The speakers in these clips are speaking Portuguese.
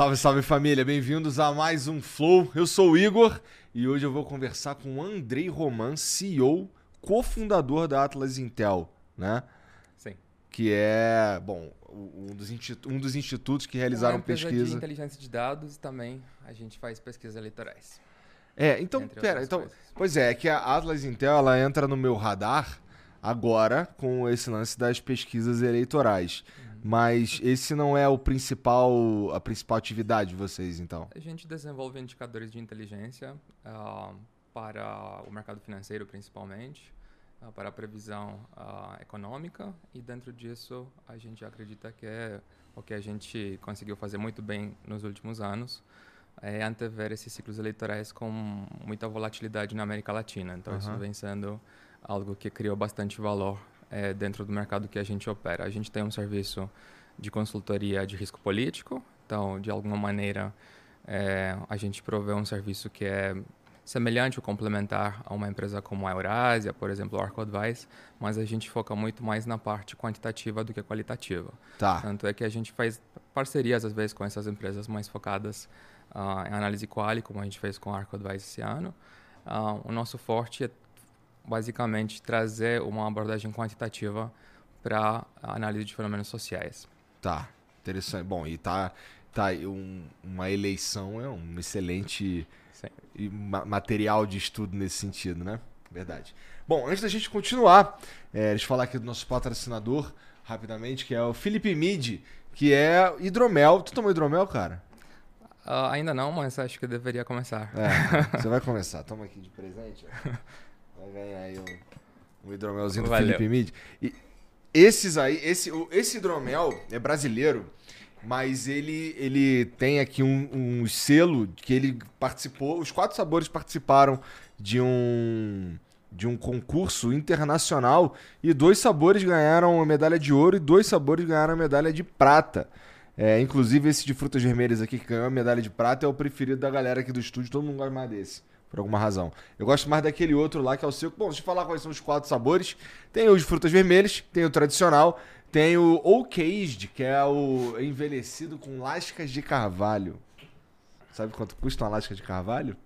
Salve, salve família, bem-vindos a mais um Flow. Eu sou o Igor e hoje eu vou conversar com o Andrei Roman, CEO, cofundador da Atlas Intel, né? Sim. Que é, bom, um dos, um dos institutos que realizaram é pesquisa. de inteligência de dados e também a gente faz pesquisas eleitorais. É, então, pera, então, coisas. pois é, é que a Atlas Intel ela entra no meu radar agora com esse lance das pesquisas eleitorais. Uhum. Mas esse não é o principal, a principal atividade de vocês, então? A gente desenvolve indicadores de inteligência uh, para o mercado financeiro, principalmente, uh, para a previsão uh, econômica, e dentro disso a gente acredita que é o que a gente conseguiu fazer muito bem nos últimos anos, é antever esses ciclos eleitorais com muita volatilidade na América Latina. Então, uhum. isso vem sendo algo que criou bastante valor é, dentro do mercado que a gente opera. A gente tem um serviço de consultoria de risco político, então, de alguma maneira, é, a gente provê um serviço que é semelhante ou complementar a uma empresa como a Eurásia, por exemplo, o Arco Advice, mas a gente foca muito mais na parte quantitativa do que qualitativa. Tá. Tanto é que a gente faz parcerias, às vezes, com essas empresas mais focadas uh, em análise quali, como a gente fez com o Arco Advice esse ano. Uh, o nosso forte é basicamente trazer uma abordagem quantitativa para a análise de fenômenos sociais. Tá, interessante. Bom, e tá, tá um, uma eleição é um excelente material de estudo nesse sentido, né? Verdade. Bom, antes da gente continuar, é, deixa eu falar aqui do nosso patrocinador rapidamente, que é o Felipe Mid, que é hidromel. Tu tomou hidromel, cara? Uh, ainda não, mas acho que deveria começar. É, você vai começar. Toma aqui de presente. Ó. Vai ganhar aí um, um hidromelzinho do Felipe Mid. E esses aí, esse, esse hidromel é brasileiro, mas ele, ele tem aqui um, um selo que ele participou. Os quatro sabores participaram de um de um concurso internacional e dois sabores ganharam a medalha de ouro e dois sabores ganharam a medalha de prata. É, inclusive esse de frutas vermelhas aqui que ganhou a medalha de prata é o preferido da galera aqui do estúdio, todo mundo gosta mais desse por alguma razão. Eu gosto mais daquele outro lá que é o seco. Bom, deixa eu falar quais são os quatro sabores. Tem o de frutas vermelhas, tem o tradicional, tem o Oak Aged, que é o envelhecido com lascas de carvalho. Sabe quanto custa uma lasca de carvalho?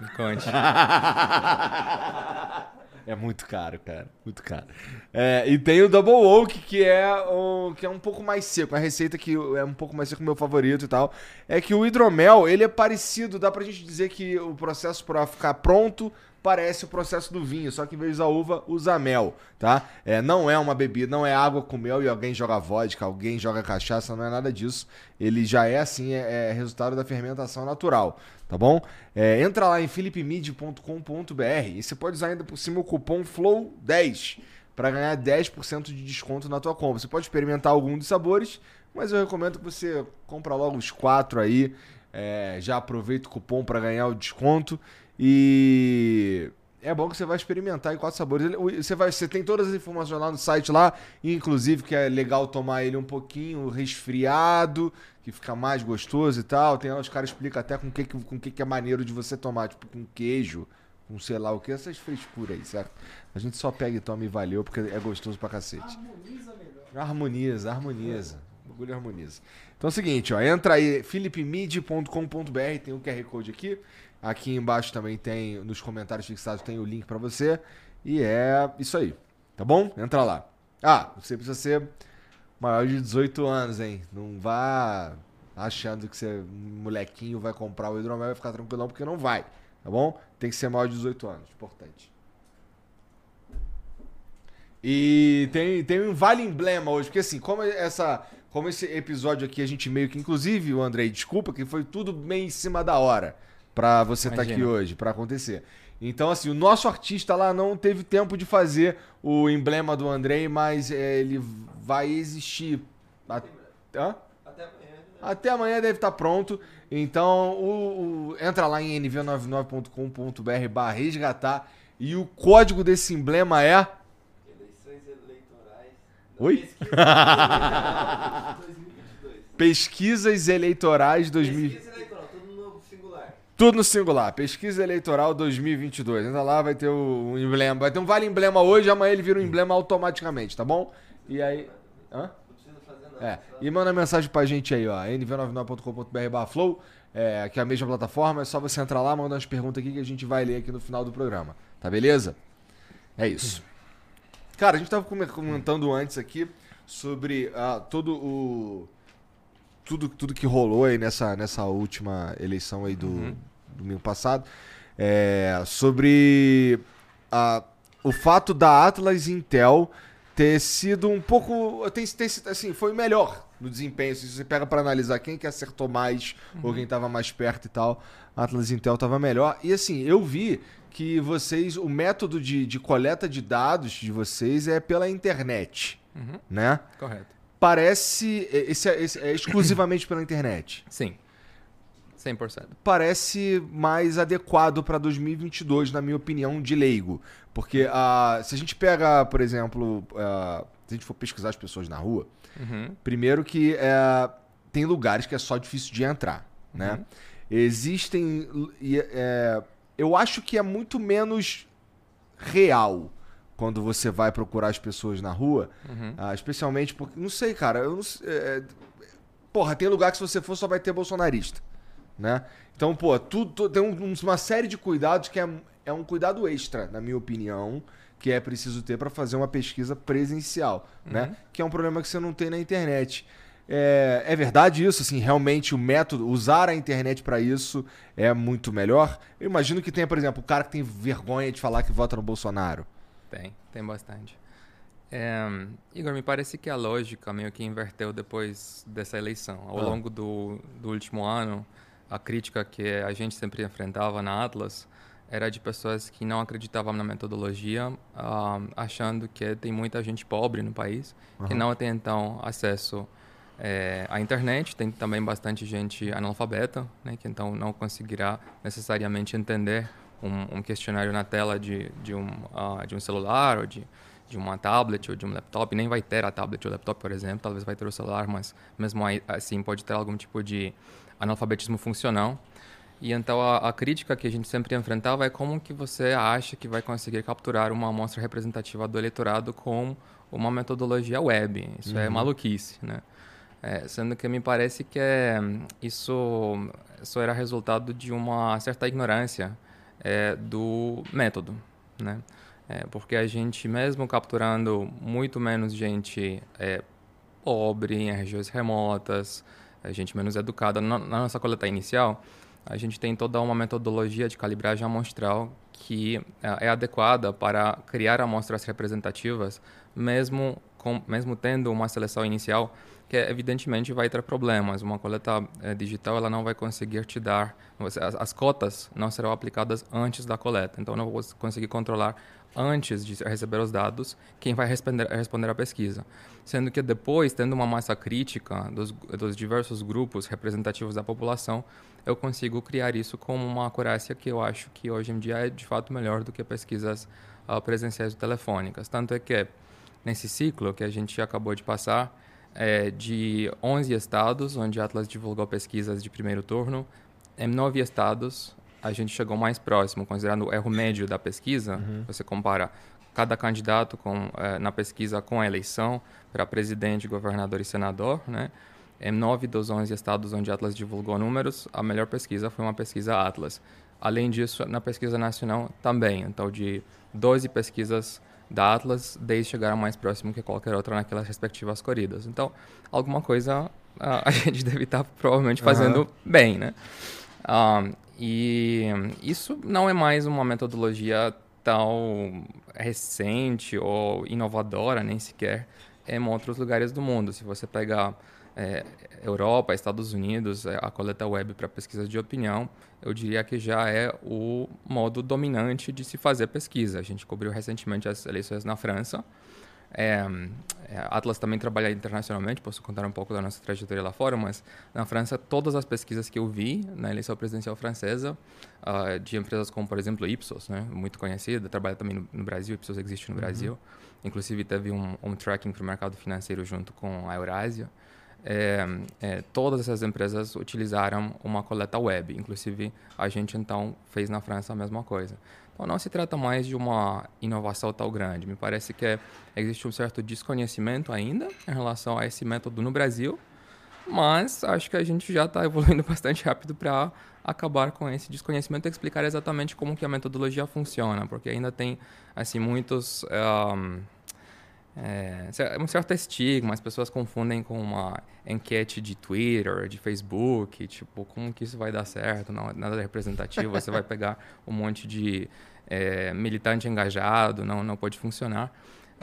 Me conte. É muito caro, cara. Muito caro. É, e tem o Double Oak, que é, o, que é um pouco mais seco. A receita que é um pouco mais seco, meu favorito e tal. É que o hidromel, ele é parecido. Dá pra gente dizer que o processo para ficar pronto parece o processo do vinho, só que em vez usar uva, usa mel, tá? É, não é uma bebida, não é água com mel e alguém joga vodka, alguém joga cachaça, não é nada disso. Ele já é assim, é, é resultado da fermentação natural, tá bom? É, entra lá em philipmid.com.br e você pode usar ainda por cima o cupom FLOW10 para ganhar 10% de desconto na tua compra. Você pode experimentar algum dos sabores, mas eu recomendo que você compra logo os quatro aí, é, já aproveita o cupom para ganhar o desconto. E é bom que você vai experimentar em quatro sabores. Você, vai, você tem todas as informações lá no site lá, inclusive que é legal tomar ele um pouquinho resfriado, que fica mais gostoso e tal. Tem os caras explicam até com que, com que, que é maneiro de você tomar, tipo com queijo, com sei lá o que, essas frescuras aí, certo? A gente só pega e toma e valeu, porque é gostoso pra cacete. Harmoniza melhor. Harmoniza, harmoniza. O bagulho harmoniza. Então é o seguinte, ó, entra aí, philipmid.com.br, tem o um QR Code aqui. Aqui embaixo também tem, nos comentários fixados, tem o link para você. E é isso aí, tá bom? Entra lá. Ah, você precisa ser maior de 18 anos, hein? Não vá achando que você, molequinho, vai comprar o hidromel e vai ficar tranquilão, porque não vai, tá bom? Tem que ser maior de 18 anos, importante. E tem, tem um vale emblema hoje, porque assim, como essa como esse episódio aqui a gente meio que inclusive, o Andrei, desculpa que foi tudo meio em cima da hora para você estar tá aqui hoje, para acontecer. Então, assim, o nosso artista lá não teve tempo de fazer o emblema do Andrei, mas é, ele vai existir. At... Hã? Até amanhã. Né? Até amanhã deve estar tá pronto. Então, o, o... entra lá em nv99.com.br barra resgatar. E o código desse emblema é. Eleições eleitorais. Oi? Pesquisa 2022. Pesquisas eleitorais 2022. Tudo no singular. Pesquisa eleitoral 2022. Ainda lá vai ter o, emblema. Vai ter um vale emblema hoje, amanhã ele vira um emblema automaticamente, tá bom? E aí. Hã? É. E manda mensagem pra gente aí, ó. nv99.com.br flow, é, que é a mesma plataforma. É só você entrar lá, mandar umas perguntas aqui que a gente vai ler aqui no final do programa. Tá beleza? É isso. Cara, a gente tava comentando antes aqui sobre uh, todo o. Tudo, tudo que rolou aí nessa, nessa última eleição aí do, uhum domingo passado, é, sobre a, o fato da Atlas Intel ter sido um pouco. Tem, tem, assim, foi melhor no desempenho. Se você pega para analisar quem que acertou mais uhum. ou quem estava mais perto e tal, a Atlas Intel estava melhor. E assim, eu vi que vocês, o método de, de coleta de dados de vocês é pela internet, uhum. né? Correto. Parece. Esse é, esse é exclusivamente pela internet. Sim. 100%. Parece mais adequado para 2022, na minha opinião, de leigo. Porque uh, se a gente pega, por exemplo, uh, se a gente for pesquisar as pessoas na rua, uhum. primeiro que uh, tem lugares que é só difícil de entrar, né? Uhum. Existem... Uh, eu acho que é muito menos real quando você vai procurar as pessoas na rua, uhum. uh, especialmente porque, não sei, cara, eu não sei, é, porra, tem lugar que se você for só vai ter bolsonarista né? Então, pô, tudo, tem um, uma série de cuidados que é, é um cuidado extra, na minha opinião, que é preciso ter para fazer uma pesquisa presencial, né? uhum. né? Que é um problema que você não tem na internet. É, é, verdade isso, assim, realmente o método, usar a internet para isso é muito melhor. Eu imagino que tenha, por exemplo, o cara que tem vergonha de falar que vota no Bolsonaro. Tem, tem bastante. É, Igor, me parece que a lógica meio que inverteu depois dessa eleição. Ao ah. longo do, do último ano, a crítica que a gente sempre enfrentava na Atlas era de pessoas que não acreditavam na metodologia, uh, achando que tem muita gente pobre no país uhum. que não tem então acesso é, à internet. Tem também bastante gente analfabeta, né, que então não conseguirá necessariamente entender um, um questionário na tela de, de, um, uh, de um celular ou de, de uma tablet ou de um laptop. Nem vai ter a tablet ou laptop, por exemplo. Talvez vai ter o celular, mas mesmo assim pode ter algum tipo de analfabetismo funcional. E então a, a, crítica que a gente sempre enfrentava é como que você acha que vai conseguir capturar uma amostra representativa do eleitorado com uma metodologia web. Isso é uhum. é maluquice, né? É, sendo que me parece que é, isso, isso era resultado de uma certa ignorância é, do método, né? É, porque a gente, mesmo capturando muito menos gente é, pobre em regiões remotas, a gente menos educada. Na, na nossa coleta inicial, a gente tem toda uma metodologia de calibragem amostral que é, é adequada para criar amostras representativas, mesmo com, mesmo tendo uma seleção inicial, que evidentemente vai ter problemas. Uma coleta é, digital ela não vai conseguir te dar, as, as, cotas não serão aplicadas antes da coleta, então não vou conseguir controlar antes de receber os dados quem vai responder, responder à pesquisa. Sendo que depois, tendo uma massa crítica dos, dos diversos grupos representativos da população, eu consigo criar isso com uma acurácia que eu acho que hoje em dia é de fato melhor do que pesquisas uh, presenciais ou telefônicas. Tanto é que nesse ciclo que a gente acabou de passar, é, de 11 estados onde a Atlas divulgou pesquisas de primeiro turno, em nove estados a gente chegou mais próximo, considerando o erro médio da pesquisa. Uhum. Você compara cada candidato com, é, na pesquisa com a eleição para presidente, governador e senador, né? Em nove dos 11 estados onde a Atlas divulgou números, a melhor pesquisa foi uma pesquisa Atlas. Além disso, na pesquisa nacional também. Então, de 12 pesquisas da Atlas, 10 chegaram mais próximo que qualquer outra naquelas respectivas corridas. Então, alguma coisa a, a gente deve estar provavelmente fazendo uhum. bem, né? Um, e isso não é mais uma metodologia tão recente ou inovadora, nem sequer em outros lugares do mundo. Se você pegar é, Europa, Estados Unidos, é, a coleta web para pesquisa de opinião, eu diria que já é o modo dominante de se fazer pesquisa. A gente cobriu recentemente as eleições na França. É, é, Atlas também trabalha internacionalmente, posso contar um pouco da nossa trajetória lá fora, mas na França, todas as pesquisas que eu vi na eleição presidencial francesa, uh, de empresas como, por exemplo, Ipsos, né, muito conhecida, trabalha também no, no Brasil, Ipsos existe no uhum. Brasil, inclusive teve um, um tracking para o mercado financeiro junto com a Eurásia é, é, todas essas empresas utilizaram uma coleta web. Inclusive, a gente então fez na França a mesma coisa. Então, não se trata mais de uma inovação tão grande. Me parece que existe um certo desconhecimento ainda em relação a esse método no Brasil, mas acho que a gente já está evoluindo bastante rápido para acabar com esse desconhecimento e explicar exatamente como que a metodologia funciona, porque ainda tem assim muitos um, é, é um certo estigma, as pessoas confundem com uma enquete de Twitter, de Facebook, tipo, como que isso vai dar certo? Não, nada representativo, você vai pegar um monte de é, militante engajado, não, não pode funcionar.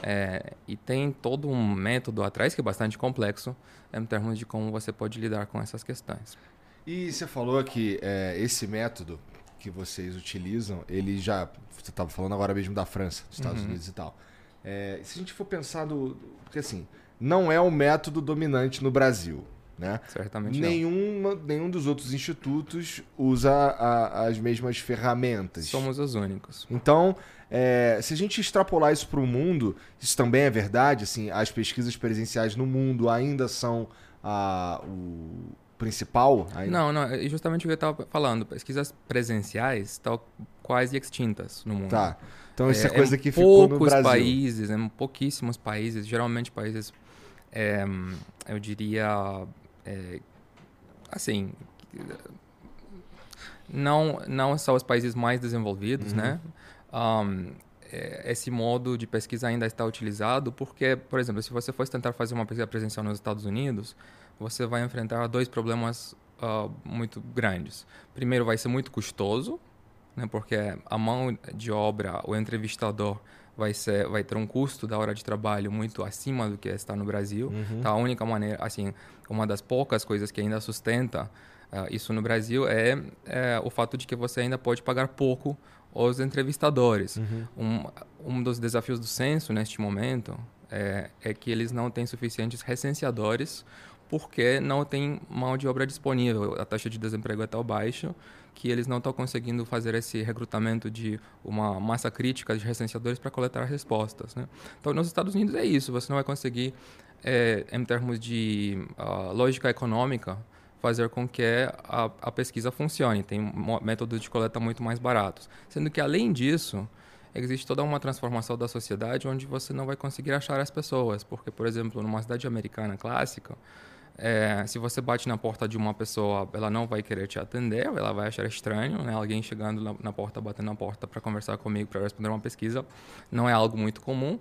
É, e tem todo um método atrás que é bastante complexo em termos de como você pode lidar com essas questões. E você falou que é, esse método que vocês utilizam, ele já. Você estava falando agora mesmo da França, dos Estados uhum. Unidos e tal. É, se a gente for pensar do. Porque assim, não é o método dominante no Brasil. Né? Certamente Nenhuma, não. Nenhum dos outros institutos usa a, as mesmas ferramentas. Somos os únicos. Então, é, se a gente extrapolar isso para o mundo, isso também é verdade. Assim, as pesquisas presenciais no mundo ainda são a, o principal? Ainda? Não, não. É justamente o que eu estava falando. Pesquisas presenciais estão quase extintas no mundo. Tá. Então isso é, é coisa que ficou no Brasil. países, em pouquíssimos países, geralmente países, é, eu diria, é, assim, não não são os países mais desenvolvidos, né? uhum. né? Um, esse modo de pesquisa ainda está utilizado porque, por exemplo, se você fosse tentar fazer uma pesquisa presencial nos Estados Unidos, você vai enfrentar dois problemas uh, muito grandes. Primeiro, vai ser muito custoso, né? porque a mão de obra, o entrevistador vai ser vai ter um custo da hora de trabalho muito acima do que está no Brasil. Uhum. Tá? A única maneira, assim, uma das poucas coisas que ainda sustenta uh, isso no Brasil é, é, o fato de que você ainda pode pagar pouco os entrevistadores. Uhum. Um, um dos desafios do censo neste momento é, é que eles não têm suficientes recenseadores porque não tem mão de obra disponível. A taxa de desemprego é tão baixa que eles não estão conseguindo fazer esse recrutamento de uma massa crítica de recenseadores para coletar respostas. Né? Então, nos Estados Unidos é isso. Você não vai conseguir, é, em termos de uh, lógica econômica, fazer com que a, a pesquisa funcione. Tem métodos de coleta muito mais baratos. Sendo que, além disso, existe toda uma transformação da sociedade onde você não vai conseguir achar as pessoas. Porque, por exemplo, numa cidade americana clássica, é, se você bate na porta de uma pessoa, ela não vai querer te atender, ela vai achar estranho, né? Alguém chegando na, na porta, batendo na porta para conversar comigo, para responder uma pesquisa, não é algo muito comum.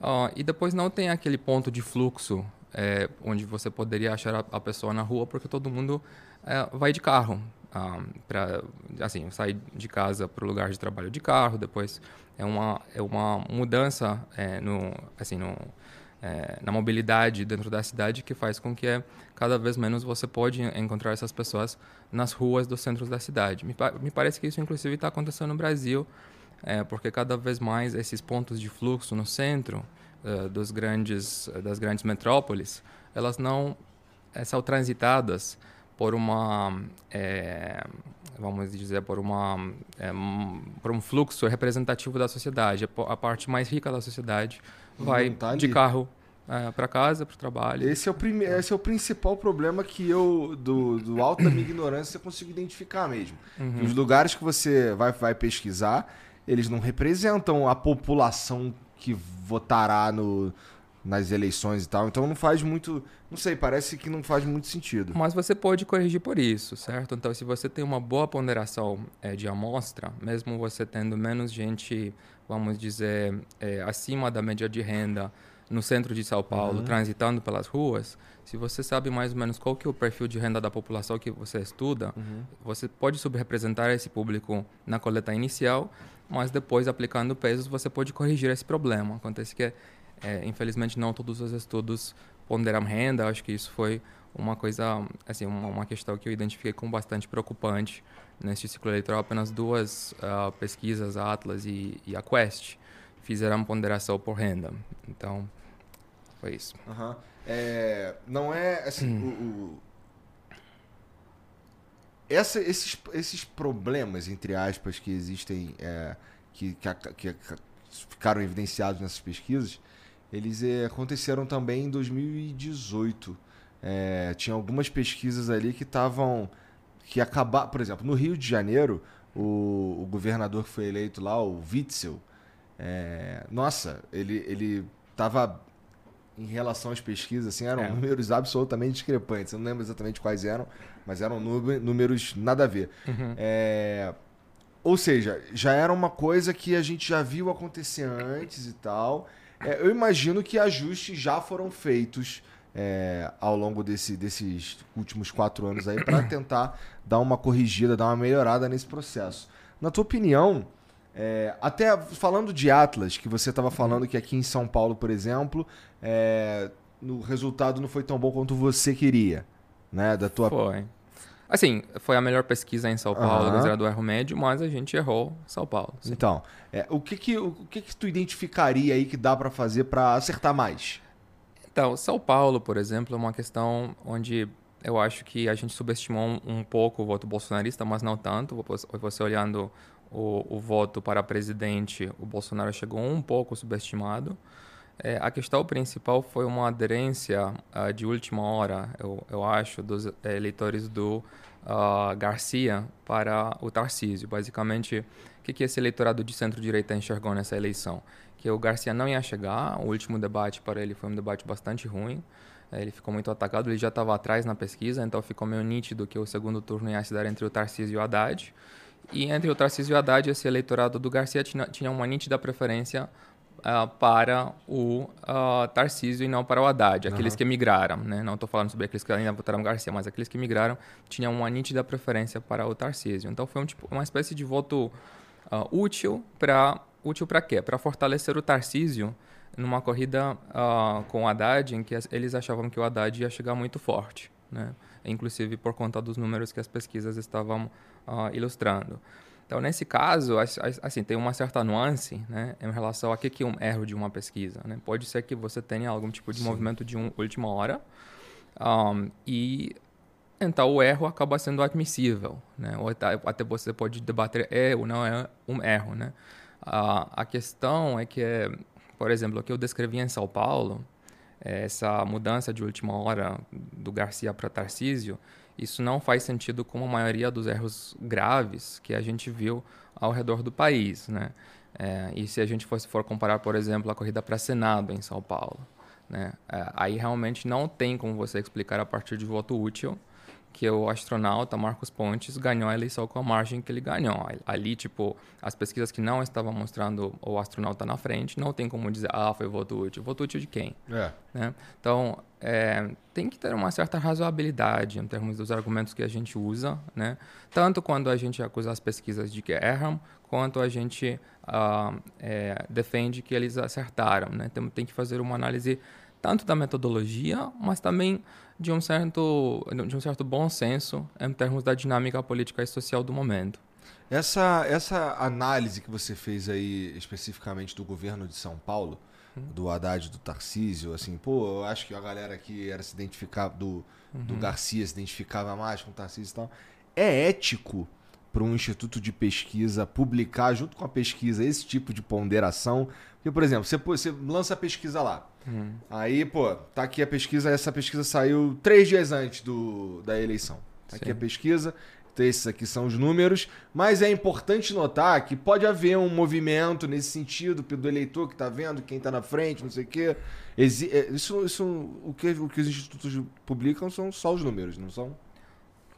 Uh, e depois não tem aquele ponto de fluxo é, onde você poderia achar a, a, pessoa na rua, porque todo mundo é, vai de carro. Um, ah, assim sair de casa para o lugar de trabalho de carro depois é uma é uma mudança é, no assim no é, na mobilidade dentro da cidade que faz com que cada vez menos você pode encontrar essas pessoas nas ruas dos centros da cidade. Me, me parece que isso, inclusive, está acontecendo no Brasil, é, porque cada vez mais esses pontos de fluxo no centro uh, dos grandes, das grandes metrópoles, elas não é, são transitadas por uma é, vamos dizer por uma é, por um fluxo representativo da sociedade. A parte mais rica da sociedade vai tá de carro é, para casa para o trabalho. Esse é o prime esse é o principal problema que eu do, do alto da minha ignorância consigo identificar mesmo. Uhum. os lugares que você vai vai pesquisar eles não representam a população que votará no nas eleições e tal. Então não faz muito. Não sei, parece que não faz muito sentido. Mas você pode corrigir por isso, certo? Então, se você tem uma boa ponderação é, de amostra, mesmo você tendo menos gente, vamos dizer, é, acima da média de renda no centro de São Paulo, uhum. transitando pelas ruas, se você sabe mais ou menos qual que é o perfil de renda da população que você estuda, uhum. você pode subrepresentar esse público na coleta inicial, mas depois, aplicando pesos, você pode corrigir esse problema. Acontece que é, infelizmente, não todos os estudos ponderam renda. Acho que isso foi uma coisa, assim, uma, uma questão que eu identifiquei como bastante preocupante neste ciclo eleitoral. Apenas duas uh, pesquisas, a Atlas e, e, a Quest, fizeram ponderação por renda. Então, foi isso. Uhum. É, não é assim. Hum. O, o... Essa, esses, esses problemas, entre aspas, que existem, é, que, que, que, ficaram evidenciados nessas pesquisas, eles é, aconteceram também em 2018. É, tinha algumas pesquisas ali que estavam. que acabar Por exemplo, no Rio de Janeiro, o, o governador que foi eleito lá, o Witzel, é, nossa, ele, ele tava em relação às pesquisas, assim, eram é. números absolutamente discrepantes. Eu não lembro exatamente quais eram, mas eram números nada a ver. Uhum. É, ou seja, já era uma coisa que a gente já viu acontecer antes e tal. É, eu imagino que ajustes já foram feitos é, ao longo desse, desses últimos quatro anos aí para tentar dar uma corrigida, dar uma melhorada nesse processo. Na tua opinião, é, até falando de Atlas, que você estava falando que aqui em São Paulo, por exemplo, é, o resultado não foi tão bom quanto você queria, né? Da tua foi. Assim, foi a melhor pesquisa em São Paulo, uhum. do erro médio, mas a gente errou São Paulo. Sim. Então, é, o, que que, o que que tu identificaria aí que dá para fazer para acertar mais? Então, São Paulo, por exemplo, é uma questão onde eu acho que a gente subestimou um, um pouco o voto bolsonarista, mas não tanto. Você olhando o, o voto para presidente, o Bolsonaro chegou um pouco subestimado. É, a questão principal foi uma aderência uh, de última hora, eu, eu acho, dos é, eleitores do uh, Garcia para o Tarcísio. Basicamente, o que, que esse eleitorado de centro-direita enxergou nessa eleição? Que o Garcia não ia chegar, o último debate para ele foi um debate bastante ruim, é, ele ficou muito atacado, ele já estava atrás na pesquisa, então ficou meio nítido que o segundo turno ia se dar entre o Tarcísio e o Haddad. E entre o Tarcísio e o Haddad, esse eleitorado do Garcia tinha, tinha uma nítida preferência uh, para o uh, Tarcísio e não para o Haddad, aqueles uhum. que migraram. Né? Não estou falando sobre aqueles que ainda votaram Garcia, mas aqueles que migraram tinham uma nítida preferência para o Tarcísio. Então foi um, tipo, uma espécie de voto uh, útil para útil para quê? Para fortalecer o Tarcísio numa corrida com o Haddad, em que eles achavam que o Haddad ia chegar muito forte, né? inclusive por conta dos números que as pesquisas estavam ilustrando. Então, nesse caso, assim, tem uma certa nuance né, em relação a que, que é um erro de uma pesquisa. Né? Pode ser que você tenha algum tipo de Sim. movimento de um, última hora um, e então o erro acaba sendo admissível. Né? Ou até, até você pode debater é ou não é um erro. Né? Uh, a questão é que, por exemplo, o que eu descrevi em São Paulo, essa mudança de última hora do Garcia para Tarcísio, isso não faz sentido com a maioria dos erros graves que a gente viu ao redor do país, né? É, e se a gente fosse for comparar, por exemplo, a corrida para Senado em São Paulo, né? É, aí realmente não tem como você explicar a partir de voto útil que o astronauta Marcos Pontes ganhou a eleição com a margem que ele ganhou. Ali, tipo, as pesquisas que não estavam mostrando o astronauta na frente, não tem como dizer, ah, foi voto útil. Voto útil de quem? É. Né? Então, é, tem que ter uma certa razoabilidade em termos dos argumentos que a gente usa, né? Tanto quando a gente acusa as pesquisas de que erram, quanto a gente ah, é, defende que eles acertaram, né? Tem, tem que fazer uma análise tanto da metodologia, mas também de um certo, de um certo bom senso em termos da dinâmica política e social do momento. Essa, essa análise que você fez aí especificamente do governo de São Paulo, uhum. do Haddad do Tarcísio, assim, pô, eu acho que a galera que era se identificar do, uhum. do Garcia se identificava mais com o Tarcísio e tal. É ético para um instituto de pesquisa publicar junto com a pesquisa esse tipo de ponderação? Porque, por exemplo, você, você lança a pesquisa lá. Uhum. Aí, pô, tá aqui a pesquisa, essa pesquisa saiu três dias antes do, da eleição. Tá aqui a pesquisa, esses aqui são os números, mas é importante notar que pode haver um movimento nesse sentido do eleitor que está vendo, quem está na frente, não sei o quê. É, isso, isso o, que, o que os institutos publicam são só os números, não são?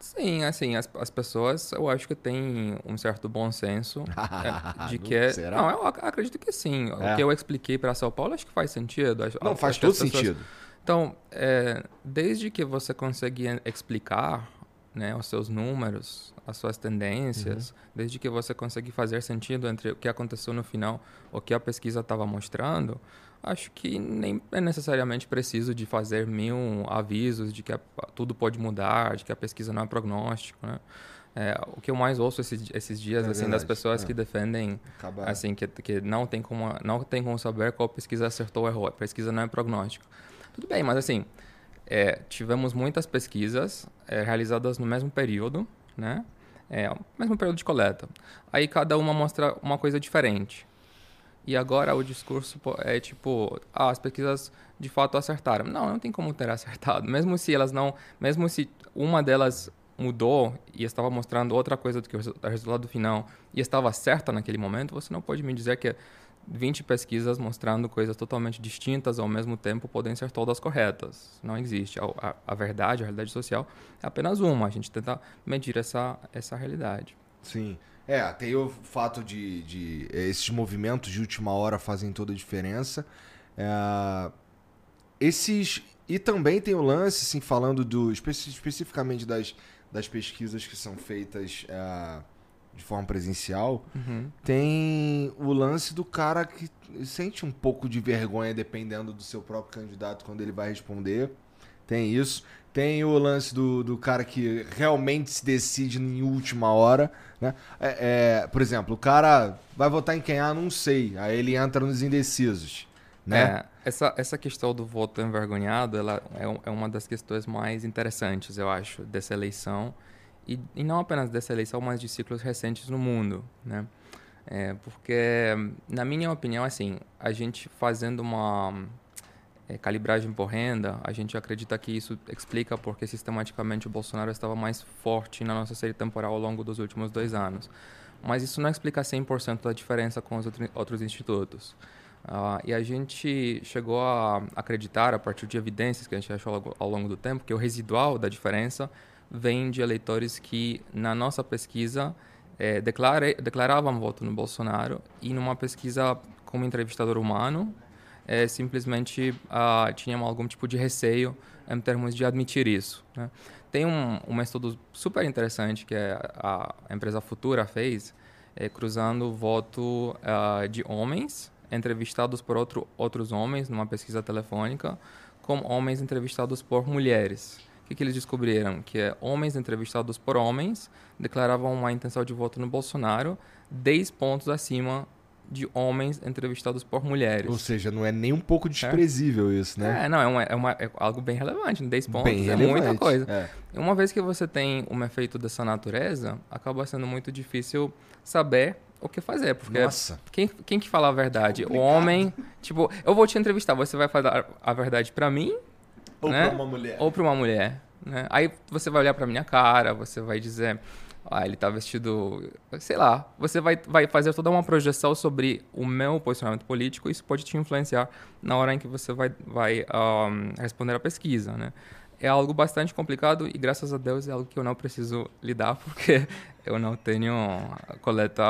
Sim, assim, as, as pessoas eu acho que têm um certo bom senso é, de que. É, Será? Não, eu acredito que sim. É. O que eu expliquei para São Paulo acho que faz sentido. Não, faz todo pessoas... sentido. Então, é, desde que você consegue explicar né, os seus números, as suas tendências, uhum. desde que você consegue fazer sentido entre o que aconteceu no final, o que a pesquisa estava mostrando, acho que nem é necessariamente preciso de fazer mil avisos de que a, tudo pode mudar, de que a pesquisa não é prognóstico, né? É, o que eu mais ouço esses, esses dias é assim das pessoas é. que defendem Acabar. assim que, que não tem como não tem como saber qual pesquisa acertou ou errou a pesquisa não é prognóstico tudo bem mas assim é, tivemos muitas pesquisas é, realizadas no mesmo período, né? É, mesmo período de coleta. Aí cada uma mostra uma coisa diferente. E agora o discurso é tipo, ah, as pesquisas de fato acertaram. Não, não tem como ter acertado. Mesmo se elas não, mesmo se uma delas mudou e estava mostrando outra coisa do que o resultado final e estava certa naquele momento, você não pode me dizer que 20 pesquisas mostrando coisas totalmente distintas ao mesmo tempo podem ser todas corretas. Não existe. A, a, a, verdade, a realidade social é apenas uma. A gente tenta medir essa, essa realidade. Sim. É, tem o fato de, de esses movimentos de última hora fazem toda a diferença. É, esses e também tem o lance, assim, falando do especificamente das, das pesquisas que são feitas é, de forma presencial, uhum. tem o lance do cara que sente um pouco de vergonha dependendo do seu próprio candidato quando ele vai responder. Tem isso. Tem o lance do, do cara que realmente se decide em última hora. Né? É, é, por exemplo, o cara vai votar em quem? Ah, não sei. Aí ele entra nos indecisos. Né? É, essa, essa questão do voto envergonhado ela é, é uma das questões mais interessantes, eu acho, dessa eleição e, e não apenas dessa eleição, mas de ciclos recentes no mundo, né? É, porque, na minha opinião, assim, a gente fazendo uma é, calibragem por renda, a gente acredita que isso explica porque sistematicamente o Bolsonaro estava mais forte na nossa série temporal ao longo dos últimos dois anos. Mas isso não explica 100% da diferença com os outros institutos. Uh, e a gente chegou a acreditar, a partir de evidências que a gente achou ao longo do tempo, que o residual da diferença vem de eleitores que, na nossa pesquisa, é, declara, declaravam voto no Bolsonaro e, numa pesquisa como entrevistador humano, é, simplesmente uh, tinham algum tipo de receio em termos de admitir isso. Né? Tem um, um estudo super interessante que a, a empresa Futura fez, é, cruzando o voto uh, de homens entrevistados por outro, outros homens numa pesquisa telefônica com homens entrevistados por mulheres que, que eles descobriram? Que é, homens entrevistados por homens declaravam uma intenção de voto no Bolsonaro 10 pontos acima de homens entrevistados por mulheres. Ou seja, não é nem um pouco desprezível é? isso, né? É, não, é, uma, é, uma, é algo bem relevante. 10 pontos bem é relevante. muita coisa. É. Uma vez que você tem um efeito dessa natureza, acaba sendo muito difícil saber o que fazer. Porque Nossa. Quem, quem que fala a verdade? O homem, tipo, eu vou te entrevistar, você vai falar a verdade para mim ou né? para uma mulher. Ou para uma mulher. Né? Aí você vai olhar para minha cara, você vai dizer, ah, ele tá vestido, sei lá. Você vai, vai fazer toda uma projeção sobre o meu posicionamento político e isso pode te influenciar na hora em que você vai, vai um, responder a pesquisa, né? É algo bastante complicado e graças a Deus é algo que eu não preciso lidar porque eu não tenho coleta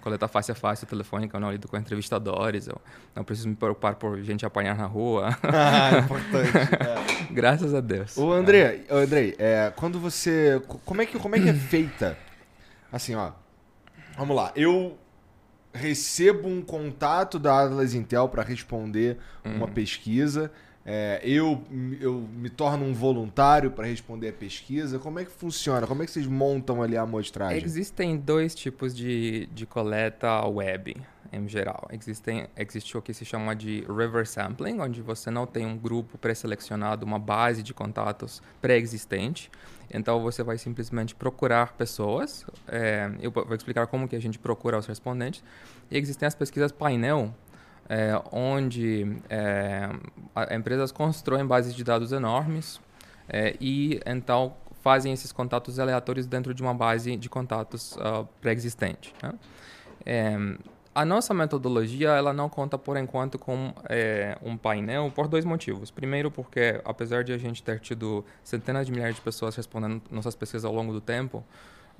coleta face a face telefônica, eu não lido com entrevistadores, eu não preciso me preocupar por gente apanhar na rua. Ah, importante. É. graças a Deus. O André, é. André, é, quando você, como é que como é que é feita? Assim, ó. Vamos lá. Eu recebo um contato da Atlas Intel para responder uma hum. pesquisa é, eu, eu me torno um voluntário para responder a pesquisa? Como é que funciona? Como é que vocês montam ali a amostragem? Existem dois tipos de, de coleta web, em geral. Existem, existe o que se chama de river sampling, onde você não tem um grupo pré-selecionado, uma base de contatos pré-existente. Então você vai simplesmente procurar pessoas. É, eu vou explicar como que a gente procura os respondentes. E existem as pesquisas painel, é, onde é, empresas constroem bases de dados enormes é, e então fazem esses contatos aleatórios dentro de uma base de contatos uh, pré-existente. Né? É, a nossa metodologia ela não conta por enquanto com é, um painel por dois motivos. Primeiro, porque apesar de a gente ter tido centenas de milhares de pessoas respondendo nossas pesquisas ao longo do tempo,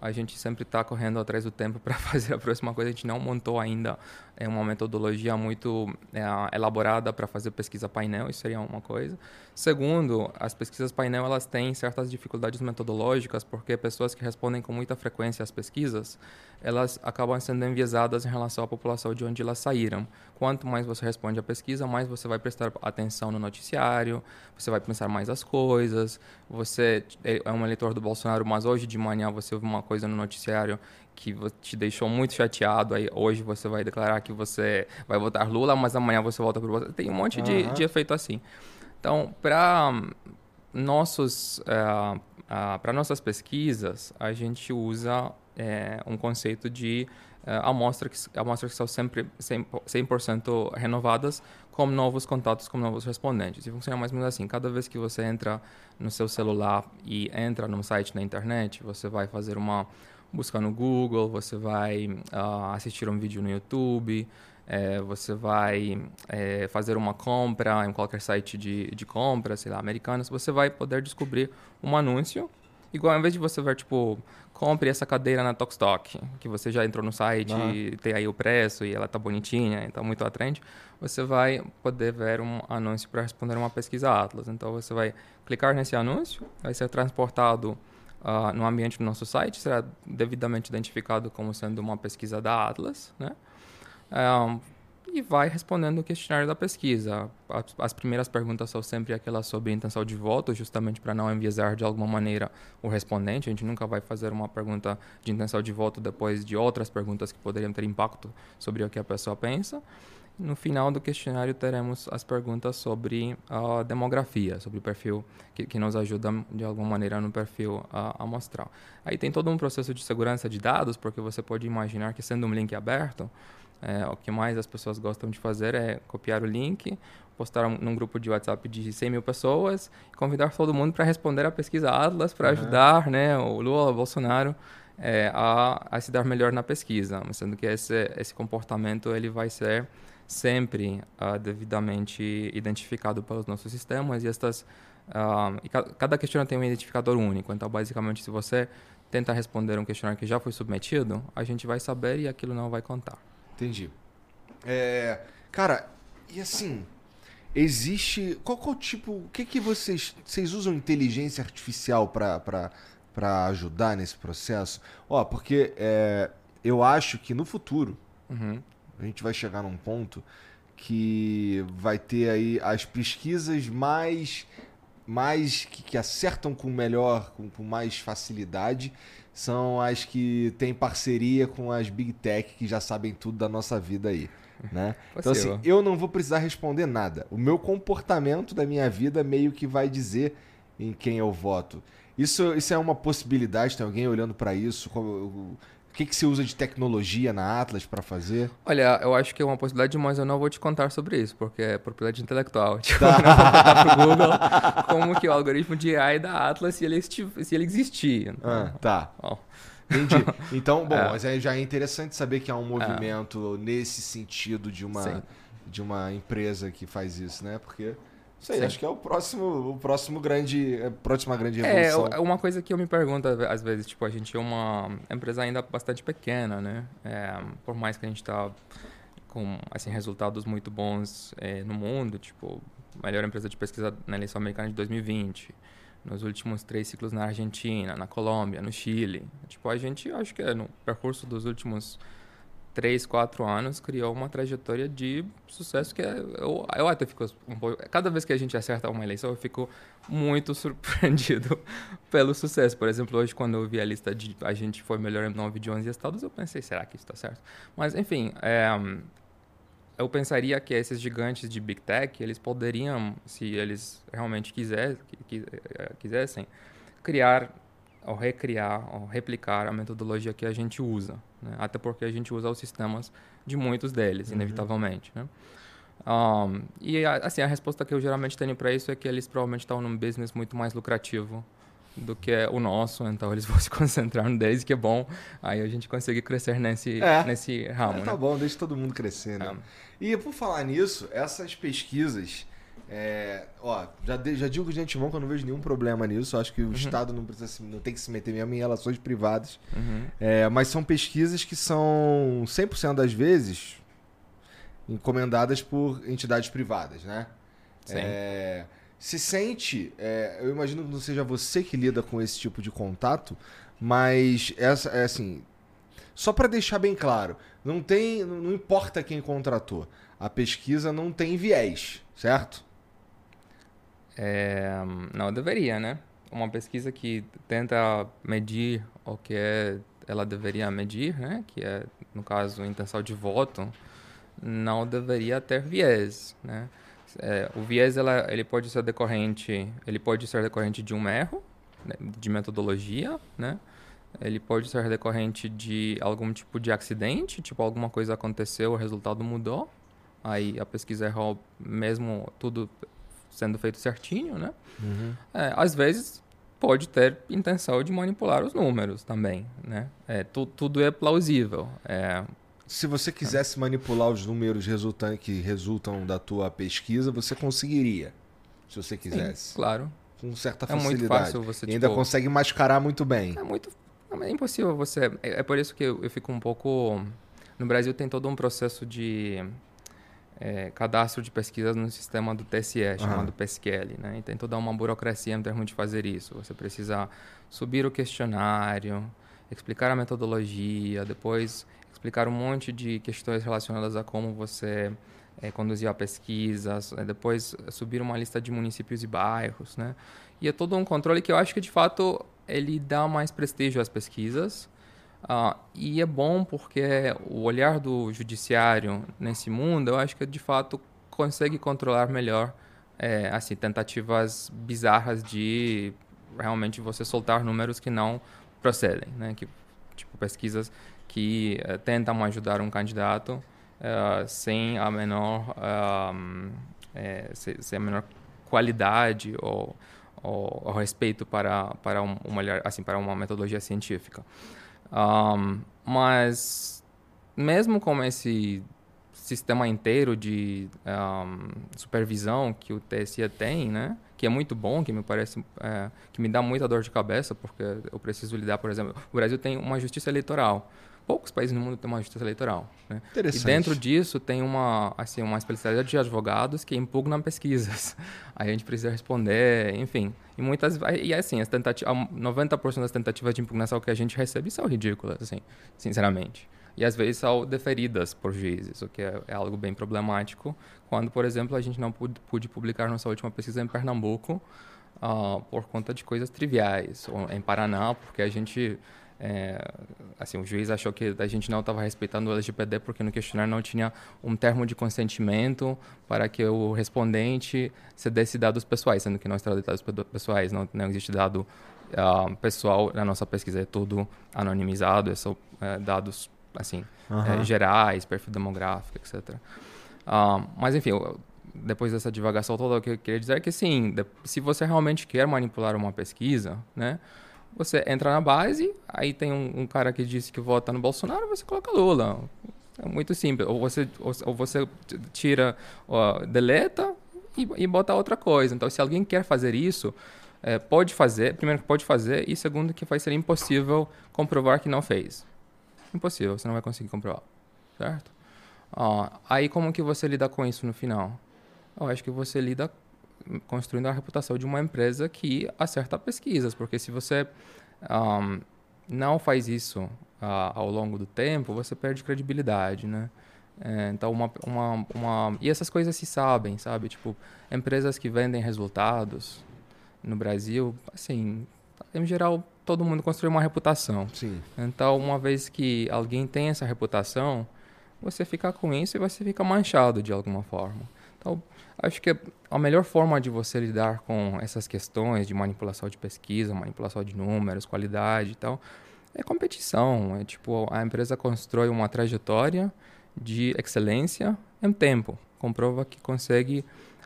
a gente sempre está correndo atrás do tempo para fazer a próxima coisa. A gente não montou ainda é, uma metodologia muito é, elaborada para fazer pesquisa painel, isso seria uma coisa. Segundo, as pesquisas painel elas têm certas dificuldades metodológicas, porque pessoas que respondem com muita frequência às pesquisas, elas acabam sendo enviesadas em relação à população de onde elas saíram. Quanto mais você responde à pesquisa, mais você vai prestar atenção no noticiário, você vai pensar mais as coisas, você é um eleitor do Bolsonaro, mas hoje de manhã você ouve uma coisa no noticiário que te deixou muito chateado, aí hoje você vai declarar que você vai votar Lula, mas amanhã você volta para o Tem um monte uhum. de, de efeito assim. Então, para nossos uh, uh, para nossas pesquisas, a gente usa é, um conceito de uh, amostras, que, amostras que são sempre 100%, 100 renovadas com novos contatos, com novos respondentes. E funciona mais ou menos assim. Cada vez que você entra no seu celular e entra num site na internet, você vai fazer uma busca no Google, você vai uh, assistir um vídeo no YouTube, é, você vai é, fazer uma compra em qualquer site de, de compra, sei lá, americanas, você vai poder descobrir um anúncio. Igual, ao invés de você ver, tipo, compre essa cadeira na Tokstok, que você já entrou no site, uhum. tem aí o preço e ela tá bonitinha, então muito atraente, você vai poder ver um anúncio para responder uma pesquisa Atlas. Então você vai clicar nesse anúncio, vai ser transportado uh, no ambiente do nosso site, será devidamente identificado como sendo uma pesquisa da Atlas, né? Um, e vai respondendo o questionário da pesquisa. As, as, primeiras perguntas são sempre aquelas sobre intenção de voto, justamente para não enviesar de alguma maneira o respondente. A gente nunca vai fazer uma pergunta de intenção de voto depois de outras perguntas que poderiam ter impacto sobre o que a pessoa pensa. No final do questionário teremos as perguntas sobre a demografia, sobre o perfil que, que nos ajuda de alguma maneira no perfil a amostral. Aí tem todo um processo de segurança de dados, porque você pode imaginar que sendo um link aberto, é, o que mais as pessoas gostam de fazer é copiar o link, postar um, num grupo de WhatsApp de 100 mil pessoas convidar todo mundo para responder a pesquisa Atlas para uhum. ajudar né, o Lula, o Bolsonaro é, a, a, se dar melhor na pesquisa, sendo que esse, esse comportamento ele vai ser sempre uh, devidamente identificado pelos nossos sistemas e estas uh, e ca cada questionário tem um identificador único. Então, basicamente, se você tenta responder um questionário que já foi submetido, a gente vai saber e aquilo não vai contar. Entendi. É, cara, e assim, existe. Qual, qual tipo. O que, que vocês. Vocês usam inteligência artificial para ajudar nesse processo? Ó, porque é, eu acho que no futuro uhum. A gente vai chegar num ponto que vai ter aí as pesquisas mais mais que, que acertam com melhor, com, com mais facilidade são as que têm parceria com as big tech que já sabem tudo da nossa vida aí. Né? Então, assim, eu não vou precisar responder nada. O meu comportamento da minha vida meio que vai dizer em quem eu voto. Isso, isso é uma possibilidade? Tem alguém olhando para isso? O que, que você usa de tecnologia na Atlas para fazer? Olha, eu acho que é uma possibilidade, mas eu não vou te contar sobre isso, porque é propriedade intelectual. Tipo, tá. eu não vou contar pro Google como que o algoritmo de AI da Atlas, se ele, se ele existir. Ah, tá. Bom. Entendi. Então, bom, é. mas é, já é interessante saber que há um movimento é. nesse sentido de uma, de uma empresa que faz isso, né? Porque Sei, Sim. acho que é o próximo, o próximo grande, a próxima grande é, revolução. É, uma coisa que eu me pergunto às vezes, tipo, a gente é uma empresa ainda bastante pequena, né? É, por mais que a gente tá com, assim, resultados muito bons é, no mundo, tipo, melhor empresa de pesquisa na eleição americana de 2020, nos últimos três ciclos na Argentina, na Colômbia, no Chile. Tipo, a gente, acho que é no percurso dos últimos três, quatro anos, criou uma trajetória de sucesso que é, eu, eu até fico um pouco... Cada vez que a gente acerta uma eleição, eu fico muito surpreendido pelo sucesso. Por exemplo, hoje, quando eu vi a lista de a gente foi melhor em 9 de 11 estados, eu pensei, será que isso está certo? Mas, enfim, é, eu pensaria que esses gigantes de Big Tech, eles poderiam, se eles realmente quiser, quisessem, criar ou recriar ou replicar a metodologia que a gente usa. Né? Até porque a gente usa os sistemas de muitos deles, uhum. inevitavelmente. Né? Um, e assim, a resposta que eu geralmente tenho para isso é que eles provavelmente estão num business muito mais lucrativo do que o nosso, então eles vão se concentrar no deles, que é bom. Aí a gente consegue crescer nesse, é. nesse ramo. É, tá né? bom, deixa todo mundo crescer, né? É. E por falar nisso, essas pesquisas é, ó, já, de, já digo de antemão que eu não vejo nenhum problema nisso. Acho que o uhum. Estado não, precisa, não tem que se meter mesmo em relações privadas. Uhum. É, mas são pesquisas que são 100% das vezes encomendadas por entidades privadas, né? Sim. É, se sente, é, eu imagino que não seja você que lida com esse tipo de contato, mas essa é assim, só para deixar bem claro, não tem, não importa quem contratou, a pesquisa não tem viés, certo? É, não deveria, né? Uma pesquisa que tenta medir o que é, ela deveria medir, né? Que é, no caso, intenção de voto, não deveria ter viés, né? É, o viés ela, ele pode ser decorrente, ele pode ser decorrente de um erro né? de metodologia, né? Ele pode ser decorrente de algum tipo de acidente, tipo alguma coisa aconteceu, o resultado mudou, aí a pesquisa errou mesmo tudo sendo feito certinho, né? Uhum. É, às vezes pode ter intenção de manipular os números também, né? É, tu, tudo é plausível. É, se você quisesse manipular os números resultantes que resultam da tua pesquisa, você conseguiria, se você quisesse. Sim, claro. Com certa facilidade. É muito fácil você. E ainda tipo, consegue mascarar muito bem. É muito. É impossível você. É, é por isso que eu, eu fico um pouco. No Brasil tem todo um processo de é, cadastro de pesquisas no sistema do TSE, chamado uhum. PSQL. Né? E tem toda uma burocracia em termos de fazer isso. Você precisa subir o questionário, explicar a metodologia, depois explicar um monte de questões relacionadas a como você é, conduziu a pesquisa, é, depois subir uma lista de municípios e bairros. Né? E é todo um controle que eu acho que, de fato, ele dá mais prestígio às pesquisas, Uh, e é bom porque o olhar do judiciário nesse mundo, eu acho que de fato consegue controlar melhor é, assim tentativas bizarras de realmente você soltar números que não procedem, né? Que tipo pesquisas que uh, tentam ajudar um candidato uh, sem a menor é, sem, a menor qualidade ou, ou, ou respeito para para um, uma assim para uma metodologia científica. Um, mas mesmo com esse sistema inteiro de um, supervisão que o TSE tem, né? Que é muito bom, que me parece, é, que me dá muita dor de cabeça, porque eu preciso lidar, por exemplo, o Brasil tem uma justiça eleitoral. Poucos países no mundo têm uma justiça eleitoral. Né? E dentro disso tem uma, assim, uma especialidade de advogados que impugnam pesquisas. Aí a gente precisa responder, enfim. E muitas e assim, as tentativas, 90% das tentativas de impugnação que a gente recebe são ridículas, assim, sinceramente. E às vezes são deferidas por juízes, o que é, é algo bem problemático. Quando, por exemplo, a gente não pôde, pôde publicar nossa última pesquisa em Pernambuco uh, por conta de coisas triviais, ou em Paraná, porque a gente é, assim, o juiz achou que a gente não estava respeitando o LGPD porque no questionário não tinha um termo de consentimento para que o respondente cedesse dados pessoais, sendo que não está dados pessoais, não, não existe dado uh, pessoal na nossa pesquisa, é tudo anonimizado, é são é, dados assim uhum. é, gerais, perfil demográfico, etc. Uh, ah, mas enfim, depois dessa divagação toda, o que eu queria dizer é que sim, se você realmente quer manipular uma pesquisa, né? Você entra na base, aí tem um, um cara que disse que vota no Bolsonaro, você coloca Lula. É muito simples. Ou você, ou, ou você tira, ó, deleta e, e bota outra coisa. Então, se alguém quer fazer isso, é, pode fazer. Primeiro, que pode fazer. E segundo, que vai ser impossível comprovar que não fez. Impossível, você não vai conseguir comprovar. Certo? Ó, aí, como que você lida com isso no final? Eu acho que você lida construindo a reputação de uma empresa que acerta pesquisas, porque se você um, não faz isso uh, ao longo do tempo, você perde credibilidade, né? É, então, uma, uma, uma... E essas coisas se sabem, sabe? Tipo, empresas que vendem resultados no Brasil, assim, em geral, todo mundo construi uma reputação. Sim. Então, uma vez que alguém tem essa reputação, você fica com isso e você fica manchado de alguma forma. Então, acho que a melhor forma de você lidar com essas questões de manipulação de pesquisa, manipulação de números, qualidade e tal, é competição. É tipo, a empresa constrói uma trajetória de excelência em tempo. Comprova que consegue,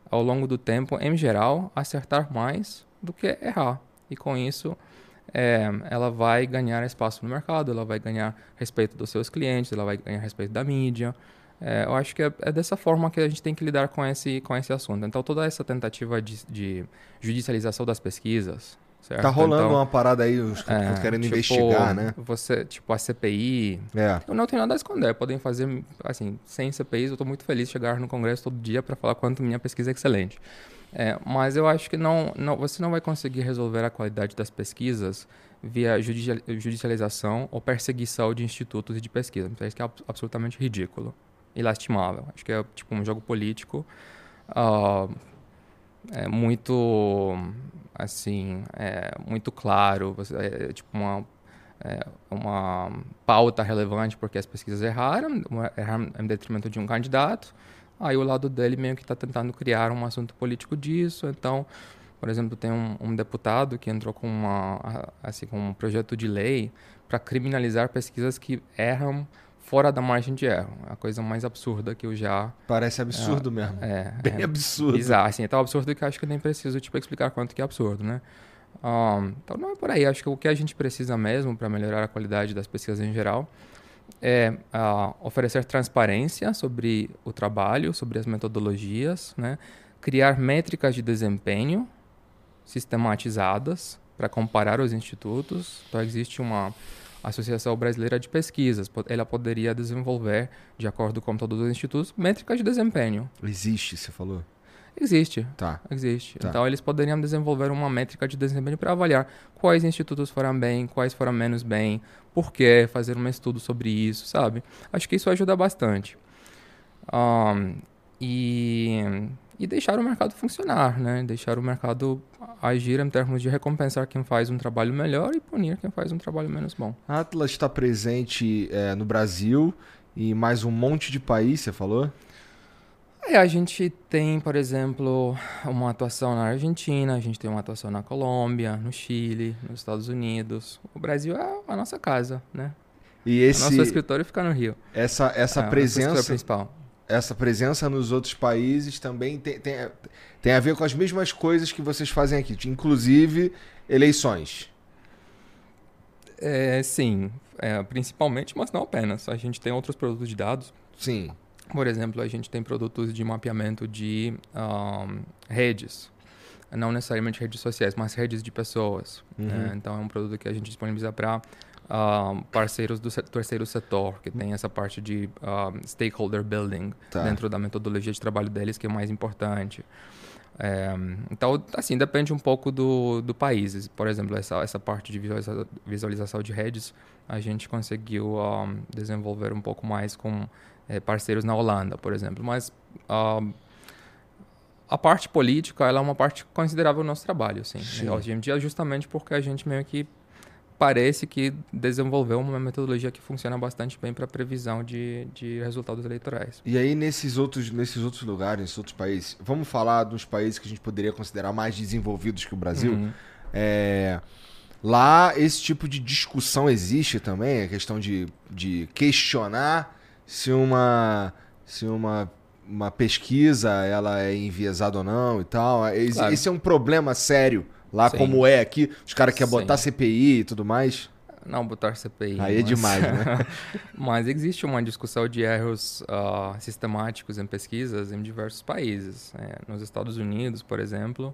ao longo do tempo, em geral, acertar mais do que errar. E com isso, é, ela vai ganhar espaço no mercado, ela vai ganhar respeito dos seus clientes, ela vai ganhar respeito da mídia. É, eu acho que é, é, dessa forma que a gente tem que lidar com esse, com esse assunto. Então, toda essa tentativa de, de judicialização das pesquisas, Certo? Tá rolando então, uma parada aí, os é, querendo tipo, investigar, né? Você, tipo, a CPI. É. Eu não tenho nada a esconder. Podem fazer, assim, sem CPIs, eu tô muito feliz de chegar no Congresso todo dia para falar quanto minha pesquisa é excelente. É, mas eu acho que não, não, você não vai conseguir resolver a qualidade das pesquisas via judicialização ou perseguição de institutos e de pesquisa. Isso é absolutamente ridículo e lastimável. Acho que é tipo um jogo político uh, é muito assim, é, muito claro, é, tipo uma, é, uma pauta relevante porque as pesquisas erraram, erraram em detrimento de um candidato, aí o lado dele meio que está tentando criar um assunto político disso, então, por exemplo, tem um, um deputado que entrou com, uma, assim, com um projeto de lei para criminalizar pesquisas que erram fora da margem de erro. A coisa mais absurda que eu já. Parece absurdo é, mesmo. É. Bem é absurdo. Exato, assim, é tão absurdo que acho que nem preciso tipo, explicar quanto que é absurdo, né? Um, então não é por aí. Acho que o que a gente precisa mesmo para melhorar a qualidade das pesquisas em geral é uh, oferecer transparência sobre o trabalho, sobre as metodologias, né? criar métricas de desempenho sistematizadas para comparar os institutos. Então existe uma Associação Brasileira de Pesquisas. Ela poderia desenvolver, de acordo com todos os institutos, métricas de desempenho. Existe, você falou? Existe. Tá. Existe. Tá. Então, eles poderiam desenvolver uma métrica de desempenho para avaliar quais institutos foram bem, quais foram menos bem, por quê, fazer um estudo sobre isso, sabe? Acho que isso ajuda bastante. Um, e e deixar o mercado funcionar, né? Deixar o mercado agir em termos de recompensar quem faz um trabalho melhor e punir quem faz um trabalho menos bom. A Atlas está presente é, no Brasil e mais um monte de país, você falou? É, a gente tem, por exemplo, uma atuação na Argentina, a gente tem uma atuação na Colômbia, no Chile, nos Estados Unidos. O Brasil é a nossa casa, né? E esse o nosso escritório fica no Rio. Essa essa é, presença principal essa presença nos outros países também tem, tem, tem a ver com as mesmas coisas que vocês fazem aqui, inclusive eleições. É, sim, é, principalmente, mas não apenas. A gente tem outros produtos de dados. Sim. Por exemplo, a gente tem produtos de mapeamento de um, redes. Não necessariamente redes sociais, mas redes de pessoas. Uhum. É, então, é um produto que a gente disponibiliza para uh, parceiros do terceiro setor, que tem essa parte de uh, stakeholder building tá. dentro da metodologia de trabalho deles, que é mais importante. É, então, assim, depende um pouco do, do país. Por exemplo, essa, essa parte de visualização, visualização de redes, a gente conseguiu um, desenvolver um pouco mais com é, parceiros na Holanda, por exemplo. Mas uh, a parte política ela é uma parte considerável do nosso trabalho, sim. Sim. Hoje em dia, justamente porque a gente meio que parece que desenvolveu uma metodologia que funciona bastante bem para previsão de, de resultados eleitorais. E aí, nesses outros, nesses outros lugares, nesses outros países, vamos falar dos países que a gente poderia considerar mais desenvolvidos que o Brasil? Uhum. É, lá, esse tipo de discussão existe também, a questão de, de questionar se uma, se uma uma pesquisa ela é enviesada ou não e tal. Claro. Esse é um problema sério Lá Sim. como é aqui, os caras querem botar CPI e tudo mais. Não, botar CPI. Aí é mas... é demais, né? mas existe uma discussão de erros uh, sistemáticos em pesquisas em diversos países. É, nos Estados Unidos, por exemplo,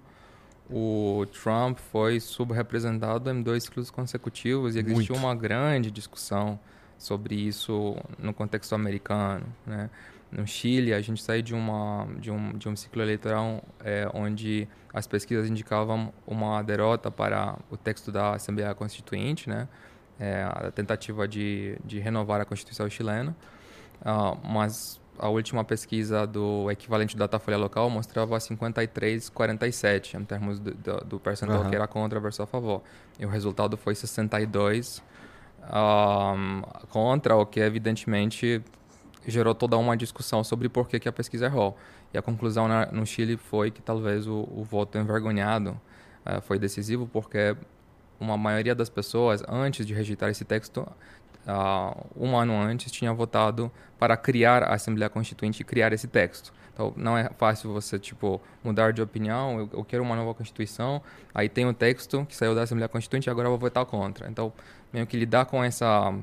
o Trump foi subrepresentado em dois ciclos consecutivos e existiu Muito. uma grande discussão sobre isso no contexto americano, né? No Chile, a gente saiu de, uma, de, um, de um ciclo eleitoral é, onde as pesquisas indicavam uma derrota para o texto da Assembleia Constituinte, né? é, a tentativa de, de renovar a Constituição chilena, uh, mas a última pesquisa do equivalente do Datafolha local mostrava 53,47 em termos do, do, do percentual uhum. que era contra versus a favor. E o resultado foi 62 um, contra, o que evidentemente gerou toda uma discussão sobre por que, que a pesquisa errou. E a conclusão na, no Chile foi que talvez o, o voto envergonhado uh, foi decisivo porque uma maioria das pessoas, antes de rejeitar esse texto, uh, um ano antes, tinha votado para criar a Assembleia Constituinte e criar esse texto. Então, não é fácil você, tipo, mudar de opinião, eu, eu quero uma nova Constituição, aí tem o texto que saiu da Assembleia Constituinte e agora eu vou votar contra. Então, meio que lidar com essa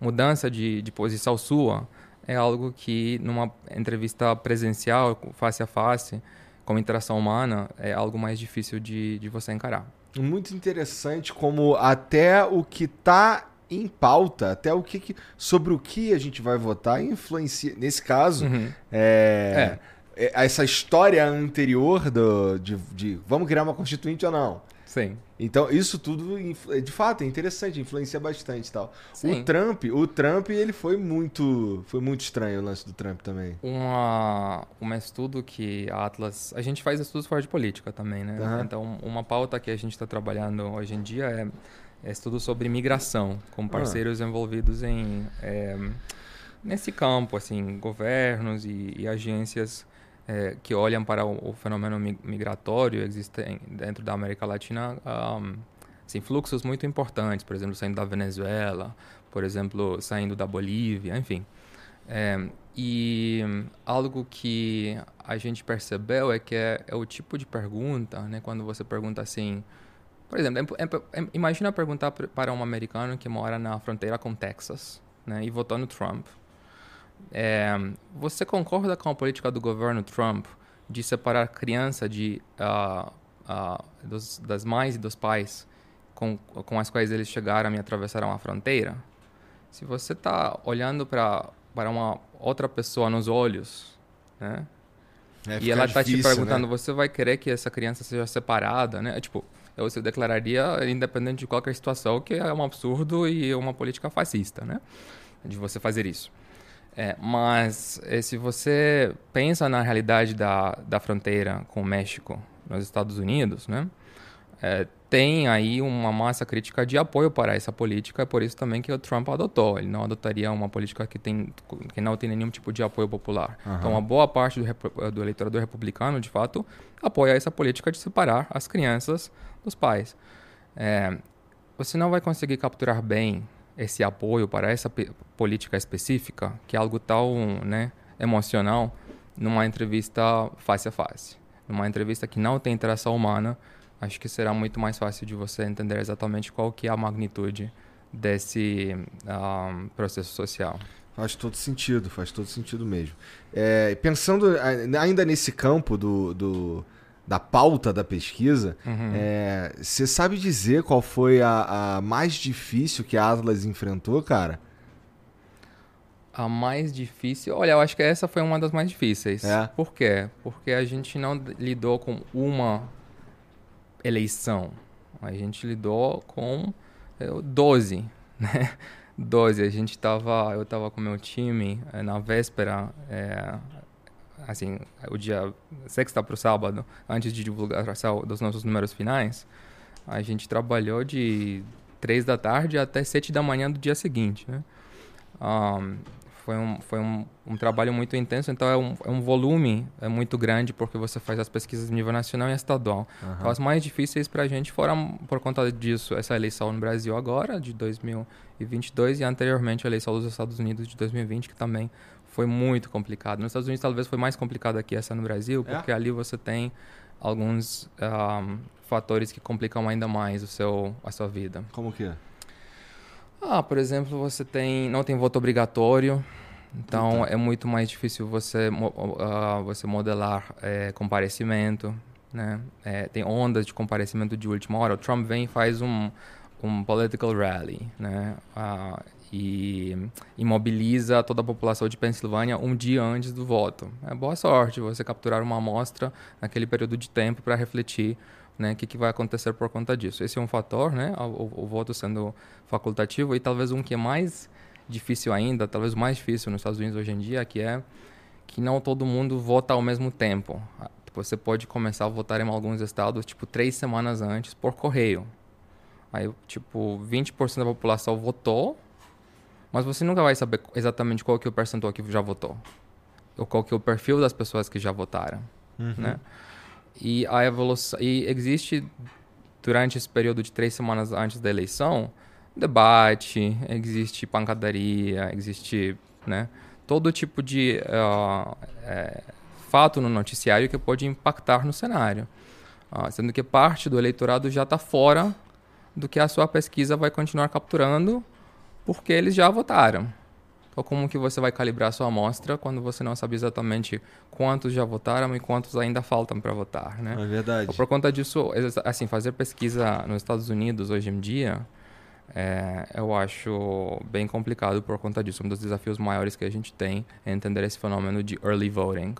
mudança de, de posição sua é algo que numa entrevista presencial, face a face, com interação humana, é algo mais difícil de, de você encarar. Muito interessante como até o que está em pauta, até o que, que, sobre o que a gente vai votar influencia. Nesse caso, uhum. é, é. é, essa história anterior do, de, de vamos criar uma constituinte ou não. Sim. Então, isso tudo, de fato, é interessante, influencia bastante tal. Sim. O Trump, o Trump, ele foi muito, foi muito estranho o lance do Trump também. Uma, um estudo que a Atlas, a gente faz estudos fora de política também, né? Uhum. Então, uma pauta que a gente está trabalhando hoje em dia é, é estudo sobre migração, com ah. parceiros uhum. envolvidos em é, nesse campo, assim, governos e, e agências é, que olham para o, o, fenômeno migratório existem dentro da América Latina um, assim, fluxos muito importantes, por exemplo, saindo da Venezuela, por exemplo, saindo da Bolívia, enfim. É, e algo que a gente percebeu é que é, é, o tipo de pergunta, né, quando você pergunta assim, por exemplo, imagina perguntar para um americano que mora na fronteira com Texas né, e votou no Trump. É, você concorda com a política do governo Trump de separar criança de, uh, uh, dos, das mães e dos pais com, com as quais eles chegaram e atravessaram a fronteira? Se você está olhando para para uma outra pessoa nos olhos, né? É, e ela está te perguntando, né? você vai querer que essa criança seja separada, né? É, tipo, eu se declararia, independente de qualquer situação, que é um absurdo e uma política fascista, né? De você fazer isso. É, mas é, se você pensa na realidade da, da fronteira com o México, nos Estados Unidos, né? É, tem aí uma massa crítica de apoio para essa política, é por isso também que o Trump adotou. Ele não adotaria uma política que, tem, que não tem nenhum tipo de apoio popular. Uhum. Então, uma boa parte do, do eleitorado republicano, de fato, apoia essa política de separar as crianças dos pais. É, você não vai conseguir capturar bem esse apoio para essa política específica, que é algo tão né, emocional, numa entrevista face a face. Numa entrevista que não tem interação humana, acho que será muito mais fácil de você entender exatamente qual que é a magnitude desse um, processo social. Faz todo sentido, faz todo sentido mesmo. É, pensando ainda nesse campo do, do da pauta da pesquisa, uhum. é, você é, sabe dizer qual foi a, a, mais difícil que a Atlas enfrentou, cara? A mais difícil? Olha, eu acho que essa foi uma das mais difíceis. É. Por quê? Porque a gente não lidou com uma eleição. A gente lidou com 12, né? 12. A gente tava, eu estava com meu time é, na véspera, é, assim, o dia sexta para o sábado, antes de divulgação dos nossos números finais, a gente trabalhou de três da tarde até sete da manhã do dia seguinte, né? Um, foi um, foi um, um, trabalho muito intenso, então é um, é um volume é muito grande porque você faz as pesquisas nível nacional e estadual. Uhum. Então, as mais difíceis para a gente foram, por conta disso, essa eleição no Brasil agora, de 2022, e anteriormente a eleição dos Estados Unidos de 2020, que também foi muito complicado. Nos Estados Unidos talvez foi mais complicado aqui essa no Brasil, é? porque é? ali você tem alguns um, fatores que complicam ainda mais o seu, a sua vida. Como que é? Ah, por exemplo, você tem não tem voto obrigatório, então é muito mais difícil você uh, você modelar é, comparecimento, né? É, tem ondas de comparecimento de última hora. O Trump vem e faz um um political rally, né? Uh, e imobiliza toda a população de Pensilvânia um dia antes do voto. É boa sorte você capturar uma amostra naquele período de tempo para refletir né? O que, que vai acontecer por conta disso? Esse é um fator, né? O, o, voto sendo facultativo e talvez um que é mais difícil ainda, talvez o mais difícil nos Estados Unidos hoje em dia, que é que não todo mundo vota ao mesmo tempo. Você pode começar a votar em alguns estados, tipo, três semanas antes, por correio. Aí, tipo, 20% da população votou, mas você nunca vai saber exatamente qual que é o percentual que já votou. Ou qual que é o perfil das pessoas que já votaram, uhum. né? E a evolução... E existe, durante esse período de três semanas antes da eleição, debate, existe pancadaria, existe, né? Todo tipo de uh, é, fato no noticiário que pode impactar no cenário. Uh, sendo que parte do eleitorado já está fora do que a sua pesquisa vai continuar capturando, porque eles já votaram. Então, como que você vai calibrar sua amostra quando você não sabe exatamente quantos já votaram e quantos ainda faltam para votar, né? É verdade. Então, por conta disso, assim, fazer pesquisa nos Estados Unidos hoje em dia, é, eu acho bem complicado por conta disso. Um dos desafios maiores que a gente tem é entender esse fenômeno de early voting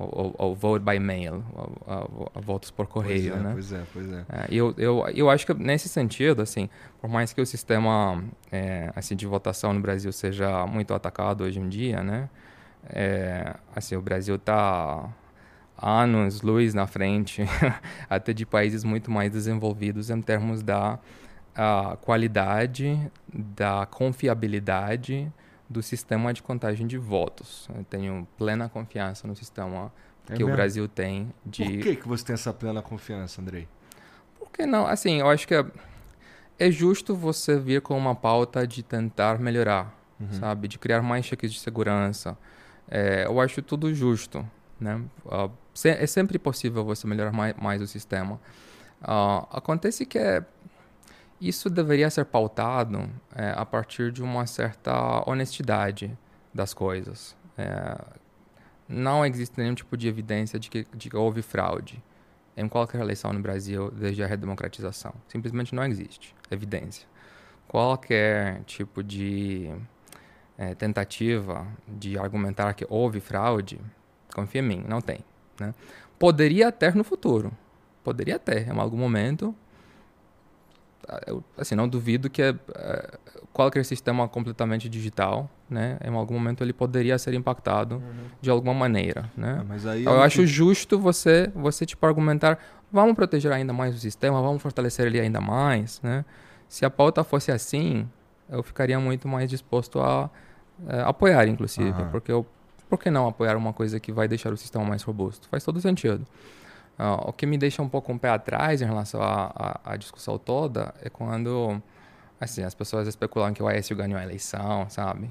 ou, vote by mail, votos por correio, pois é, né? Pois é, pois é. é eu, eu, eu acho que nesse sentido, assim, por mais que o sistema é, assim, de votação no Brasil seja muito atacado hoje em dia, né? É, assim, o Brasil está anos luz na frente até de países muito mais desenvolvidos em termos da qualidade, da confiabilidade do sistema de contagem de votos. Eu tenho plena confiança no sistema é que o Brasil tem de... Por que, que você tem essa plena confiança, Andrei? Porque não, assim, eu acho que é, é justo você vir com uma pauta de tentar melhorar, uhum. sabe? De criar mais cheques de segurança. É, eu acho tudo justo, né? Uh, é sempre possível você melhorar mais, mais o sistema. Uh, acontece que é isso deveria ser pautado é, a partir de uma certa honestidade das coisas. É, não existe nenhum tipo de evidência de que, de que houve fraude em qualquer eleição no Brasil desde a redemocratização. Simplesmente não existe evidência. Qualquer tipo de é, tentativa de argumentar que houve fraude, confia em mim, não tem. Né? Poderia ter no futuro. Poderia ter, em algum momento, eu, assim, não duvido que é, é, qualquer sistema completamente digital, né, em algum momento ele poderia ser impactado uhum. de alguma maneira, né? Ah, eu, eu acho que... justo você, você tipo argumentar, vamos proteger ainda mais o sistema, vamos fortalecer ele ainda mais, né? Se a pauta fosse assim, eu ficaria muito mais disposto a é, apoiar, inclusive, uhum. porque eu, por que não apoiar uma coisa que vai deixar o sistema mais robusto? Faz todo sentido. Uh, o que me deixa um pouco um pé atrás em relação à discussão toda é quando assim, as pessoas especulam que o Aécio ganhou a eleição, sabe?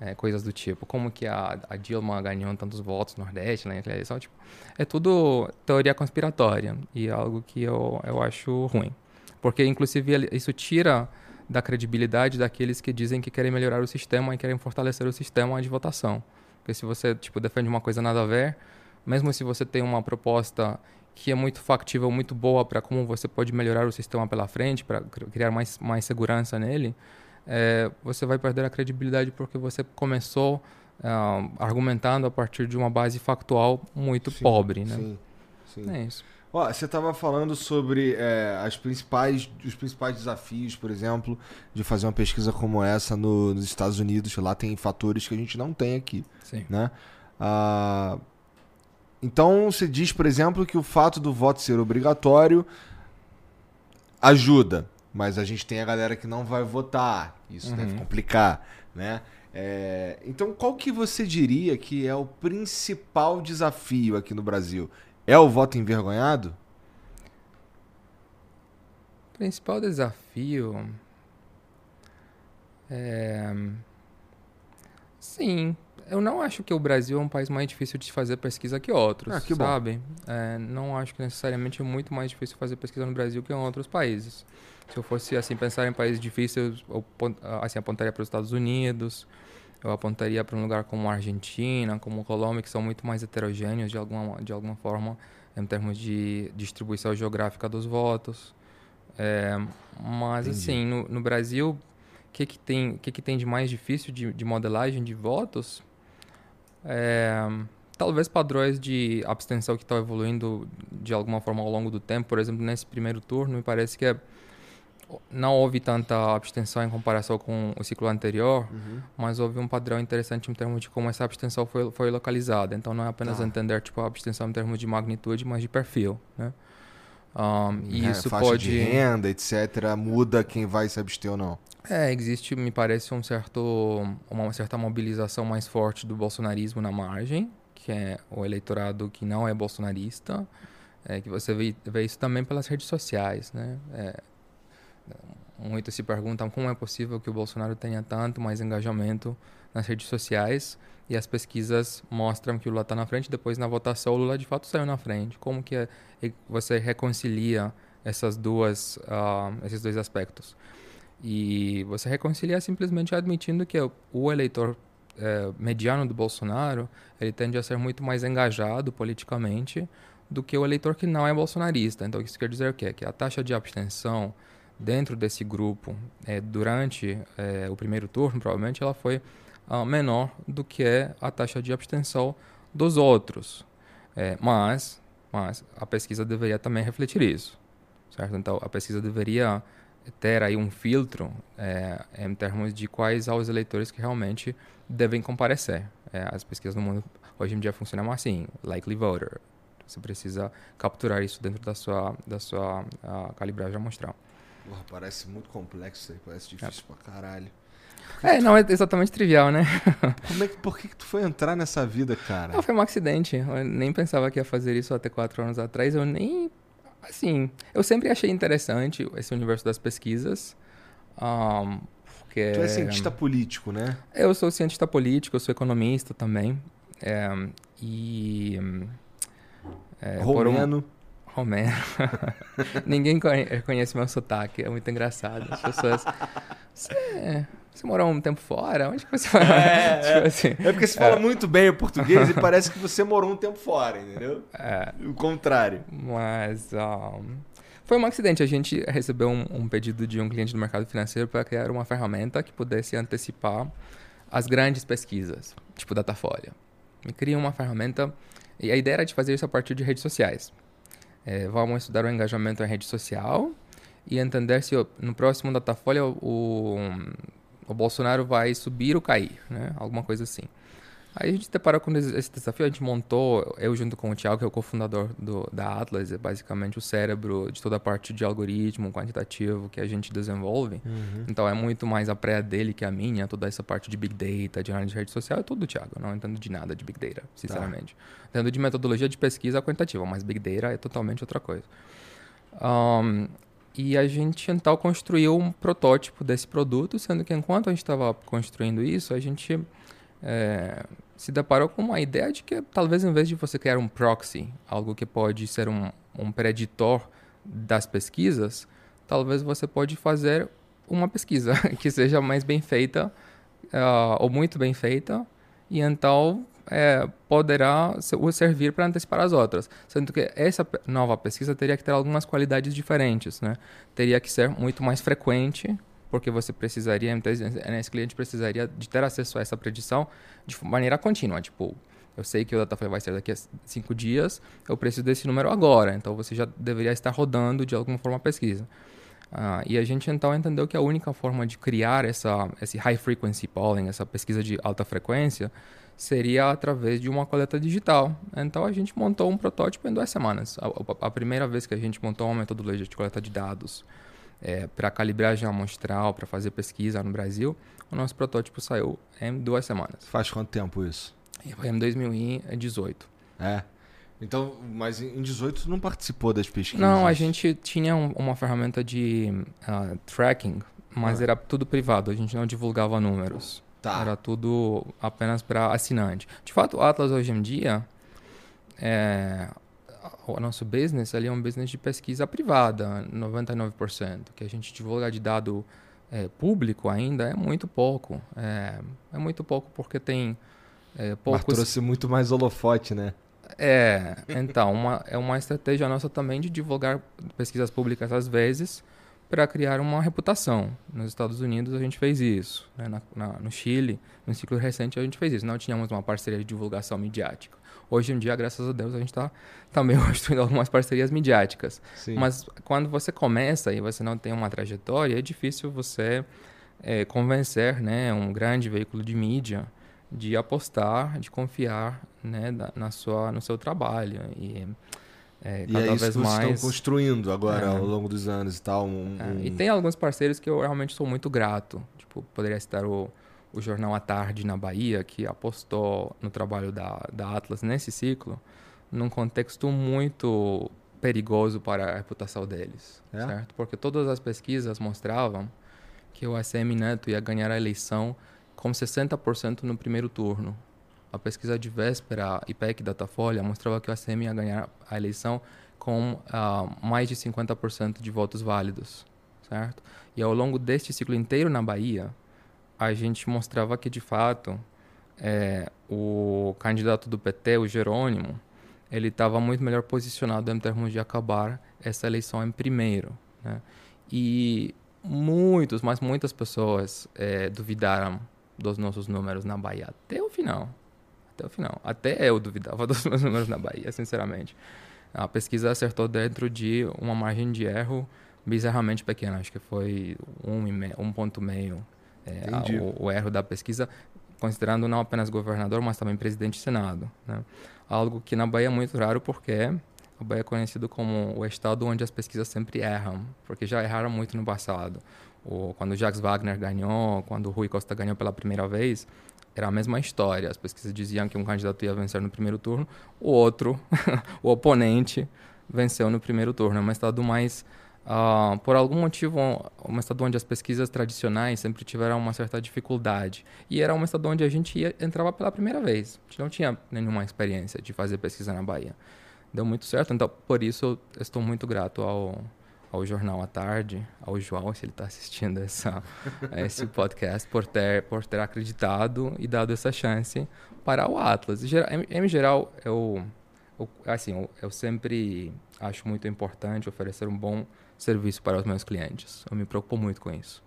É, coisas do tipo, como que a, a, Dilma ganhou tantos votos no Nordeste na eleição, tipo, é tudo teoria conspiratória e é algo que eu, eu acho ruim. Porque, inclusive, isso tira da credibilidade daqueles que dizem que querem melhorar o sistema e querem fortalecer o sistema de votação. Porque se você, tipo, defende uma coisa nada a ver, mesmo se você tem uma proposta que é muito factível, muito boa para como você pode melhorar o sistema pela frente, para criar mais, mais segurança nele, é, você vai perder a credibilidade porque você começou uh, argumentando a partir de uma base factual muito sim, pobre, né? Sim, sim. É isso. Ó, você estava falando sobre é, as principais, os principais desafios, por exemplo, de fazer uma pesquisa como essa no, nos Estados Unidos. Lá tem fatores que a gente não tem aqui, sim. né? Ah, então, se diz, por exemplo, que o fato do voto ser obrigatório ajuda, mas a gente tem a galera que não vai votar. Isso uhum. deve complicar, né? É, então, qual que você diria que é o principal desafio aqui no Brasil? É o voto envergonhado? O principal desafio é... Sim, eu não acho que o Brasil é um país mais difícil de fazer pesquisa que outros, ah, que sabe? É, não acho que necessariamente é muito mais difícil fazer pesquisa no Brasil que em outros países. Se eu fosse assim pensar em países difíceis, eu assim apontaria para os Estados Unidos, eu apontaria para um lugar como a Argentina, como a Colômbia, que são muito mais heterogêneos de alguma de alguma forma em termos de distribuição geográfica dos votos. É, mas Entendi. assim, no, no Brasil, o que que tem, que que tem de mais difícil de, de modelagem de votos? É, talvez padrões de abstenção que estão evoluindo de alguma forma ao longo do tempo. Por exemplo, nesse primeiro turno, me parece que não houve tanta abstenção em comparação com o ciclo anterior, uhum. mas houve um padrão interessante em termos de como essa abstenção foi, foi localizada. Então, não é apenas ah. entender tipo, a abstenção em termos de magnitude, mas de perfil. Né? Um, e é, isso faixa pode. de renda, etc., muda quem vai se abster ou não. É, existe, me parece, um certo, uma certa mobilização mais forte do bolsonarismo na margem, que é o eleitorado que não é bolsonarista, é, que você vê, vê isso também pelas redes sociais, né? É, muitos se perguntam como é possível que o Bolsonaro tenha tanto mais engajamento nas redes sociais e as pesquisas mostram que o Lula está na frente, depois na votação o Lula de fato saiu na frente. Como que é, você reconcilia essas duas, uh, esses dois aspectos? E você reconcilia simplesmente admitindo que o eleitor é, mediano do Bolsonaro ele tende a ser muito mais engajado politicamente do que o eleitor que não é bolsonarista. Então, isso quer dizer o quê? Que a taxa de abstenção dentro desse grupo, é, durante é, o primeiro turno, provavelmente ela foi uh, menor do que é a taxa de abstenção dos outros. É, mas, mas a pesquisa deveria também refletir isso, certo? Então, a pesquisa deveria ter aí um filtro é, em termos de quais são os eleitores que realmente devem comparecer. É, as pesquisas no mundo hoje em dia funcionam assim, likely voter. Você precisa capturar isso dentro da sua, da sua calibragem amostral. Porra, parece muito complexo aí, parece difícil é. pra caralho. É, não é exatamente trivial, né? Como é que, por que, que tu foi entrar nessa vida, cara? Não, foi um acidente. Eu nem pensava que ia fazer isso até quatro anos atrás. Eu nem Assim, eu sempre achei interessante esse universo das pesquisas. Um, porque, tu é cientista político, né? Eu sou cientista político, eu sou economista também. É, e. É, Romeno. Romeno. Ninguém conhece meu sotaque, é muito engraçado. As pessoas. Você, você morou um tempo fora? Onde que você é, é, tipo assim, é porque você fala é. muito bem o português e parece que você morou um tempo fora, entendeu? É. O contrário. Mas. Um, foi um acidente. A gente recebeu um, um pedido de um cliente do mercado financeiro para criar uma ferramenta que pudesse antecipar as grandes pesquisas, tipo Datafolha. Me cria uma ferramenta e a ideia era de fazer isso a partir de redes sociais. É, vamos estudar o engajamento em rede social e entender se no próximo Datafolha o, o Bolsonaro vai subir ou cair, né? Alguma coisa assim. Aí a gente deparou com esse desafio, a gente montou, eu junto com o Thiago, que é o cofundador do, da Atlas, é basicamente o cérebro de toda a parte de algoritmo quantitativo que a gente desenvolve. Uhum. Então é muito mais a praia dele que a minha, toda essa parte de Big Data, de análise de rede social, é tudo do Thiago. Eu não entendo de nada de Big Data, sinceramente. Tá. Entendo de metodologia de pesquisa quantitativa, mas Big Data é totalmente outra coisa. Um, e a gente então construiu um protótipo desse produto, sendo que enquanto a gente estava construindo isso, a gente é, se deparou com uma ideia de que talvez em vez de você criar um proxy, algo que pode ser um, um preditor das pesquisas, talvez você pode fazer uma pesquisa que seja mais bem feita uh, ou muito bem feita e então é, poderá servir para antecipar as outras. Sendo que essa nova pesquisa teria que ter algumas qualidades diferentes. Né? Teria que ser muito mais frequente, porque você precisaria, esse cliente precisaria de ter acesso a essa predição de maneira contínua. Tipo, eu sei que o Dataflow vai ser daqui a cinco dias, eu preciso desse número agora. Então você já deveria estar rodando de alguma forma a pesquisa. Ah, e a gente então entendeu que a única forma de criar essa, esse high frequency polling, essa pesquisa de alta frequência, seria através de uma coleta digital. Então a gente montou um protótipo em duas semanas. A, a, a primeira vez que a gente montou uma metodologia de coleta de dados é, para calibragem amostral, para fazer pesquisa no Brasil, o nosso protótipo saiu em duas semanas. Faz quanto tempo isso? Foi em 2018. É. Então, mas em 18 não participou das pesquisas? Não, a gente tinha um, uma ferramenta de uh, tracking, mas ah. era tudo privado, a gente não divulgava números. Tá. Era tudo apenas para assinante. De fato, o Atlas hoje em dia, é, o nosso business ali é um business de pesquisa privada, 99%. Que a gente divulga de dado é, público ainda é muito pouco. É, é muito pouco porque tem é, poucos... Mas trouxe muito mais holofote, né? É, então, uma, é uma estratégia nossa também de divulgar pesquisas públicas às vezes, para criar uma reputação. Nos Estados Unidos a gente fez isso, né? na, na, no Chile, no ciclo recente a gente fez isso. Não tínhamos uma parceria de divulgação midiática. Hoje em dia, graças a Deus, a gente está também construindo algumas parcerias midiáticas. Sim. Mas quando você começa e você não tem uma trajetória, é difícil você é, convencer né, um grande veículo de mídia de apostar, de confiar né, na sua, no seu trabalho. E, é, cada e é isso que mais estão construindo agora é. ao longo dos anos e tal. Um, é, um... E tem alguns parceiros que eu realmente sou muito grato. Tipo, poderia citar o, o Jornal à Tarde na Bahia, que apostou no trabalho da, da Atlas nesse ciclo, num contexto muito perigoso para a reputação deles, é? certo? Porque todas as pesquisas mostravam que o ACM Neto ia ganhar a eleição com 60% no primeiro turno. A pesquisa de véspera IPEC Datafolha mostrava que o ACM ia ganhar a eleição com uh, mais de 50% de votos válidos, certo? E ao longo deste ciclo inteiro na Bahia, a gente mostrava que, de fato, é, o candidato do PT, o Jerônimo, ele estava muito melhor posicionado em termos de acabar essa eleição em primeiro. Né? E muitos, mas muitas pessoas é, duvidaram dos nossos números na Bahia até o final. Até o final. Até eu duvidava dos meus números na Bahia, sinceramente. A pesquisa acertou dentro de uma margem de erro bizarramente pequena. Acho que foi um, um ponto meio é, o, o, erro da pesquisa, considerando não apenas governador, mas também presidente e senado. Né? Algo que na Bahia é muito raro porque a Bahia é conhecido como o estado onde as pesquisas sempre erram, porque já erraram muito no passado. O, quando o Jacques Wagner ganhou, quando o Rui Costa ganhou pela primeira vez, era a mesma história. As pesquisas diziam que um candidato ia vencer no primeiro turno, o outro, o oponente, venceu no primeiro turno. É um estado mais Uh, por algum motivo, um estado onde as pesquisas tradicionais sempre tiveram uma certa dificuldade. E era um estado onde a gente ia, entrava pela primeira vez. A gente não tinha nenhuma experiência de fazer pesquisa na Bahia. Deu muito certo, então por isso eu estou muito grato ao, ao Jornal à Tarde, ao João, se ele está assistindo essa, esse podcast, por ter, por ter acreditado e dado essa chance para o Atlas. Em, em geral, eu, eu assim, eu, eu sempre acho muito importante oferecer um bom serviço para os meus clientes. Eu me preocupo muito com isso.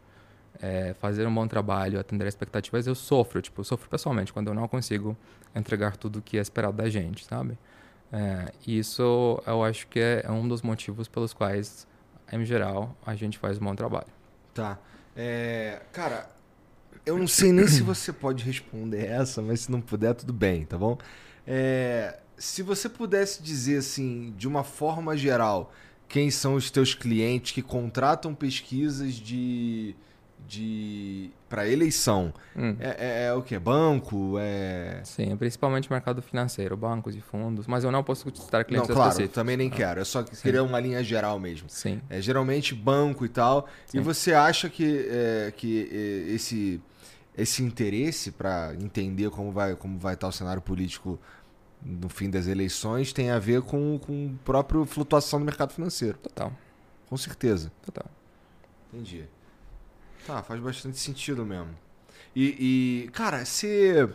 É, fazer um bom trabalho, atender expectativas, eu sofro, tipo, eu sofro pessoalmente quando eu não consigo entregar tudo que é esperado da gente, sabe? É, isso eu acho que é, é um dos motivos pelos quais, em geral, a gente faz um bom trabalho. Tá. É, cara, eu não sei nem se você pode responder essa, mas se não puder, tudo bem, tá bom? É, se você pudesse dizer assim, de uma forma geral, quem são os teus clientes que contratam pesquisas de, de para eleição. Hum. É, é, é, o que? Banco? É... Sim, principalmente mercado financeiro, bancos e fundos. Mas eu não posso citar clientes não, claro, específicos. também nem ah. quero. Eu só queria uma linha geral mesmo. Sim. É, geralmente banco e tal. Sim. E você acha que, é, que é, esse, esse interesse para entender como vai, como vai estar o cenário político no fim das eleições tem a ver com, com a própria flutuação do mercado financeiro. Total. Com certeza. Total. Entendi. Tá, faz bastante sentido mesmo. E, e cara, você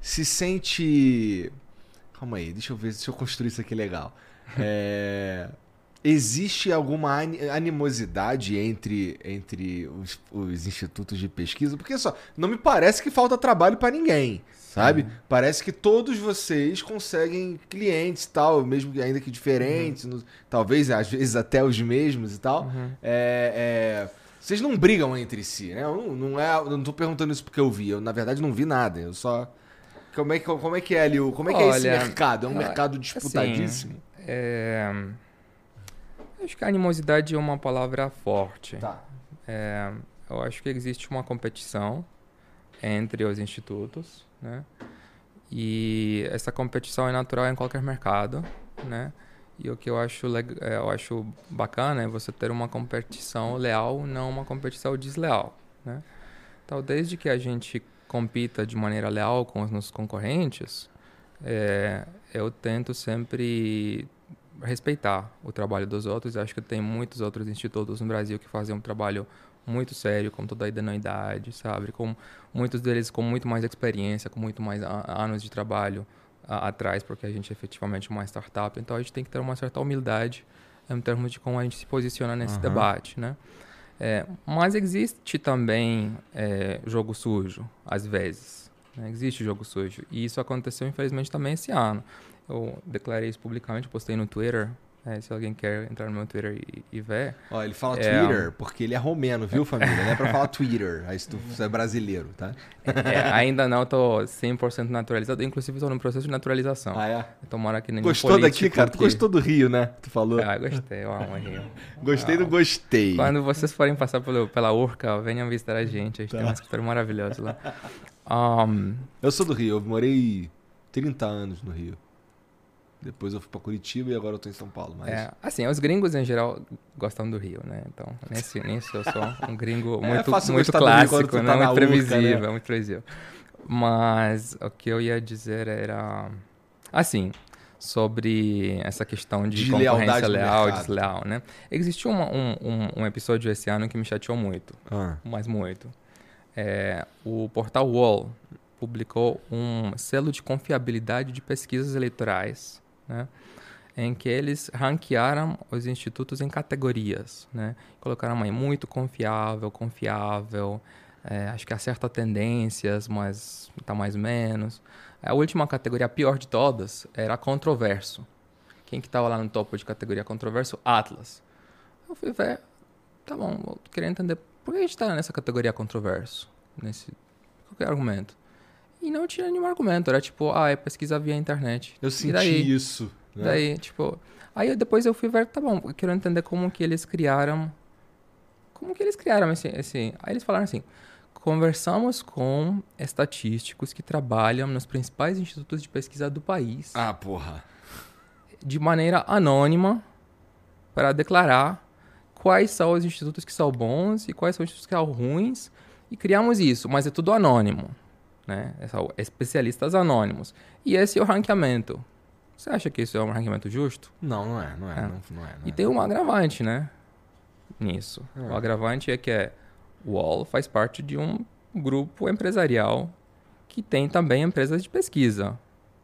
se sente. Calma aí, deixa eu ver, deixa eu construir isso aqui legal. É... Existe alguma animosidade entre, entre os, os, institutos de pesquisa? Porque só, não me parece que falta trabalho para ninguém sabe? Uhum. Parece que todos vocês conseguem clientes tal, mesmo que ainda que diferentes, uhum. no, talvez às vezes até os mesmos e tal. Uhum. É, é, vocês não brigam entre si, né? Eu não, não, é, eu não tô perguntando isso porque eu vi, eu na verdade não vi nada, eu só... Como é que, como é, que é ali, como é que é esse mercado? É um mercado disputadíssimo? Assim, é... Acho que a animosidade é uma palavra forte. Tá. É, eu acho que existe uma competição entre os institutos, né? E essa competição é natural em qualquer mercado, né? E o que eu acho, é, eu acho bacana é você ter uma competição leal, não uma competição desleal, né? Então, desde que a gente compita de maneira leal com os nossos concorrentes, é, eu tento sempre respeitar o trabalho dos outros. Acho que tem muitos outros institutos no Brasil que fazem um trabalho muito sério, com toda a idoneidade, sabe? Com muitos deles com muito mais experiência, com muito mais anos de trabalho a, atrás, porque a gente é efetivamente uma startup. Então a gente tem que ter uma certa humildade em termos de como a gente se posiciona nesse uhum. debate, né? É, mas existe também é, jogo sujo, às vezes, Né? Existe jogo sujo. E isso aconteceu, infelizmente, também esse ano. Eu declarei isso publicamente, postei no Twitter. É, se alguém quer entrar no meu Twitter e, e ver. Ó, ele fala é, Twitter porque ele é romeno, viu, família? Não é pra falar Twitter, aí se tu é brasileiro, tá? É, ainda não tô 100% naturalizado, inclusive estou no processo de naturalização. Ah, é? Então moro aqui nem Gostou daqui, cara? Tu gostou do Rio, né? Tu falou. Ah, gostei, eu amo o Rio. Gostei do gostei. Quando vocês forem passar pelo, pela Urca, venham visitar a gente, a gente tá. tem um escritório maravilhoso lá. Um... Eu sou do Rio, eu morei 30 anos no Rio. Depois eu fui para Curitiba e agora eu tô em São Paulo. Mas... É, assim, os gringos em geral gostam do Rio, né? Então, nesse, nisso eu sou um gringo muito, é muito clássico, né? Tá muito previsível, Urca, né? muito previsível. Mas o que eu ia dizer era. Assim, sobre essa questão de, de concorrência leal e desleal, né? Existiu uma, um, um, um, episódio esse ano que me chateou muito, ah. mas muito. É, o portal Wall publicou um selo de confiabilidade de pesquisas eleitorais né? em que eles ranquearam os institutos em categorias, né? Colocaram aí muito confiável, confiável, é, acho que acerta tendências, mas está mais menos. A última categoria, a pior de todas, era controverso. Quem que estava lá no topo de categoria controverso? Atlas. Eu fui ver, tá bom, eu queria entender por que a gente está nessa categoria controverso, nesse qualquer argumento. E não tinha nenhum argumento. Era tipo, ah, é pesquisa via internet. Eu senti daí, isso. Né? Daí, tipo. Aí depois eu fui ver, tá bom, eu quero entender como que eles criaram. Como que eles criaram esse. esse... Aí eles falaram assim. Conversamos com estatísticos que trabalham nos principais institutos de pesquisa do país. Ah, porra. De maneira anônima para declarar quais são os institutos que são bons e quais são os institutos que são ruins. E criamos isso, mas é tudo anônimo né? Especialistas anônimos. E esse é o ranqueamento. Você acha que isso é um ranqueamento justo? Não, não é, não é. é. Não, não é não e é. tem um agravante, né? Nisso. É. O agravante é que é, o UOL faz parte de um grupo empresarial que tem também empresas de pesquisa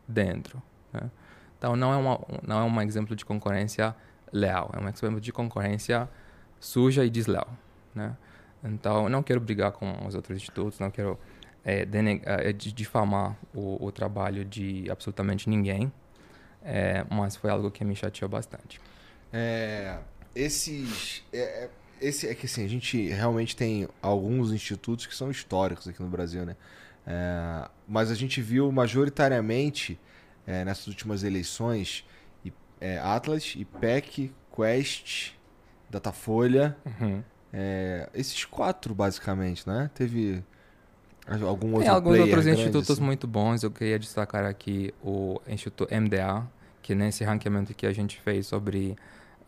dentro. Né? Então não é, uma, não é um exemplo de concorrência leal, é um exemplo de concorrência suja e desleal. Né? Então não quero brigar com os outros institutos, não quero é, é, de difamar o, o, trabalho de absolutamente ninguém, é, mas foi algo que me chateou bastante. É, esses. É, é, esse é que assim, a gente realmente tem alguns institutos que são históricos aqui no Brasil, né? É, mas a gente viu majoritariamente nessas últimas eleições Atlas, IPEC, Quest, Datafolha. Uhum. esses quatro, basicamente, né? Teve Algum outro Tem alguns outros institutos assim? muito bons. Eu queria destacar aqui o Instituto MDA, que nesse ranqueamento que a gente fez sobre.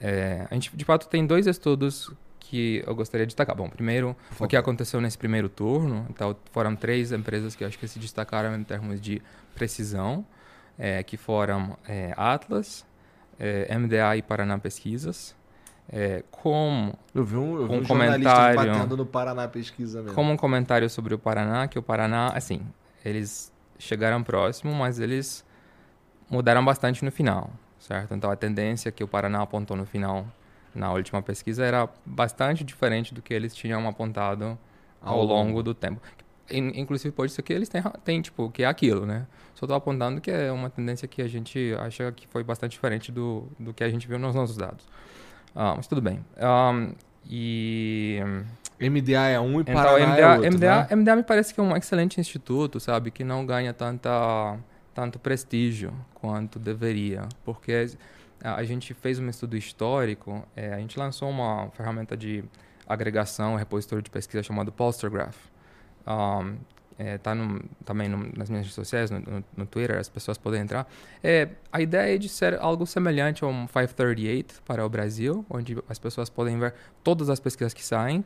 É, a gente, de fato, tem dois estudos que eu gostaria de destacar. Bom, primeiro, o que aconteceu nesse primeiro turno. Então, foram três empresas que eu acho que se destacaram em termos de precisão, é, que foram é, Atlas, é, MDA e Paraná Pesquisas é, como eu vi um, eu vi um, um comentário batendo no Paraná pesquisa mesmo. Como um comentário sobre o Paraná, que o Paraná, assim, eles chegaram próximo, mas eles mudaram bastante no final, certo? Então a tendência que o Paraná apontou no final na última pesquisa era bastante diferente do que eles tinham apontado ao, ao longo, do tempo. Inclusive, pode ser que eles têm, têm, tipo, que é aquilo, né? Só estou apontando que é uma tendência que a gente acha que foi bastante diferente do, do que a gente viu nos nossos dados. Ah, mas tudo bem. Um, e. MDA é um e então, Paraná MDA, é outro, MDA, né? MDA me parece que é um excelente instituto, sabe? Que não ganha tanta, tanto prestígio quanto deveria. Porque a, gente fez um estudo histórico, é, a gente lançou uma ferramenta de agregação, um repositório de pesquisa chamado Postergraph. Um, é, tá no, também no, nas minhas redes sociais, no, no, no, Twitter, as pessoas podem entrar. É, a ideia é de ser algo semelhante a um 538 para o Brasil, onde as pessoas podem ver todas as pesquisas que saem,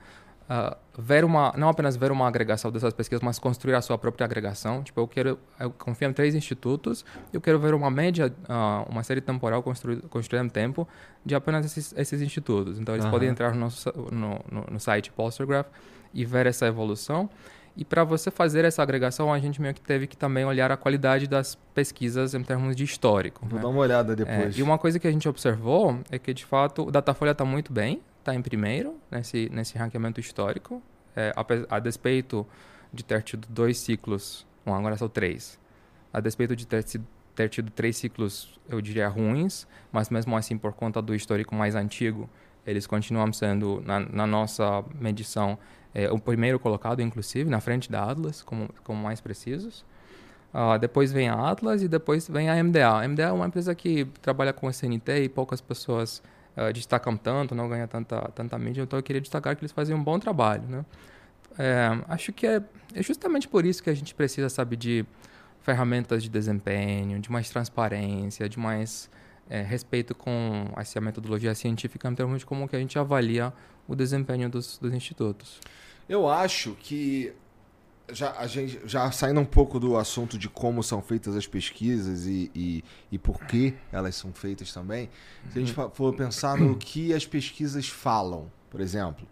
uh, ver uma, não apenas ver uma agregação dessas pesquisas, mas construir a sua própria agregação. Tipo, eu quero, eu confio em três institutos, eu quero ver uma média, uh, uma série temporal construída construída em tempo de apenas esses, esses institutos. Então, eles uhum. podem entrar no, no, no, no site Postergraph e ver essa evolução. E para você fazer essa agregação, a gente meio que teve que também olhar a qualidade das pesquisas em termos de histórico. Vou né? dar uma olhada depois. É, e uma coisa que a gente observou é que, de fato, o Datafolha está muito bem, está em primeiro nesse, nesse ranqueamento histórico, é, a, a, despeito de ter tido dois ciclos Bom, agora são três. A despeito de ter, ter tido três ciclos, eu diria, ruins, mas mesmo assim, por conta do histórico mais antigo, eles continuam sendo, na, na nossa medição, é, o primeiro colocado, inclusive, na frente da Atlas, como, como mais precisos. Uh, depois vem a Atlas e depois vem a MDA. A MDA é uma empresa que trabalha com SNT e poucas pessoas uh, destacam tanto, não ganha tanta, tanta mídia, então eu queria destacar que eles fazem um bom trabalho. Né? É, acho que é, é justamente por isso que a gente precisa, sabe, de ferramentas de desempenho, de mais transparência, de mais é, respeito com essa metodologia científica em termos de como que a gente avalia o desempenho dos, dos institutos. Eu acho que já, a gente, já saindo um pouco do assunto de como são feitas as pesquisas e, e, e por que elas são feitas também, se a gente for pensar no que as pesquisas falam, por exemplo,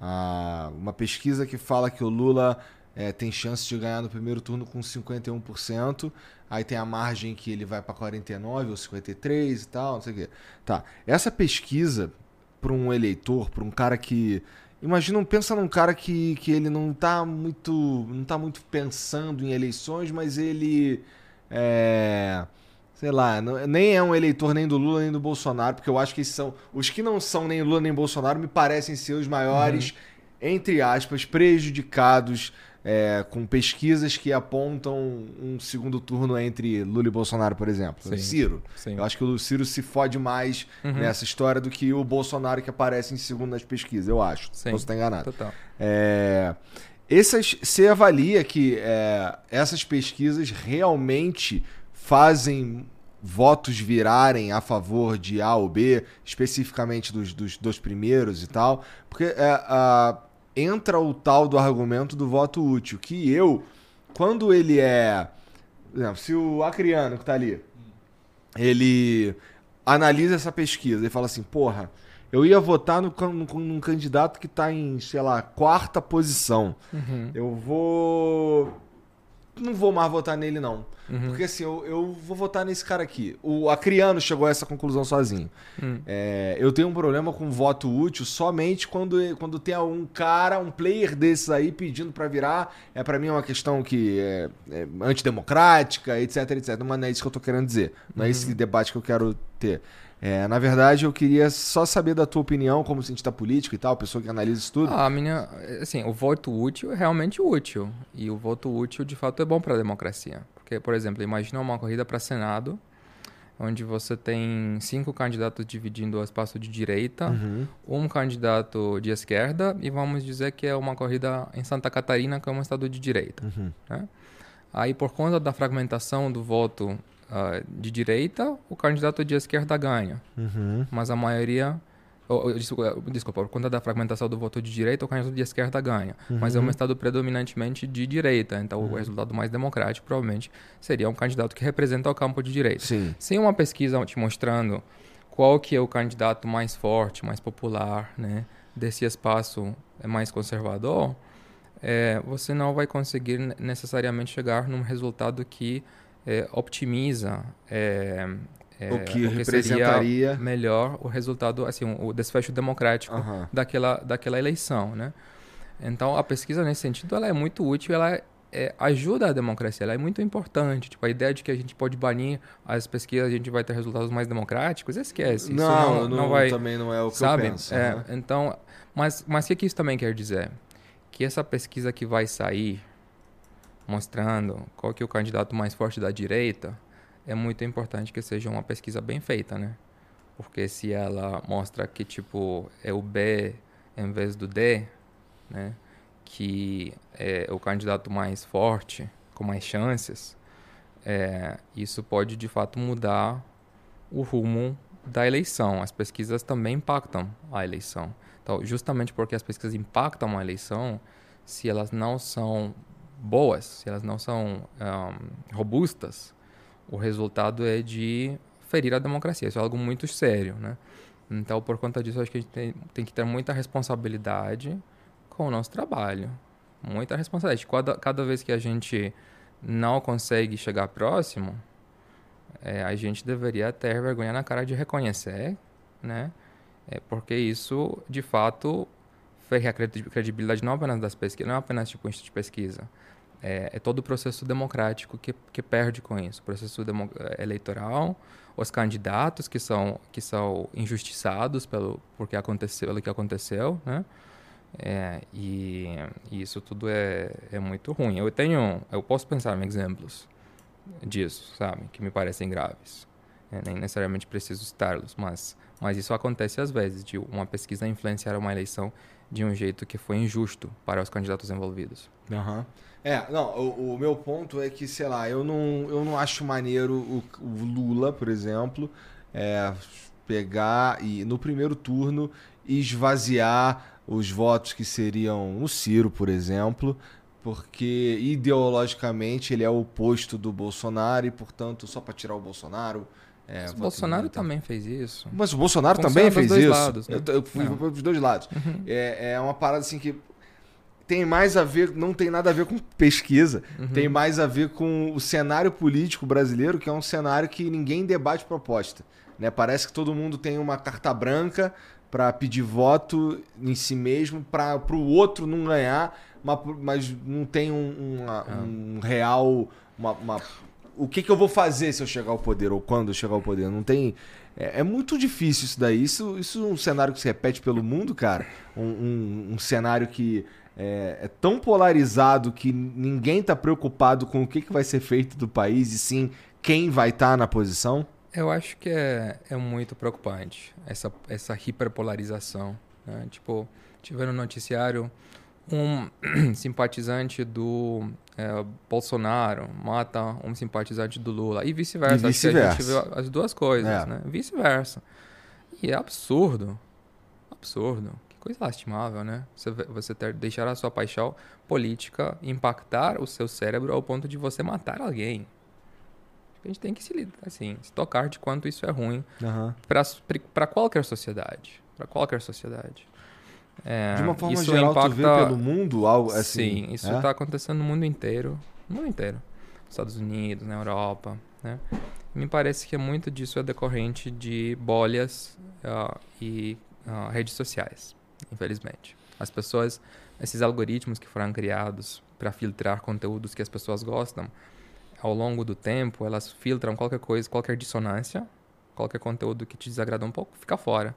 ah, uma pesquisa que fala que o Lula é, tem chance de ganhar no primeiro turno com 51%, aí tem a margem que ele vai para 49 ou 53 e tal, não sei o quê. Tá, essa pesquisa para um eleitor, para um cara que Imagina, pensa num cara que, que ele não tá muito. não tá muito pensando em eleições, mas ele. É, sei lá, não, nem é um eleitor nem do Lula nem do Bolsonaro, porque eu acho que são. Os que não são nem Lula nem Bolsonaro me parecem ser os maiores, uhum. entre aspas, prejudicados é, com pesquisas que apontam um segundo turno entre Lula e Bolsonaro, por exemplo. Sim, Ciro. Sim. Eu acho que o Ciro se fode mais uhum. nessa história do que o Bolsonaro que aparece em segundo nas pesquisas, eu acho. Sim. Posso estar enganado. Total. É, essas, você avalia que é, essas pesquisas realmente fazem votos virarem a favor de A ou B, especificamente dos, dos, dos primeiros e tal? Porque é, a entra o tal do argumento do voto útil, que eu, quando ele é. Por exemplo, se o Acriano que tá ali, ele analisa essa pesquisa e fala assim, porra, eu ia votar no, no, num candidato que tá em, sei lá, quarta posição. Uhum. Eu vou. Não vou mais votar nele, não. Uhum. Porque assim, eu, eu, vou votar nesse cara aqui. O Acriano chegou a essa conclusão sozinho. Uhum. É, eu tenho um problema com voto útil somente quando, quando tem um cara, um player desses aí pedindo para virar. É para mim é uma questão que é, é, antidemocrática, etc, etc. Mas não é isso que eu tô querendo dizer. Não é esse uhum. debate que eu quero ter. É, na verdade, eu queria só saber da tua opinião como cientista político e tal, pessoa que analisa isso tudo. Ah, minha, assim, o voto útil é realmente útil. E o voto útil, de fato, é bom para a democracia. Porque, por exemplo, imagina uma corrida para Senado, onde você tem cinco candidatos dividindo o espaço de direita, uhum. um candidato de esquerda, e vamos dizer que é uma corrida em Santa Catarina, que é um estado de direita. Uhum. Né? Aí, por conta da fragmentação do voto uh, de direita, o candidato de esquerda ganha. Uhum. Mas a maioria Oh, desculpa, por conta da fragmentação do voto de direita, o candidato de esquerda ganha. Uhum. Mas é um estado predominantemente de direita, então uhum. o resultado mais democrático provavelmente seria um candidato que representa o campo de direita. Sim. Sem uma pesquisa te mostrando qual que é o candidato mais forte, mais popular, né, desse espaço mais conservador, é, você não vai conseguir necessariamente chegar num resultado que é, optimiza é, é, o que, representaria melhor o resultado, assim, o desfecho democrático uhum. daquela, daquela eleição, né? Então, a pesquisa nesse sentido, ela é muito útil, ela é, ajuda a democracia, ela é muito importante. Tipo, a ideia de que a gente pode banir as pesquisas, a gente vai ter resultados mais democráticos, esquece. Não, não, não, não, vai, também não é o que sabe? eu penso. É, né? Então, mas, mas o que, que isso também quer dizer? Que essa pesquisa que vai sair mostrando qual que é o candidato mais forte da direita, é muito importante que seja uma pesquisa bem feita, né? Porque se ela mostra que, tipo, é o B em vez do D, né? Que é o candidato mais forte, com mais chances, é, isso pode, de fato, mudar o rumo da eleição. As pesquisas também impactam a eleição. Então, justamente porque as pesquisas impactam a eleição, se elas não são boas, se elas não são um, robustas, o resultado é de ferir a democracia. Isso é algo muito sério, né? Então, por conta disso, acho que a gente tem, tem que ter muita responsabilidade com o nosso trabalho. Muita responsabilidade. Cada, cada vez que a gente não consegue chegar próximo, é, a gente deveria ter vergonha na cara de reconhecer, né? É porque isso, de fato, fere a credibilidade não apenas das pesquisas, não apenas tipo, de pesquisa, é, é, todo o processo democrático que, que perde com isso. O processo eleitoral, os candidatos que são, que são injustiçados pelo, porque aconteceu, pelo que aconteceu, né? É, e, e, isso tudo é, é muito ruim. Eu tenho, eu posso pensar em exemplos disso, sabe, que me parecem graves. É, nem necessariamente preciso citá-los, mas, mas isso acontece às vezes, de uma pesquisa influenciar uma eleição de um jeito que foi injusto para os candidatos envolvidos. Uhum. É, não, o, o, meu ponto é que, sei lá, eu não, eu não acho maneiro o, o Lula, por exemplo, é, pegar e no primeiro turno esvaziar os votos que seriam no Ciro, por exemplo, porque ideologicamente ele é o oposto do Bolsonaro e, portanto, só para tirar o Bolsonaro. É, o Bolsonaro também fez isso. Mas o Bolsonaro Funciona também fez isso. Lados, né? eu, eu fui para os dois lados. Uhum. É, é uma parada assim que tem mais a ver, não tem nada a ver com pesquisa, uhum. tem mais a ver com o cenário político brasileiro, que é um cenário que ninguém debate proposta. Né? Parece que todo mundo tem uma carta branca para pedir voto em si mesmo, para o outro não ganhar, mas, mas não tem um, uma, ah. um real. Uma, uma, o que, que eu vou fazer se eu chegar ao poder ou quando eu chegar ao poder? Não tem. É, é, muito difícil isso daí. Isso, isso é um cenário que se repete pelo mundo, cara. Um, um, um cenário que é, é, tão polarizado que ninguém está preocupado com o que, que vai ser feito do país e sim quem vai estar tá na posição? Eu acho que é, é muito preocupante essa, essa hiperpolarização. Né? Tipo, tiver no noticiário um simpatizante do é, Bolsonaro mata um simpatizante do Lula e vice-versa. Vice a gente vê as duas coisas, é. né? Vice-versa. E é absurdo. Absurdo. Que coisa lastimável, né? Você, você ter, deixar a sua paixão política impactar o seu cérebro ao ponto de você matar alguém. A gente tem que se, assim, se tocar de quanto isso é ruim uhum. para qualquer sociedade. Para qualquer sociedade. É, de uma forma isso geral, impacta... tu vê pelo mundo algo assim? Sim, isso está é? acontecendo no mundo inteiro. No mundo inteiro. Estados Unidos, na Europa, né? Me parece que muito disso é decorrente de bolhas uh, e uh, redes sociais, infelizmente. As pessoas, esses algoritmos que foram criados para filtrar conteúdos que as pessoas gostam, ao longo do tempo, elas filtram qualquer coisa, qualquer dissonância, qualquer conteúdo que te desagrada um pouco, fica fora.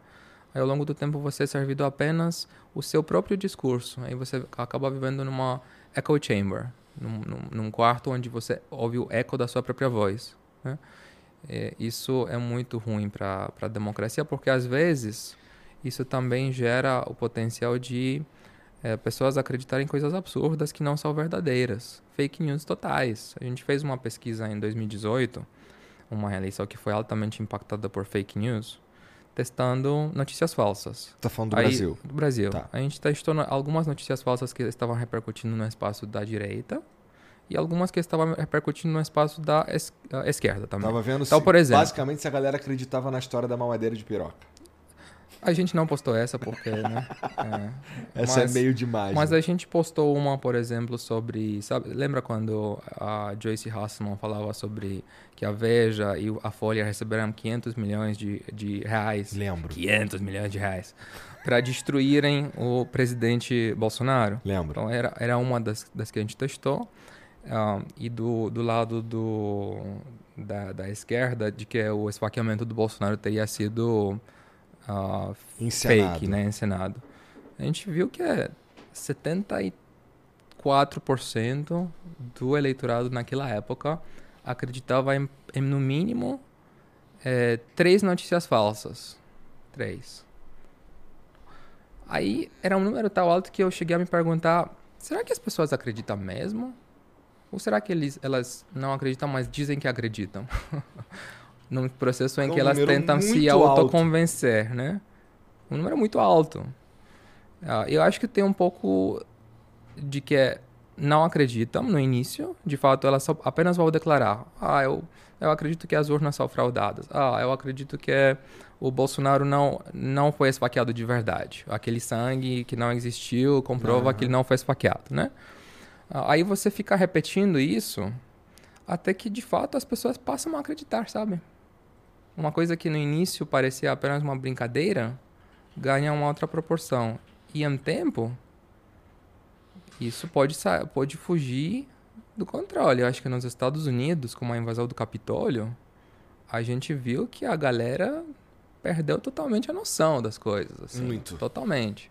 Aí ao longo do tempo você é servido apenas o seu próprio discurso. Aí você acaba vivendo numa echo chamber, num, num, quarto onde você ouve o eco da sua própria voz. Né? É, isso é muito ruim para a democracia, porque às vezes isso também gera o potencial de é, pessoas acreditarem em coisas absurdas que não são verdadeiras. Fake news totais. A gente fez uma pesquisa em 2018, uma eleição que foi altamente impactada por fake news testando notícias falsas. Tá falando do Aí, Brasil? Do Brasil. Tá. A gente testou algumas notícias falsas que estavam repercutindo no espaço da direita e algumas que estavam repercutindo no espaço da es esquerda também. Tava vendo então, se, por exemplo, basicamente se a galera acreditava na história da mamadeira de piroca. A gente não postou essa porque, né? É. Essa é mas, é meio demais. Mas né? a gente postou uma, por exemplo, sobre. Sabe, lembra quando a Joyce Hassman falava sobre que a Veja e a Folha receberam 500 milhões de, de reais? Lembro. 500 milhões de reais. Para destruírem o presidente Bolsonaro? Lembro. Então era, era uma das, das que a gente testou. E do, do lado do, da, da esquerda, de que o esfaqueamento do Bolsonaro teria sido uh, fake, né, encenado. A gente viu que é 74% do eleitorado naquela época acreditava em, em no mínimo é, três notícias falsas. Três. Aí era um número tão alto que eu cheguei a me perguntar: será que as pessoas acreditam mesmo? Ou será que eles, elas não acreditam, mas dizem que acreditam? num processo em é um que elas tentam se autoconvencer, né? Um número muito alto. Ah, eu acho que tem um pouco de que é, não acreditam no início. De fato, elas só, apenas vão declarar: ah, eu, eu acredito que as urnas são fraudadas. Ah, eu acredito que é, o Bolsonaro não, não foi esfaqueado de verdade. Aquele sangue que não existiu comprova uhum. que ele não foi esfaqueado, né? Ah, aí você fica repetindo isso até que, de fato, as pessoas passam a acreditar, sabe? Uma coisa que no início parecia apenas uma brincadeira ganha uma outra proporção. E em tempo, isso pode, pode fugir do controle. Eu acho que nos Estados Unidos, com a invasão do Capitólio, a gente viu que a galera perdeu totalmente a noção das coisas. Assim, Muito. Totalmente.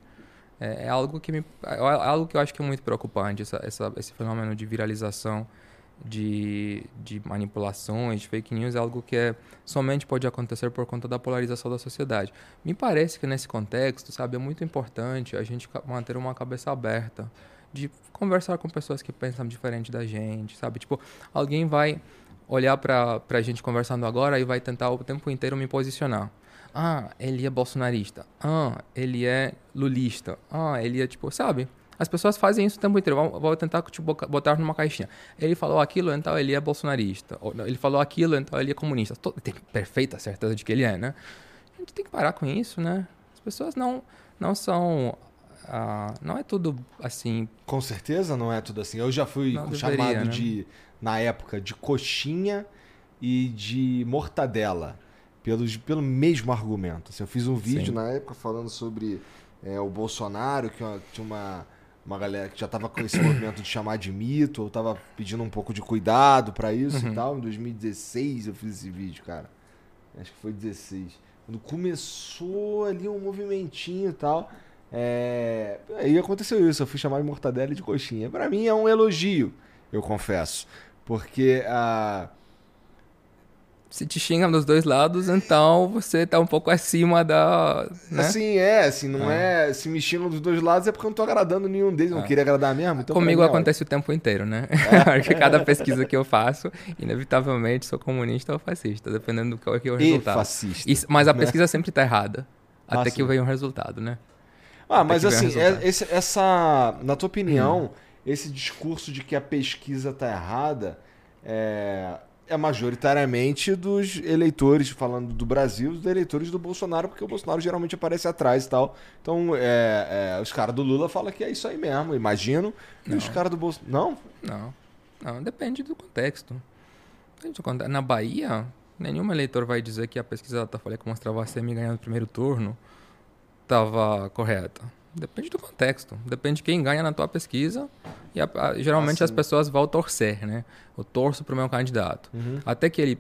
É, é algo que me, é algo que eu acho que é muito preocupante, essa, essa, esse fenômeno de viralização de, de manipulações, de fake news, é algo que é, somente pode acontecer por conta da polarização da sociedade. Me parece que nesse contexto, sabe, é muito importante a gente manter uma cabeça aberta, de conversar com pessoas que pensam diferente da gente, sabe? Tipo, alguém vai olhar para a gente conversando agora e vai tentar o tempo inteiro me posicionar. Ah, ele é bolsonarista. Ah, ele é lulista. Ah, ele é tipo, sabe? As pessoas fazem isso o tempo inteiro. Vou, vou tentar tipo, botar numa caixinha. Ele falou aquilo, então ele é bolsonarista. Ou, ele falou aquilo, então ele é comunista. Tem perfeita certeza de que ele é, né? A gente tem que parar com isso, né? As pessoas não, não são ah, não é tudo assim. Com certeza não é tudo assim. Eu já fui deveria, chamado né? de, na época, de coxinha e de mortadela. Pelos, pelo mesmo argumento. Assim, eu fiz um vídeo Sim. na época falando sobre é, o Bolsonaro, que tinha uma uma galera que já tava com esse movimento de chamar de mito, eu tava pedindo um pouco de cuidado para isso uhum. e tal. Em 2016 eu fiz esse vídeo, cara. Acho que foi 16. Quando começou ali um movimentinho e tal. É... Aí aconteceu isso, eu fui chamar de mortadela de coxinha. Para mim é um elogio, eu confesso. Porque a. Uh se te xinga dos dois lados, então você tá um pouco acima da. Né? Assim, é, assim, não é. é. Se me xingam dos dois lados é porque eu não tô agradando nenhum deles, não é. queria agradar mesmo. Então Comigo acontece o tempo inteiro, né? É. Cada pesquisa que eu faço, inevitavelmente sou comunista ou fascista, dependendo do que é o resultado. E fascista. Mas a né? pesquisa sempre tá errada. Ah, até sim. que vem um resultado, né? Ah, até mas assim, um é, esse, essa. Na tua opinião, hum. esse discurso de que a pesquisa tá errada. É, é majoritariamente dos eleitores, falando do Brasil, dos eleitores do Bolsonaro, porque o Bolsonaro geralmente aparece atrás e tal. Então, é, é, os caras do Lula falam que é isso aí mesmo, imagino. E os caras do Bolsonaro. Não? Não. Não, depende do contexto. Na Bahia, nenhum eleitor vai dizer que a pesquisa da Folha que mostrava a SEMI ganhando no primeiro turno estava correta. Depende do contexto. Depende de quem ganha na tua pesquisa. E a, a, geralmente as pessoas vão torcer, né? Eu torço para o meu candidato. Uhum. Até que ele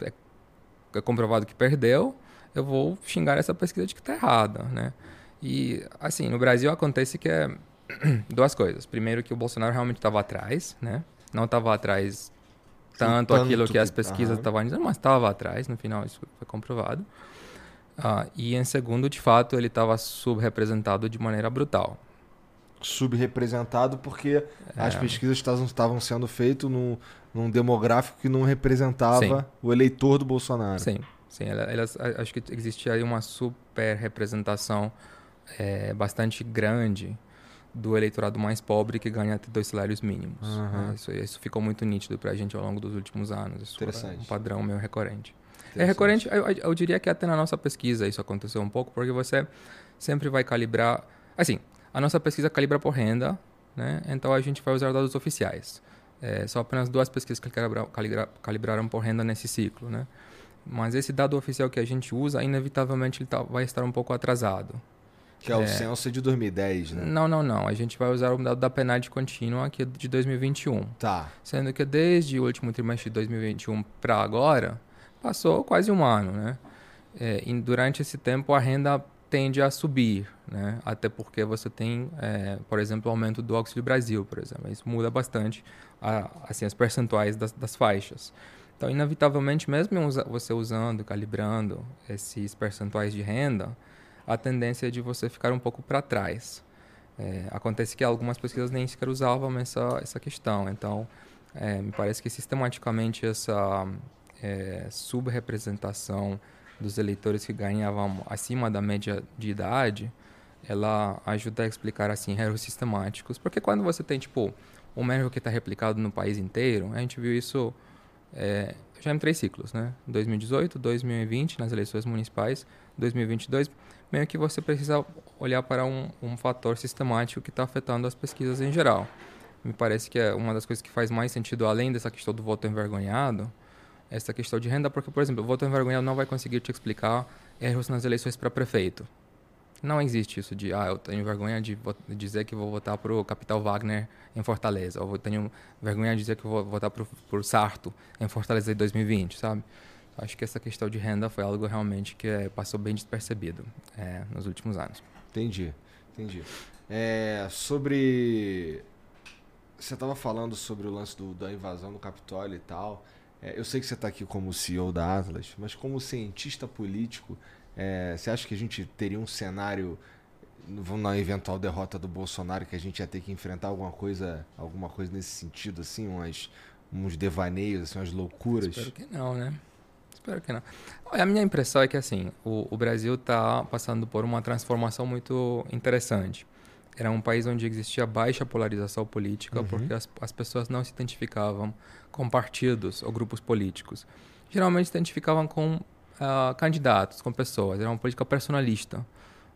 é, é, comprovado que perdeu, eu vou xingar essa pesquisa de que está errada, né? E, assim, no Brasil acontece que é duas coisas. Primeiro que o Bolsonaro realmente estava atrás, né? Não estava atrás tanto, tanto aquilo que, que as pesquisas estavam dizendo, mas estava atrás, no final isso foi comprovado. Ah, e em segundo, de fato, ele estava subrepresentado de maneira brutal. Subrepresentado porque é. as pesquisas estavam sendo feitas num, num, demográfico que não representava sim. o eleitor do Bolsonaro. Sim, sim. Elas, acho que existia aí uma super representação é, bastante grande do eleitorado mais pobre que ganha até dois salários mínimos. Uhum. Isso, isso, ficou muito nítido para a gente ao longo dos últimos anos. Isso é um padrão meio recorrente. É recorrente, eu, eu, diria que até na nossa pesquisa isso aconteceu um pouco, porque você sempre vai calibrar. Assim, a nossa pesquisa calibra por renda, né? então a gente vai usar dados oficiais. É, são apenas duas pesquisas que calibra, calibra, calibraram por renda nesse ciclo. Né? Mas esse dado oficial que a gente usa, inevitavelmente ele tá, vai estar um pouco atrasado. Que é o é, censo de 2010, né? Não, não, não. A gente vai usar o dado da PNAD contínua, que é de 2021. Tá. Sendo que desde o último trimestre de 2021 para agora, passou quase um ano, né? É, e durante esse tempo a renda tende a subir, né? Até porque você tem, é, por exemplo, o aumento do Auxílio Brasil, por exemplo. Isso muda bastante a, assim, as percentuais das, das faixas. Então, inevitavelmente, mesmo você usando, calibrando esses percentuais de renda, a tendência é de você ficar um pouco para trás. É, acontece que algumas pesquisas nem sequer usavam essa, essa questão. Então, é, me parece que sistematicamente essa é, subrepresentação dos eleitores que ganhavam acima da média de idade, ela ajuda a explicar assim erros sistemáticos. Porque quando você tem tipo um erro que está replicado no país inteiro, a gente viu isso é, já em três ciclos, né? 2018, 2020 nas eleições municipais, 2022, meio que você precisa olhar para um, um fator sistemático que está afetando as pesquisas em geral. Me parece que é uma das coisas que faz mais sentido, além dessa questão do voto envergonhado, essa questão de renda, porque, por exemplo, o voto envergonhado não vai conseguir te explicar erros nas eleições para prefeito. Não existe isso de, ah, eu tenho vergonha de dizer que vou votar para o Capital Wagner em Fortaleza, ou eu tenho vergonha de dizer que vou votar para o Sarto em Fortaleza em 2020, sabe? Acho que essa questão de renda foi algo realmente que é, passou bem despercebido é, nos últimos anos. Entendi, entendi. É, sobre. Você estava falando sobre o lance do, da invasão do Capitólio e tal. É, eu sei que você está aqui como CEO da Atlas, mas como cientista político, é, você acha que a gente teria um cenário na eventual derrota do Bolsonaro que a gente ia ter que enfrentar alguma coisa, alguma coisa nesse sentido, assim, umas, uns devaneios, assim, umas loucuras? Espero que não, né? Espero que não. A minha impressão é que assim, o, o Brasil está passando por uma transformação muito interessante. Era um país onde existia baixa polarização política, uhum. porque as, as pessoas não se identificavam com partidos ou grupos políticos. Geralmente se identificavam com uh, candidatos, com pessoas. Era uma política personalista.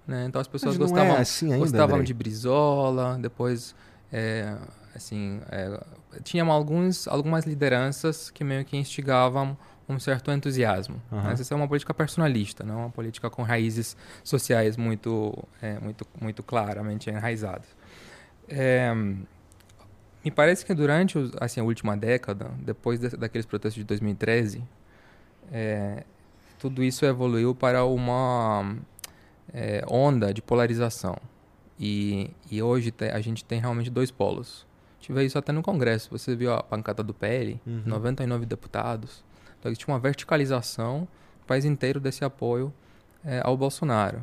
Né? Então as pessoas gostavam, é assim ainda, gostavam de Brizola, depois é, assim é, tinha alguns, algumas lideranças que meio que instigavam um certo entusiasmo. Uhum. Mas essa é uma política personalista, não uma política com raízes sociais muito, é, muito, muito claramente enraizadas. É, me parece que durante assim, a última década, depois de, daqueles protestos de 2013, é, tudo isso evoluiu para uma é, onda de polarização. E, e hoje te, a gente tem realmente dois polos. Tive isso até no Congresso. Você viu a pancada do PL, uhum. 99 deputados. Então existe uma verticalização no país inteiro desse apoio é, ao Bolsonaro.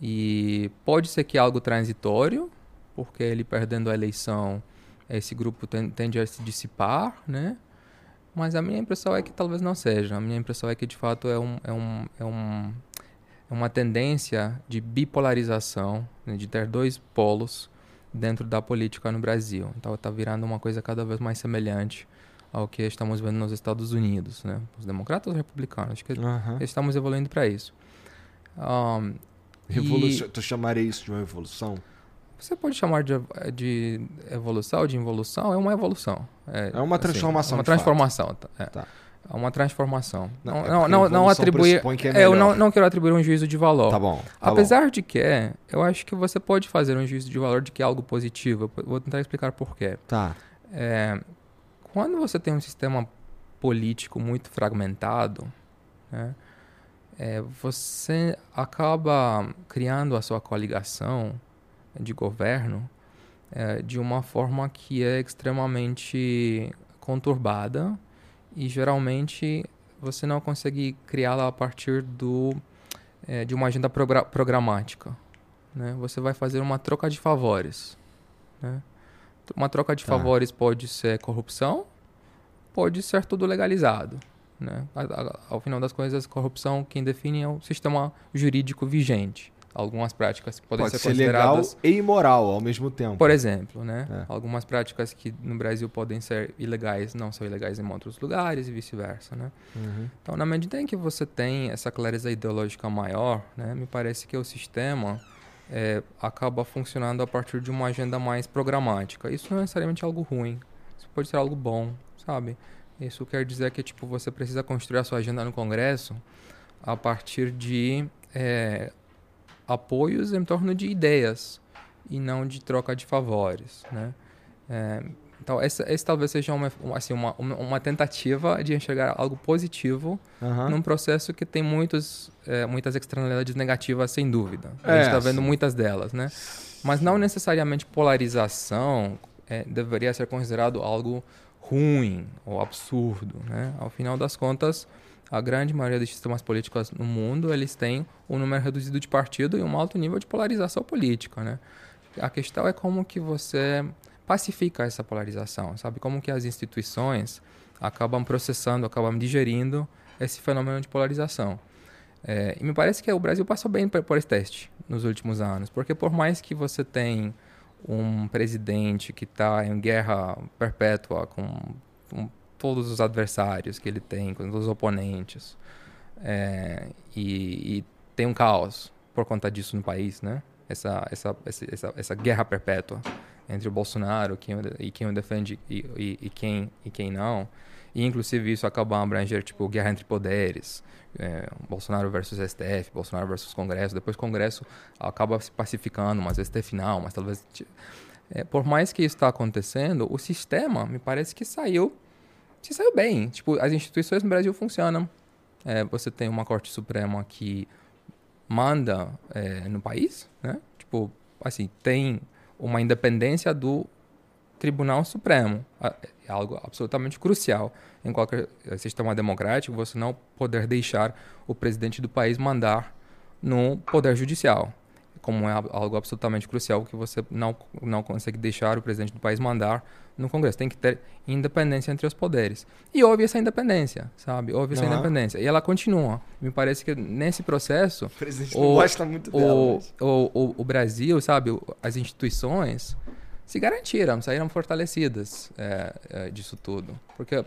E pode ser que algo transitório, porque ele perdendo a eleição, esse grupo tende a se dissipar, né? Mas a minha impressão é que talvez não seja. A minha impressão é que de fato é, um, é, um, é, um, é uma tendência de bipolarização, né? de ter dois polos dentro da política no Brasil. Então está virando uma coisa cada vez mais semelhante ao que estamos vendo nos Estados Unidos, né? Os democratas os republicanos. Acho que uhum. estamos evoluindo para isso. Um, Revolução, e... Tu chamaria isso de uma revolução? Você pode chamar de, de evolução, de involução, é uma evolução. É, é uma assim, transformação. Assim, uma transformação. Tá, é. Tá. É uma transformação. Não, não, é não, não atribuir. É, é eu não, não quero atribuir um juízo de valor. Tá bom. Tá Apesar bom. de que, eu acho que você pode fazer um juízo de valor de que é algo positivo. Eu vou tentar explicar por quê. Tá. É, quando você tem um sistema político muito fragmentado, né, é, você acaba criando a sua coligação de governo é, de uma forma que é extremamente conturbada e geralmente você não consegue criá-la a partir do, é, de uma agenda programática. Né? Você vai fazer uma troca de favores. Né? Uma troca de tá. favores pode ser corrupção, pode ser tudo legalizado. Né? Ao final das coisas, corrupção quem define é o sistema jurídico vigente. Algumas práticas podem pode ser, ser consideradas legal e imoral ao mesmo tempo. Por exemplo, né? É. Algumas práticas que no Brasil podem ser ilegais não são ilegais em outros lugares e vice-versa, né? Uhum. Então, na medida em que você tem essa clareza ideológica maior, né? Me parece que o sistema é, acaba funcionando a partir de uma agenda mais programática. Isso não é necessariamente algo ruim. Isso pode ser algo bom, sabe? Isso quer dizer que tipo você precisa construir a sua agenda no Congresso a partir de é, apoios em torno de ideias e não de troca de favores, né? É, então, essa, esse talvez seja uma, assim, uma, uma tentativa de enxergar algo positivo uhum. num processo que tem muitos, é, muitas externalidades negativas, sem dúvida. A gente está é, vendo muitas delas, né? Mas não necessariamente polarização é, deveria ser considerado algo ruim ou absurdo, né? Ao final das contas, a grande maioria dos sistemas políticos no mundo, eles têm um número reduzido de partido e um alto nível de polarização política, né? A questão é como que você pacifica essa polarização, sabe? Como que as instituições acabam processando, acabam digerindo esse fenômeno de polarização. É, e me parece que o Brasil passou bem por esse teste nos últimos anos, porque por mais que você tenha um presidente que está em guerra perpétua com, com, todos os adversários que ele tem, com os oponentes, é, e, e, tem um caos por conta disso no país, né? Essa, essa, essa, essa guerra perpétua entre o Bolsonaro quem, e quem o defende e, e, e, quem, e quem não. E, inclusive, isso acaba abranger, tipo, guerra entre poderes. É, Bolsonaro versus STF, Bolsonaro versus Congresso. Depois Congresso acaba se pacificando, mas STF final, mas talvez... É, por mais que isso está acontecendo, o sistema, me parece que saiu... Se saiu bem. Tipo, as instituições no Brasil funcionam. É, você tem uma Corte Suprema que manda é, no país, né? Tipo, assim, tem uma independência do Tribunal Supremo. É algo absolutamente crucial em qualquer sistema democrático, você não poder deixar o presidente do país mandar no Poder Judicial. Como é algo absolutamente crucial que você não, não consegue deixar o presidente do país mandar no Congresso. Tem que ter independência entre os poderes. E houve essa independência, sabe? Houve essa uhum. independência. E ela continua. Me parece que nesse processo. O presidente o, não gosta muito dela. O, mas... o, o, o, Brasil, sabe? As instituições se garantiram, saíram fortalecidas é, é, disso tudo. Porque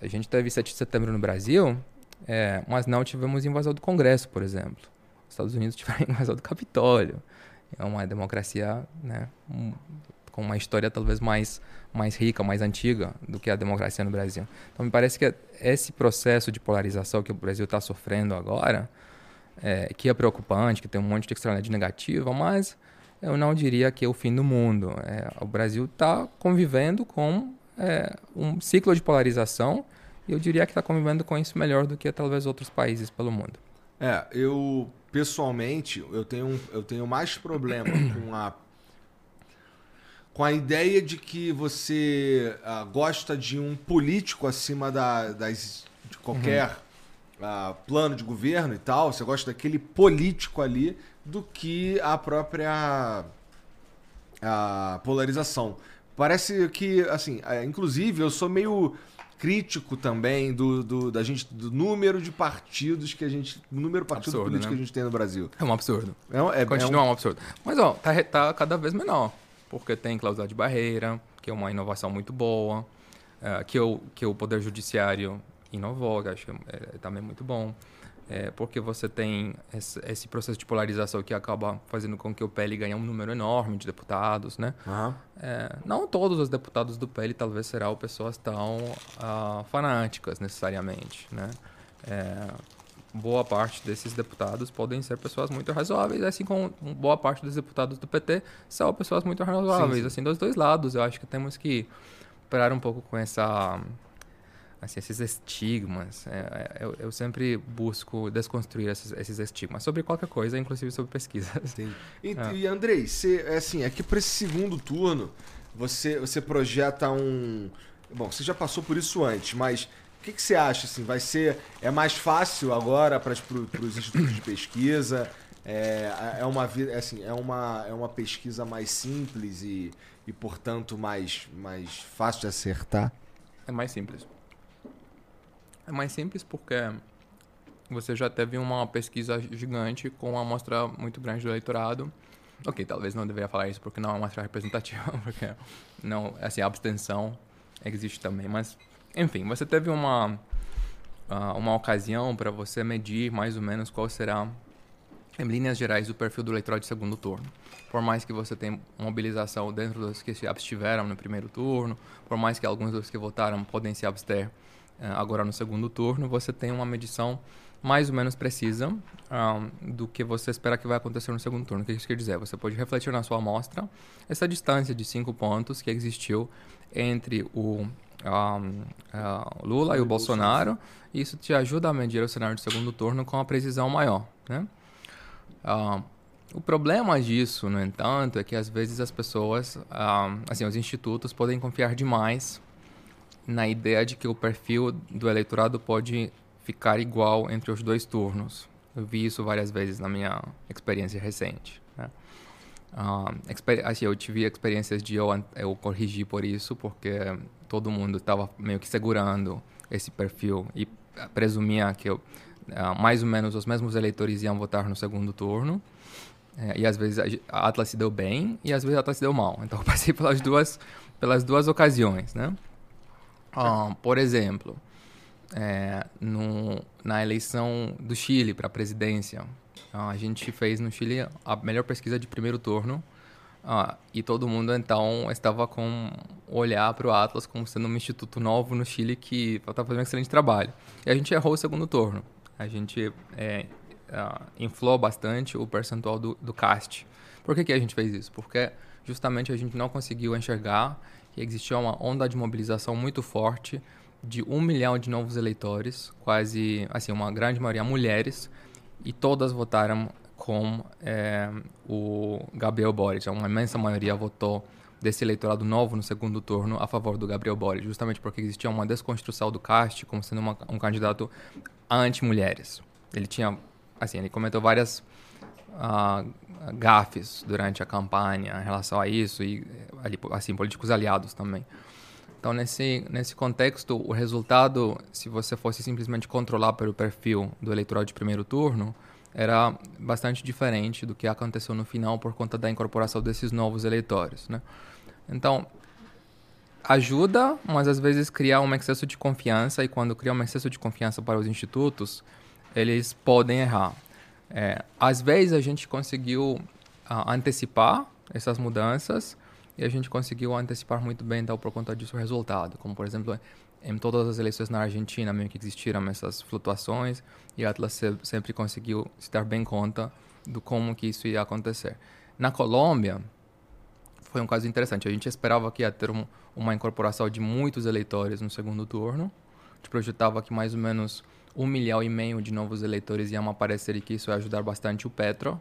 a gente teve 7 de setembro no Brasil, é, mas não tivemos invasão do Congresso, por exemplo. Os Estados Unidos tiveram invasão do Capitólio. É uma democracia né, com uma história talvez mais, mais rica, mais antiga do que a democracia no Brasil. Então, me parece que esse processo de polarização que o Brasil está sofrendo agora, é, que é preocupante, que tem um monte de externalidade negativa, mas eu não diria que é o fim do mundo. É, o Brasil está convivendo com é, um ciclo de polarização e eu diria que está convivendo com isso melhor do que talvez outros países pelo mundo. É, eu pessoalmente eu tenho, eu tenho mais problema com a com a ideia de que você uh, gosta de um político acima da, das, de qualquer uhum. uh, plano de governo e tal, você gosta daquele político ali, do que a própria a polarização. Parece que, assim, é, inclusive eu sou meio crítico também do, do, da gente, do número de partidos que a gente. número partido absurdo, político né? que a gente tem no Brasil. É um absurdo. É, é, Continua é um... um absurdo. Mas, ó, tá, tá cada vez menor porque tem cláusula de barreira, que é uma inovação muito boa, uh, que, o, que o Poder Judiciário inovou, que acho que é, é também muito bom. É, porque você tem esse, processo de polarização que acaba fazendo com que o PL ganhe um número enorme de deputados, né? Uhum. É, não todos os deputados do PL talvez serão pessoas tão uh, fanáticas necessariamente, né? É, boa parte desses deputados podem ser pessoas muito razoáveis, assim como boa parte dos deputados do PT são pessoas muito razoáveis, sim, sim. assim, dos dois lados. Eu acho que temos que parar um pouco com essa assim, esses estigmas. É, é, eu, eu, sempre busco desconstruir esses, esses, estigmas sobre qualquer coisa, inclusive sobre pesquisas. E, é. e Andrei, você, é assim, é que para esse segundo turno você, você projeta um. Bom, você já passou por isso antes, mas o que, que você acha? Assim, vai ser é mais fácil agora para os institutos de pesquisa? É, é uma é assim, é uma é uma pesquisa mais simples e, e portanto mais mais fácil de acertar. É mais simples. É mais simples porque você já teve uma pesquisa gigante com uma amostra muito grande do eleitorado. Ok, talvez não deveria falar isso porque não é uma amostra representativa, porque não, assim, a abstenção existe também, mas enfim, você teve uma, uh, uma ocasião para você medir mais ou menos qual será, em linhas gerais, o perfil do eleitorado de segundo turno. Por mais que você tenha mobilização dentro dos que se abstiveram no primeiro turno, por mais que alguns dos que votaram podem se abster agora no segundo turno, você tem uma medição mais ou menos precisa um, do que você espera que vai acontecer no segundo turno. O que isso quer dizer? Você pode refletir na sua amostra essa distância de cinco pontos que existiu entre o um, uh, Lula e o Bolsonaro. Isso te ajuda a medir o cenário de segundo turno com uma precisão maior. Né? O problema disso, no entanto, é que às vezes as pessoas, assim, os institutos podem confiar demais na ideia de que o perfil do eleitorado pode ficar igual entre os dois turnos. Eu vi isso várias vezes na minha experiência recente. Né? Uh, assim, eu tive experiências de eu, eu corrigir por isso, porque todo mundo estava meio que segurando esse perfil e presumia que eu, uh, mais ou menos os mesmos eleitores iam votar no segundo turno. É, e às vezes a Atlas se deu bem e às vezes a Atlas se deu mal. Então eu passei pelas duas, pelas duas ocasiões, né? Por exemplo, é, no, na eleição do Chile para a presidência, a gente fez no Chile a melhor pesquisa de primeiro turno Ah, e todo mundo então estava com olhar para o Atlas como sendo um instituto novo no Chile que estava fazendo um excelente trabalho. E a gente errou o segundo turno. A gente é, inflou bastante o percentual do, do cast. Por que, que a gente fez isso? Porque justamente a gente não conseguiu enxergar que existia uma onda de mobilização muito forte de um milhão de novos eleitores, quase assim uma grande maioria mulheres, e todas votaram com é, o Gabriel Boric. Uma imensa maioria votou desse eleitorado novo no segundo turno a favor do Gabriel Boric, justamente porque existia uma desconstrução do Cast como sendo uma, um candidato anti-mulheres. Ele tinha, assim, ele comentou várias uh, gafes durante a campanha em relação a isso e, assim, políticos aliados também. Então, nesse, nesse contexto, o resultado, se você fosse simplesmente controlar pelo perfil do eleitorado de primeiro turno, era bastante diferente do que aconteceu no final por conta da incorporação desses novos eleitores. Né? Então, ajuda, mas às vezes cria um excesso de confiança, e quando cria um excesso de confiança para os institutos, eles podem errar. É, às vezes a gente conseguiu uh, antecipar essas mudanças e a gente conseguiu antecipar muito bem, então, por conta disso, o resultado. Como, por exemplo, em todas as eleições na Argentina, meio que existiram essas flutuações e a Atlas sempre conseguiu se dar bem conta do como que isso ia acontecer. Na Colômbia, foi um caso interessante. A gente esperava que ia ter um, uma incorporação de muitos eleitores no segundo turno. A gente projetava que mais ou menos um milhão e meio de novos eleitores iam aparecer e que isso ia ajudar bastante o Petro,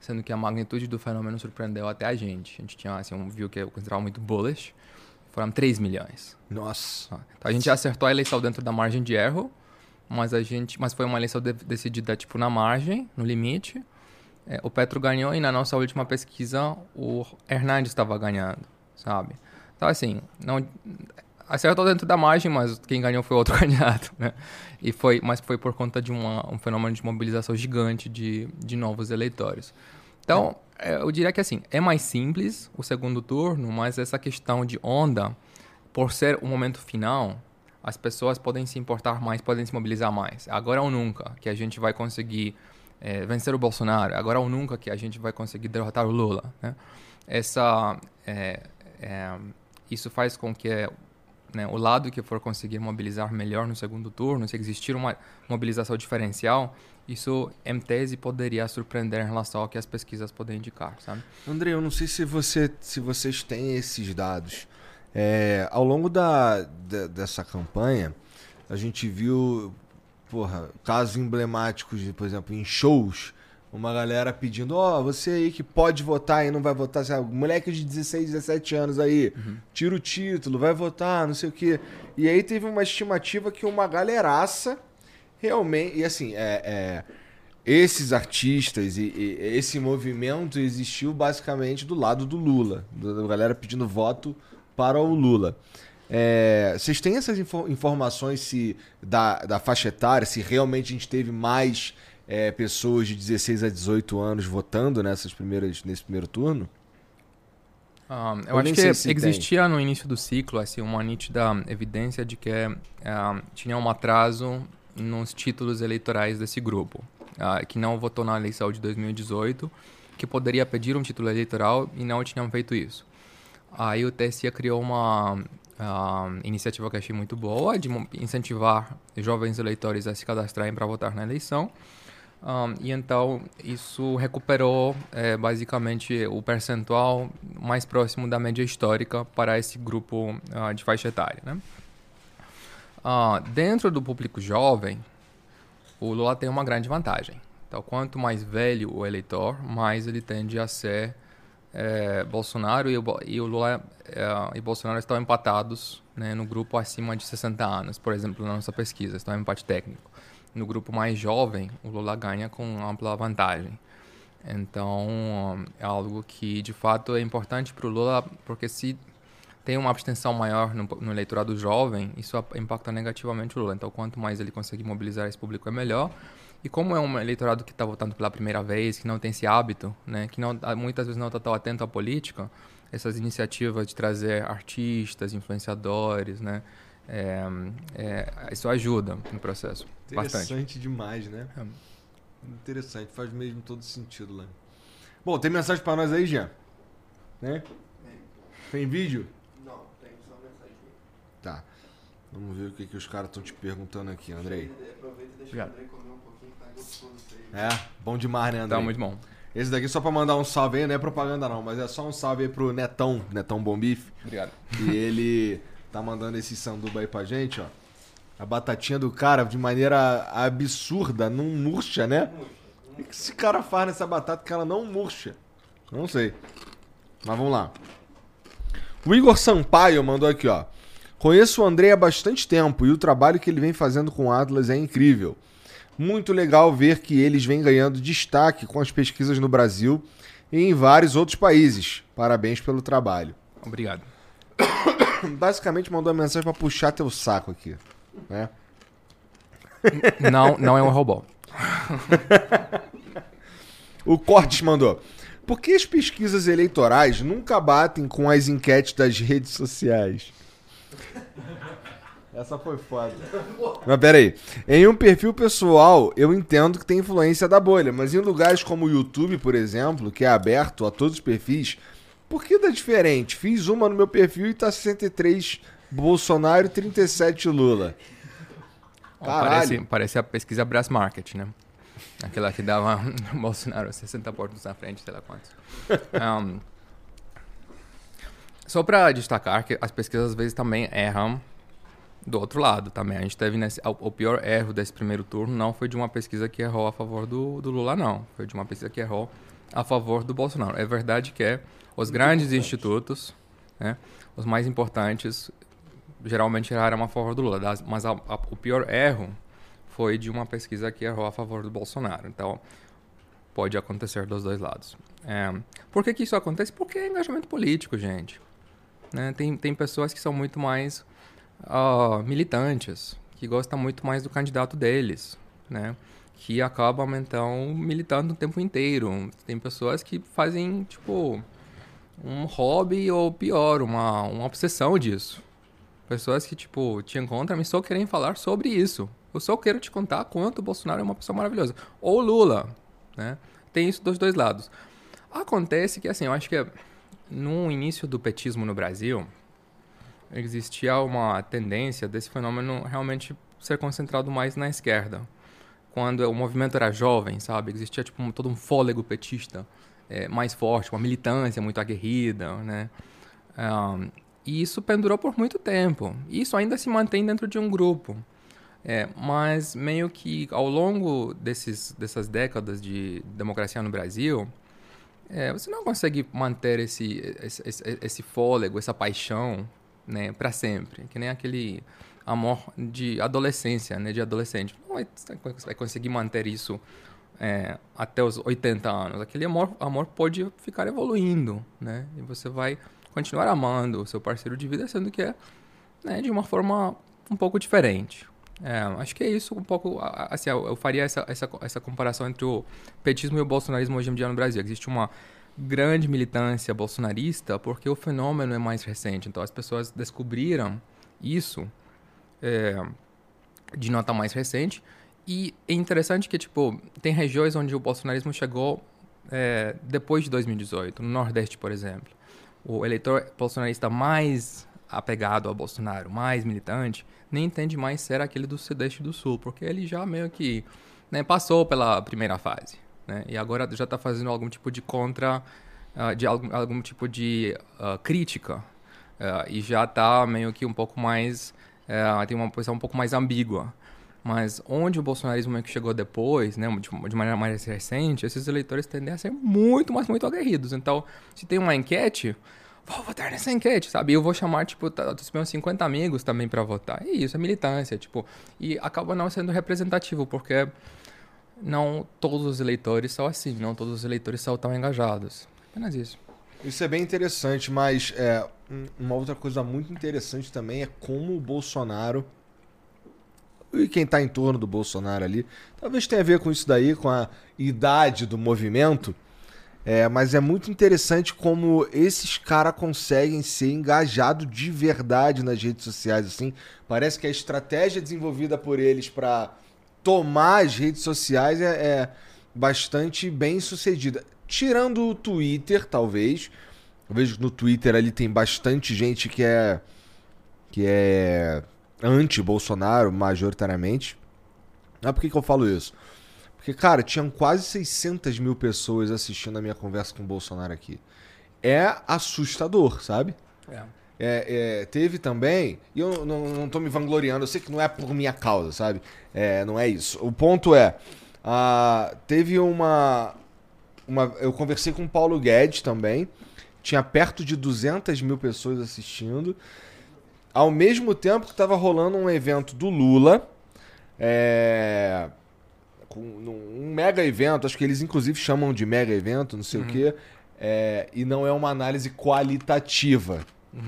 sendo que a magnitude do fenômeno surpreendeu até a gente. A gente tinha assim, um view que eu considerava muito bullish, foram 3 milhões. Nossa. Então a gente acertou a eleição dentro da margem de erro, mas a gente, mas foi uma eleição de, decidida tipo na margem, no limite. É, o Petro ganhou e na nossa última pesquisa o Hernandes estava ganhando, sabe? Então assim, não acertou dentro da margem, mas quem ganhou foi outro candidato, né? E foi, mas foi por conta de uma, um fenômeno de mobilização gigante de, de novos eleitores. Então, é, eu diria que assim, é mais simples o segundo turno, mas essa questão de onda, por ser o momento final, as pessoas podem se importar mais, podem se mobilizar mais. Agora ou nunca que a gente vai conseguir é, vencer o Bolsonaro, agora ou nunca que a gente vai conseguir derrotar o Lula. Né? Essa, é, é, isso faz com que né, o lado que for conseguir mobilizar melhor no segundo turno, se existir uma mobilização diferencial, isso, em tese, poderia surpreender em relação ao que as pesquisas podem indicar, sabe? André, eu não sei se, você, se vocês têm esses dados. É, ao longo da, dessa campanha, a gente viu porra, casos emblemáticos, por exemplo, em shows, uma galera pedindo, ó, oh, você aí que pode votar e não vai votar, sabe? moleque de 16, 17 anos aí, uhum. tira o título, vai votar, não sei o quê. E aí teve uma estimativa que uma galeraça realmente. E assim, é, é esses artistas e, e, esse movimento existiu basicamente do lado do Lula, da galera pedindo voto para o Lula. É, vocês têm essas info informações se da, da faixa etária, se realmente a gente teve mais é, pessoas de 16 a 18 anos votando nessas primeiras, nesse primeiro turno? Um, eu, eu acho que se existia tem. no início do ciclo assim, uma nítida evidência de que uh, tinha um atraso nos títulos eleitorais desse grupo, uh, que não votou na eleição de 2018, que poderia pedir um título eleitoral e não tinham feito isso. Aí o TSE criou uma uh, iniciativa que achei muito boa, de incentivar jovens eleitores a se cadastrarem para votar na eleição. Um, e então isso recuperou é, basicamente o percentual mais próximo da média histórica para esse grupo uh, de faixa etária. Né? Uh, dentro do público jovem, o Lula tem uma grande vantagem. Então, quanto mais velho o eleitor, mais ele tende a ser é, Bolsonaro e o, e o Lula é, e Bolsonaro estão empatados né, no grupo acima de 60 anos, por exemplo, na nossa pesquisa, estão em empate técnico. No grupo mais jovem, o Lula ganha com ampla vantagem. Então, é algo que de fato é importante para o Lula, porque se tem uma abstenção maior no, no eleitorado jovem, isso impacta negativamente o Lula. Então, quanto mais ele conseguir mobilizar esse público, é melhor. E como é um eleitorado que está votando pela primeira vez, que não tem esse hábito, né, que não, muitas vezes não está tão atento à política, essas iniciativas de trazer artistas, influenciadores, né, é, é, isso ajuda no processo. Interessante bastante. demais, né? É. Interessante, faz mesmo todo sentido lá. Bom, tem mensagem para nós aí, Jean? Né? Tem vídeo? Não, tem só mensagem. Tá. Vamos ver o que, que os caras estão te perguntando aqui, Andrei. Aproveita e deixa Obrigado. o Andrei comer um pouquinho, que tá gostoso aí. É, bom demais, né, Andrei? Tá muito bom. Esse daqui só pra mandar um salve aí, não é propaganda não, mas é só um salve aí pro Netão, Netão Bombife. Obrigado. E ele tá mandando esse sanduba aí pra gente, ó. A batatinha do cara, de maneira absurda, não murcha, né? O que esse cara faz nessa batata que ela não murcha? Não sei. Mas vamos lá. O Igor Sampaio mandou aqui, ó. Conheço o André há bastante tempo e o trabalho que ele vem fazendo com o Atlas é incrível. Muito legal ver que eles vêm ganhando destaque com as pesquisas no Brasil e em vários outros países. Parabéns pelo trabalho. Obrigado. Basicamente mandou uma mensagem pra puxar teu saco aqui. Né? Não, não é um robô. O Cortes mandou. Por que as pesquisas eleitorais nunca batem com as enquetes das redes sociais? Essa foi foda. Mas peraí. Em um perfil pessoal, eu entendo que tem influência da bolha, mas em lugares como o YouTube, por exemplo, que é aberto a todos os perfis, por que dá diferente? Fiz uma no meu perfil e tá 63 Bolsonaro e 37 Lula. Caralho. Parece, parece a pesquisa Brass Market, né? Aquela que dava Bolsonaro 60 pontos na frente, sei lá quantos. Um, só para destacar que as pesquisas às vezes também erram do outro lado também. A gente teve nesse, o, o pior erro desse primeiro turno não foi de uma pesquisa que errou a favor do, do Lula, não. Foi de uma pesquisa que errou a favor do Bolsonaro. É verdade que os grandes institutos, né, os mais importantes, geralmente erraram a favor do Lula, das- mas a- a- o pior erro foi de uma pesquisa que errou a favor do Bolsonaro. Então, pode acontecer dos dois lados. É, por que, que isso acontece? Porque é engajamento político, gente. Né? Tem, tem pessoas que são muito mais ah, militantes, que gostam muito mais do candidato deles, né? que acabam, então, militando o tempo inteiro. Tem pessoas que fazem, tipo, um hobby ou pior, uma, uma obsessão disso. Pessoas que, tipo, te encontram e só querem falar sobre isso. Eu só quero te contar quanto o Bolsonaro é uma pessoa maravilhosa. Ou Lula, né? Tem isso dos dois lados. Acontece que, assim, eu acho que no início do petismo no Brasil, existia uma tendência desse fenômeno realmente ser concentrado mais na esquerda. Quando o movimento era jovem, sabe? Existia, tipo, um- todo um fôlego petista eh, mais forte, uma militância muito aguerrida, né? Ahn, e isso pendurou por muito tempo. Isso ainda se mantém dentro de um grupo. É, mas meio que ao longo desses, dessas décadas de democracia no Brasil, é, você não consegue manter esse, esse, esse, fôlego, essa paixão, né, para sempre. Que nem aquele amor de adolescência, né, de adolescente. Não vai conseguir manter isso é, até os 80 anos. Aquele amor, amor pode ficar evoluindo, né? E você vai continuar amando o seu parceiro de vida, sendo que é né, de uma forma um pouco diferente. É, acho que é isso um pouco. Assim, eu faria essa, essa, essa comparação entre o petismo e o bolsonarismo hoje em dia no Brasil. Existe uma grande militância bolsonarista porque o fenômeno é mais recente. Então as pessoas descobriram isso é, de nota mais recente. E é interessante que, tipo, tem regiões onde o bolsonarismo chegou é, depois de 2018. No Nordeste, por exemplo. O eleitor bolsonarista mais apegado ao Bolsonaro, mais militante, nem entende mais ser aquele do Sudeste do Sul, porque ele já meio que né, passou pela primeira fase. Né, e agora já está fazendo algum tipo de contra, ah, de algum, algum tipo de ah, crítica. ah, e já está meio que um pouco mais, eh, tem uma posição um pouco mais ambígua. Mas onde o bolsonarismo meio que chegou depois, né, de, de maneira mais recente, esses eleitores tendem a ser muito, mas muito aguerridos. Então, se tem uma enquete, vou votar nessa enquete, sabe? Eu vou chamar, tipo, tá- dos meus 50 amigos também para votar. E isso é militância, tipo. E acaba não sendo representativo, porque não todos os eleitores são assim, não todos os eleitores são tão engajados. Apenas isso. Isso é bem interessante, mas é, um- uma outra coisa muito interessante também é como o Bolsonaro e quem tá em torno do Bolsonaro ali, talvez tenha a ver com isso daí, com a idade do movimento, é, mas é muito interessante como esses caras conseguem ser engajados de verdade nas redes sociais, assim. Parece que a estratégia desenvolvida por eles para tomar as redes sociais é, é bastante bem sucedida. Tirando o Twitter, talvez, Eu vejo que no Twitter ali tem bastante gente que é. que é anti-Bolsonaro, majoritariamente. Ah, por que, que eu falo isso? Porque, cara, tinham quase 600 mil pessoas assistindo a minha conversa com o Bolsonaro aqui. É assustador, sabe? É. É, é, teve também, e eu não, não tô me vangloriando, eu sei que não é por minha causa, sabe? É, não é isso. O ponto é, ah, teve uma, uma. Eu conversei com o Paulo Guedes também, tinha perto de 200 mil pessoas assistindo, ao mesmo tempo que estava rolando um evento do Lula, é, com, um mega evento, acho que eles inclusive chamam de mega evento, não sei o quê, é, e não é uma análise qualitativa.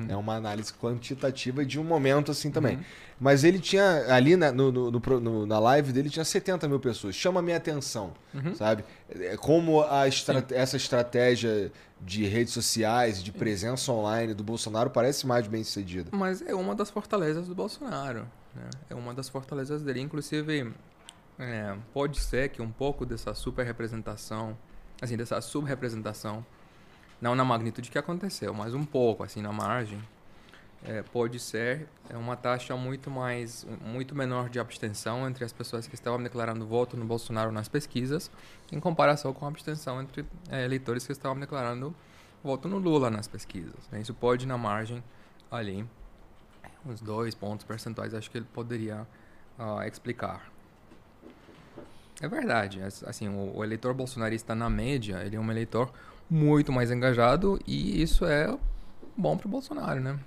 É uma análise quantitativa de um momento assim também. Mas ele tinha, ali na, no- no- no na live dele, tinha 70 mil pessoas. Chama a minha atenção, sabe? É Como a essa estratégia de redes sociais, de presença online do Bolsonaro parece mais bem sucedida. Mas é uma das fortalezas do Bolsonaro. né? É uma das fortalezas dele. Inclusive, é, pode ser que um pouco dessa super representação, assim, dessa subrepresentação, não na magnitude que aconteceu, mas um pouco, assim, na margem, é, pode ser é uma taxa muito mais, muito menor de abstenção entre as pessoas que estavam declarando voto no Bolsonaro nas pesquisas, em comparação com a abstenção entre é, eleitores que estavam declarando voto no Lula nas pesquisas. né? Isso pode, na margem, ali, uns dois pontos percentuais, acho que ele poderia ah, explicar. É verdade, as- assim, o, o eleitor bolsonarista na média, ele é um eleitor muito mais engajado e isso é bom pro Bolsonaro, né?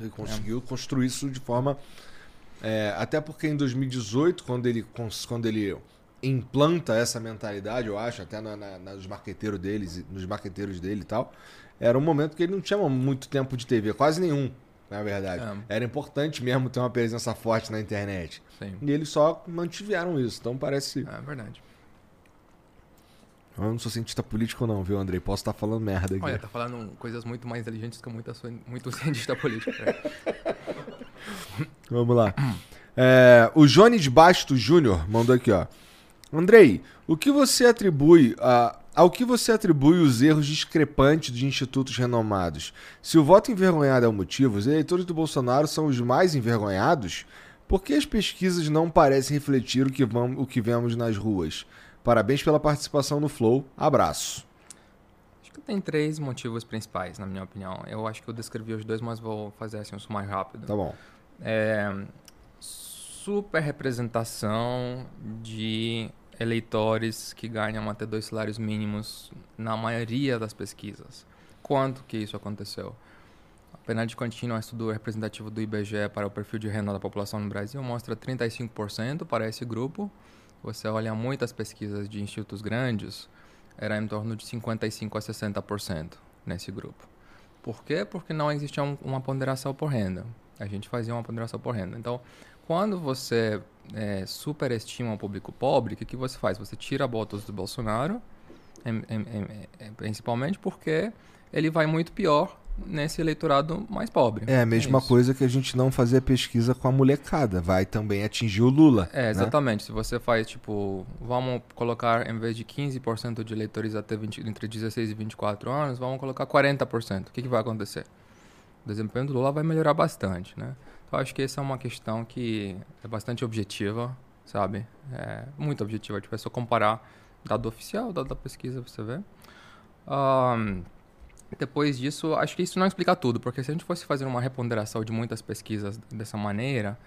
Ele conseguiu construir isso de forma. é, até porque em 2018, quando ele, quando ele implanta essa mentalidade, eu acho, até na, na- nos marqueteiros deles, nos marqueteiros dele e tal, era um momento que ele não tinha muito tempo de TV, quase nenhum, na verdade. É. Era importante mesmo ter uma presença forte na internet. Sim, E eles só mantiveram isso. Então parece. é verdade. Eu não sou cientista político, não, viu, Andrei? Posso estar falando merda aqui. Olha, tá falando coisas muito mais inteligentes que muita, sua- muito cientista político. né? Vamos lá. É, o Jones Bastos Júnior mandou aqui, ó. Andrei, o que você atribui a, ao que você atribui os erros discrepantes de institutos renomados? Se o voto envergonhado é o motivo, os eleitores do Bolsonaro são os mais envergonhados? Por que as pesquisas não parecem refletir o que, vamos, o que vemos nas ruas? Parabéns pela participação no Flow. Abraço. Acho que tem três motivos principais, na minha opinião. Eu acho que eu descrevi os dois, mas vou fazer assim um sumário rápido. Tá bom. é, super representação de eleitores que ganham até dois salários mínimos na maioria das pesquisas. Quanto que isso aconteceu? A pena de contínua estudo representativo do IBGE para o perfil de renda da população no Brasil mostra 35% para esse grupo. Você olha muitas pesquisas de institutos grandes, era em torno de 55% a 60% nesse grupo. Por quê? Porque não existia um- uma ponderação por renda. A gente fazia uma ponderação por renda. Então, quando você é, superestima o público pobre, o que, que você faz? Você tira votos do Bolsonaro, em- em- em- principalmente porque ele vai muito pior nesse eleitorado mais pobre. É a mesma isso. coisa que a gente não fazia pesquisa com a molecada. Vai também atingir o Lula. É, né? exatamente. Se você faz, tipo, vamos colocar, em vez de 15% de eleitores até 20, entre 16 e 24 anos, vamos colocar 40%. O que, que vai acontecer? O desempenho do Lula vai melhorar bastante, né? Então, acho que essa é uma questão que é bastante objetiva, sabe? É muito objetiva. Tipo, é só comparar dado oficial, dado da pesquisa, você vê. Ahn, depois disso, acho que isso não explica tudo, porque se a gente fosse fazer uma reponderação de muitas pesquisas dessa maneira,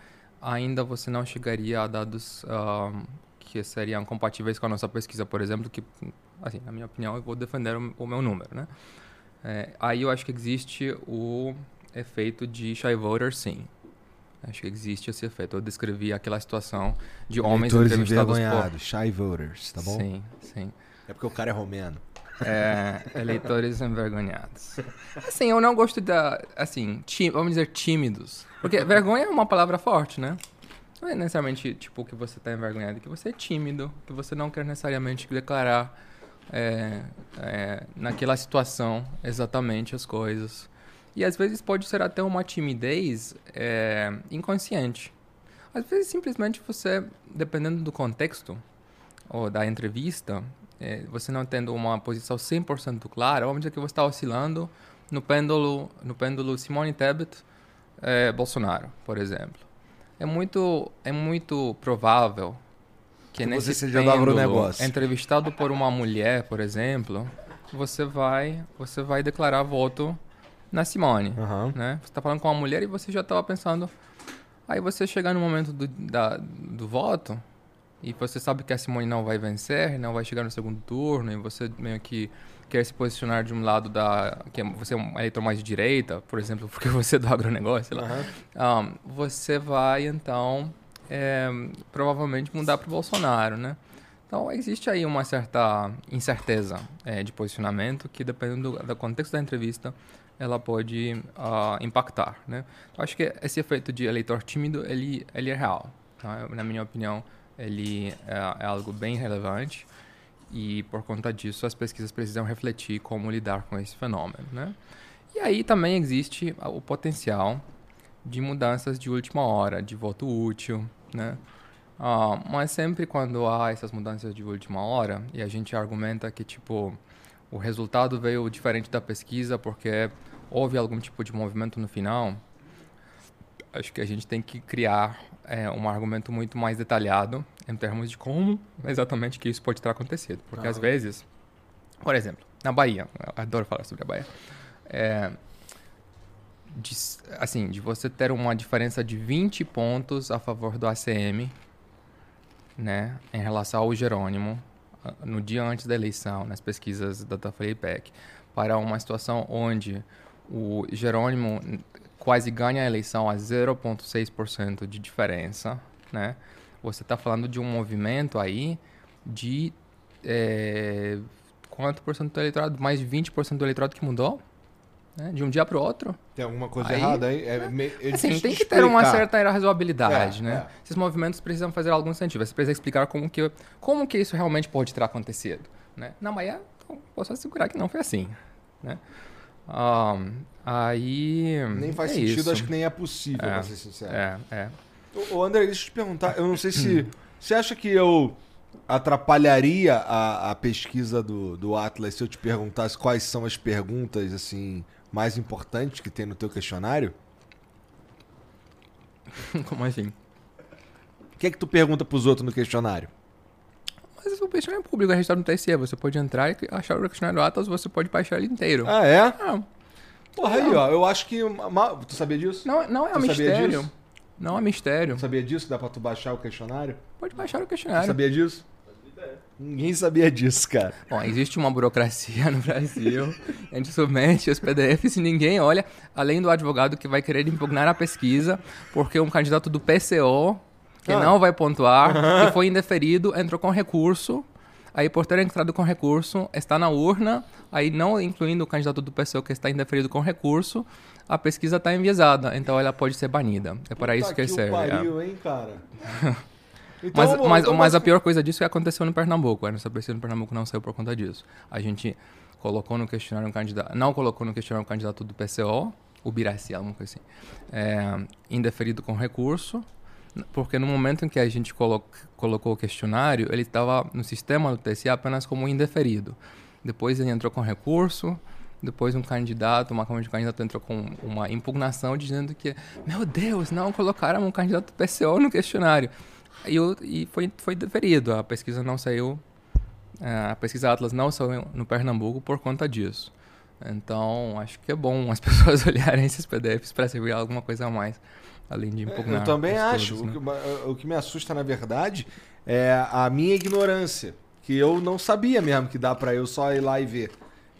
ainda você não chegaria a dados ahn, que seriam compatíveis com a nossa pesquisa, por exemplo, que, assim, na minha opinião, eu vou defender o, o meu número, né? É, aí eu acho que existe o efeito de shy voter, sim. Acho que existe esse efeito. Eu descrevi aquela situação de homens Eleitores entrevistados por... shy voters, tá bom? Sim, sim. É porque o cara é romeno. É, eleitores envergonhados. Assim, eu não gosto da. Assim, ti- vamos dizer tímidos. Porque vergonha é uma palavra forte, né? Não é necessariamente tipo que você está envergonhado, que você é tímido, que você não quer necessariamente declarar é, é, naquela situação exatamente as coisas. E às vezes pode ser até uma timidez é, inconsciente. Às vezes simplesmente você, dependendo do contexto ou da entrevista, é, você não tendo uma posição 100% clara, vamos dizer que você está oscilando no pêndulo, no pêndulo Simone Tebet, é, Bolsonaro, por exemplo. É muito, é muito provável que, Que nesse você seja do pêndulo, agronegócio. entrevistado por uma mulher, por exemplo, você vai, você vai declarar voto na Simone Aham. né? Você tá falando com uma mulher e você já tava pensando. Aí você chegar no momento do, da, do voto e você sabe que a Simone não vai vencer, não vai chegar no segundo turno e você meio que quer se posicionar de um lado da que você é um eleitor mais de direita, por exemplo, porque você é do agronegócio, sei lá. Aham. Ah, você vai então é, provavelmente mudar para o Bolsonaro, né? Então existe aí uma certa incerteza é, de posicionamento que dependendo do, do contexto da entrevista ela pode ah, impactar, né? Eu acho que esse efeito de eleitor tímido ele ele é real, tá? na minha opinião ele é, é algo bem relevante e por conta disso as pesquisas precisam refletir como lidar com esse fenômeno, né? E aí também existe o potencial de mudanças de última hora, de voto útil, né? Ah, mas sempre quando há essas mudanças de última hora e a gente argumenta que tipo o resultado veio diferente da pesquisa porque houve algum tipo de movimento no final, acho que a gente tem que criar é, um argumento muito mais detalhado em termos de como exatamente que isso pode ter acontecido, porque às vezes, por exemplo, na Bahia, eu adoro falar sobre a Bahia, é, de, assim, de você ter uma diferença de 20 pontos a favor do ACM, né, em relação ao Jerônimo, ah, no dia antes da eleição, nas pesquisas da Datafolha IPEC, para uma situação onde o Jerônimo quase ganha a eleição a 0,6% de diferença, né? Você está falando de um movimento aí de é, quanto por cento do eleitorado? Mais de 20% do eleitorado que mudou? Né? De um dia para o outro. Tem alguma coisa Aí- errada aí? É, é Assim, tem que ter uma certa razoabilidade, É, né? é. Esses movimentos precisam fazer algum sentido. Você precisa explicar como que, como que isso realmente pode ter acontecido, né? Na Bahia, eu posso assegurar que não foi assim, né? Ahn, aí... Nem faz é sentido, isso. acho que nem é possível, É, pra ser sincero. É, é. Ô, ô, André, deixa eu te perguntar. Eu não sei se. Você acha que eu atrapalharia a, a pesquisa do, do Atlas se eu te perguntasse quais são as perguntas assim mais importantes que tem no teu questionário? Como assim? O que é que tu pergunta pros outros no questionário? Mas o questionário é público, é registrado no TSE. Você pode entrar e achar o questionário Atlas, você pode baixar ele inteiro. Ah, é? Não, Porra, aí, ó. Eu acho que. Tu sabia disso? não, não é Tu um mistério. disso? Não é mistério. Tu sabia disso? Dá pra tu baixar o questionário? Pode baixar o Tu questionário. sabia disso? Ninguém sabia disso, cara. Bom, existe uma burocracia no Brasil. A gente submete os PDFs e ninguém olha, além do advogado que vai querer impugnar a pesquisa, porque um candidato do PCO, que Ah. não vai pontuar, que foi indeferido, entrou com recurso. Aí, por ter entrado com recurso, está na urna. Aí, não incluindo o candidato do PCO que está indeferido com recurso, a pesquisa está enviesada. Então, ela pode ser banida. É para isso que, o serve. é. pariu, hein, cara? Então, Mas, mas, então, mas a pior coisa disso é que aconteceu no Pernambuco. A nossa pesquisa no Pernambuco não saiu por conta disso. A gente colocou no questionário um candidato. Não colocou no questionário um candidato do PCO, o Biraci, alguma coisa assim. É, indeferido com recurso. Porque no momento em que a gente colo colocou o questionário, ele estava no sistema do TSE apenas como indeferido. Depois ele entrou com recurso. Depois um candidato, uma de Candidato entrou com uma impugnação dizendo que, meu Deus, não colocaram um candidato PCO no questionário. E, o- e foi, foi deferido. A pesquisa não saiu. eh, A pesquisa Atlas não saiu no Pernambuco por conta disso. Então, acho que é bom as pessoas olharem esses PDFs para servir alguma coisa a mais, além de impugnar. Eu também acho. né? O, que, o que me assusta, na verdade, é a minha ignorância. Que eu não sabia mesmo que dá pra eu só ir lá e ver.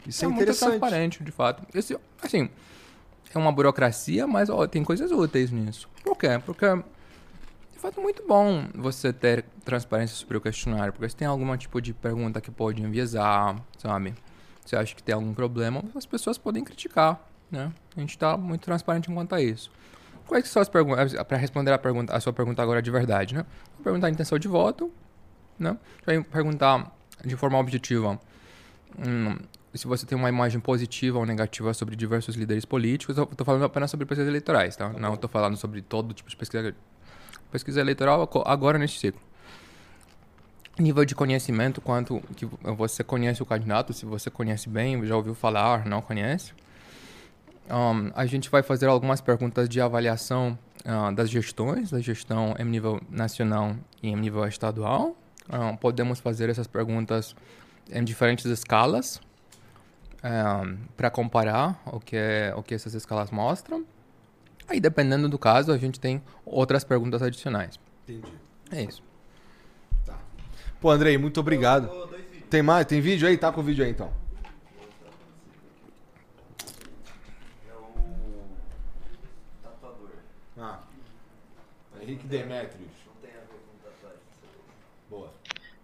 Isso é, é muito interessante. transparente, de fato. Esse, assim, é uma burocracia, mas ó, tem coisas úteis nisso. Por quê? Porque, de fato, é muito bom você ter transparência sobre o questionário, porque se tem algum tipo de pergunta que pode enviesar, sabe? Você acha que tem algum problema, as pessoas podem criticar, né? A gente tá muito transparente quanto a isso. Quais são as perguntas? Para responder a, pergunta, a sua pergunta agora de verdade, né? Vou perguntar a intenção de voto, né? Vai perguntar de forma objetiva hum, se você tem uma imagem positiva ou negativa sobre diversos líderes políticos. Eu estou falando apenas sobre pesquisas eleitorais, tá? Não estou falando sobre todo tipo de pesquisa, pesquisa eleitoral agora neste ciclo. nível de conhecimento, quanto que você conhece o candidato, se você conhece bem, já ouviu falar, não conhece. Um, a gente vai fazer algumas perguntas de avaliação uh, das gestões, da gestão em nível nacional e em nível estadual. Um, podemos fazer essas perguntas em diferentes escalas um, para comparar o que, o que essas escalas mostram. Aí, dependendo do caso, a gente tem outras perguntas adicionais. Entendi. É isso. Tá. Pô, Andrei, muito obrigado. Tem mais? Tem vídeo aí? Tá com o vídeo aí então. Henrique Demetrios. Não tem a ver com tatuagem. Boa.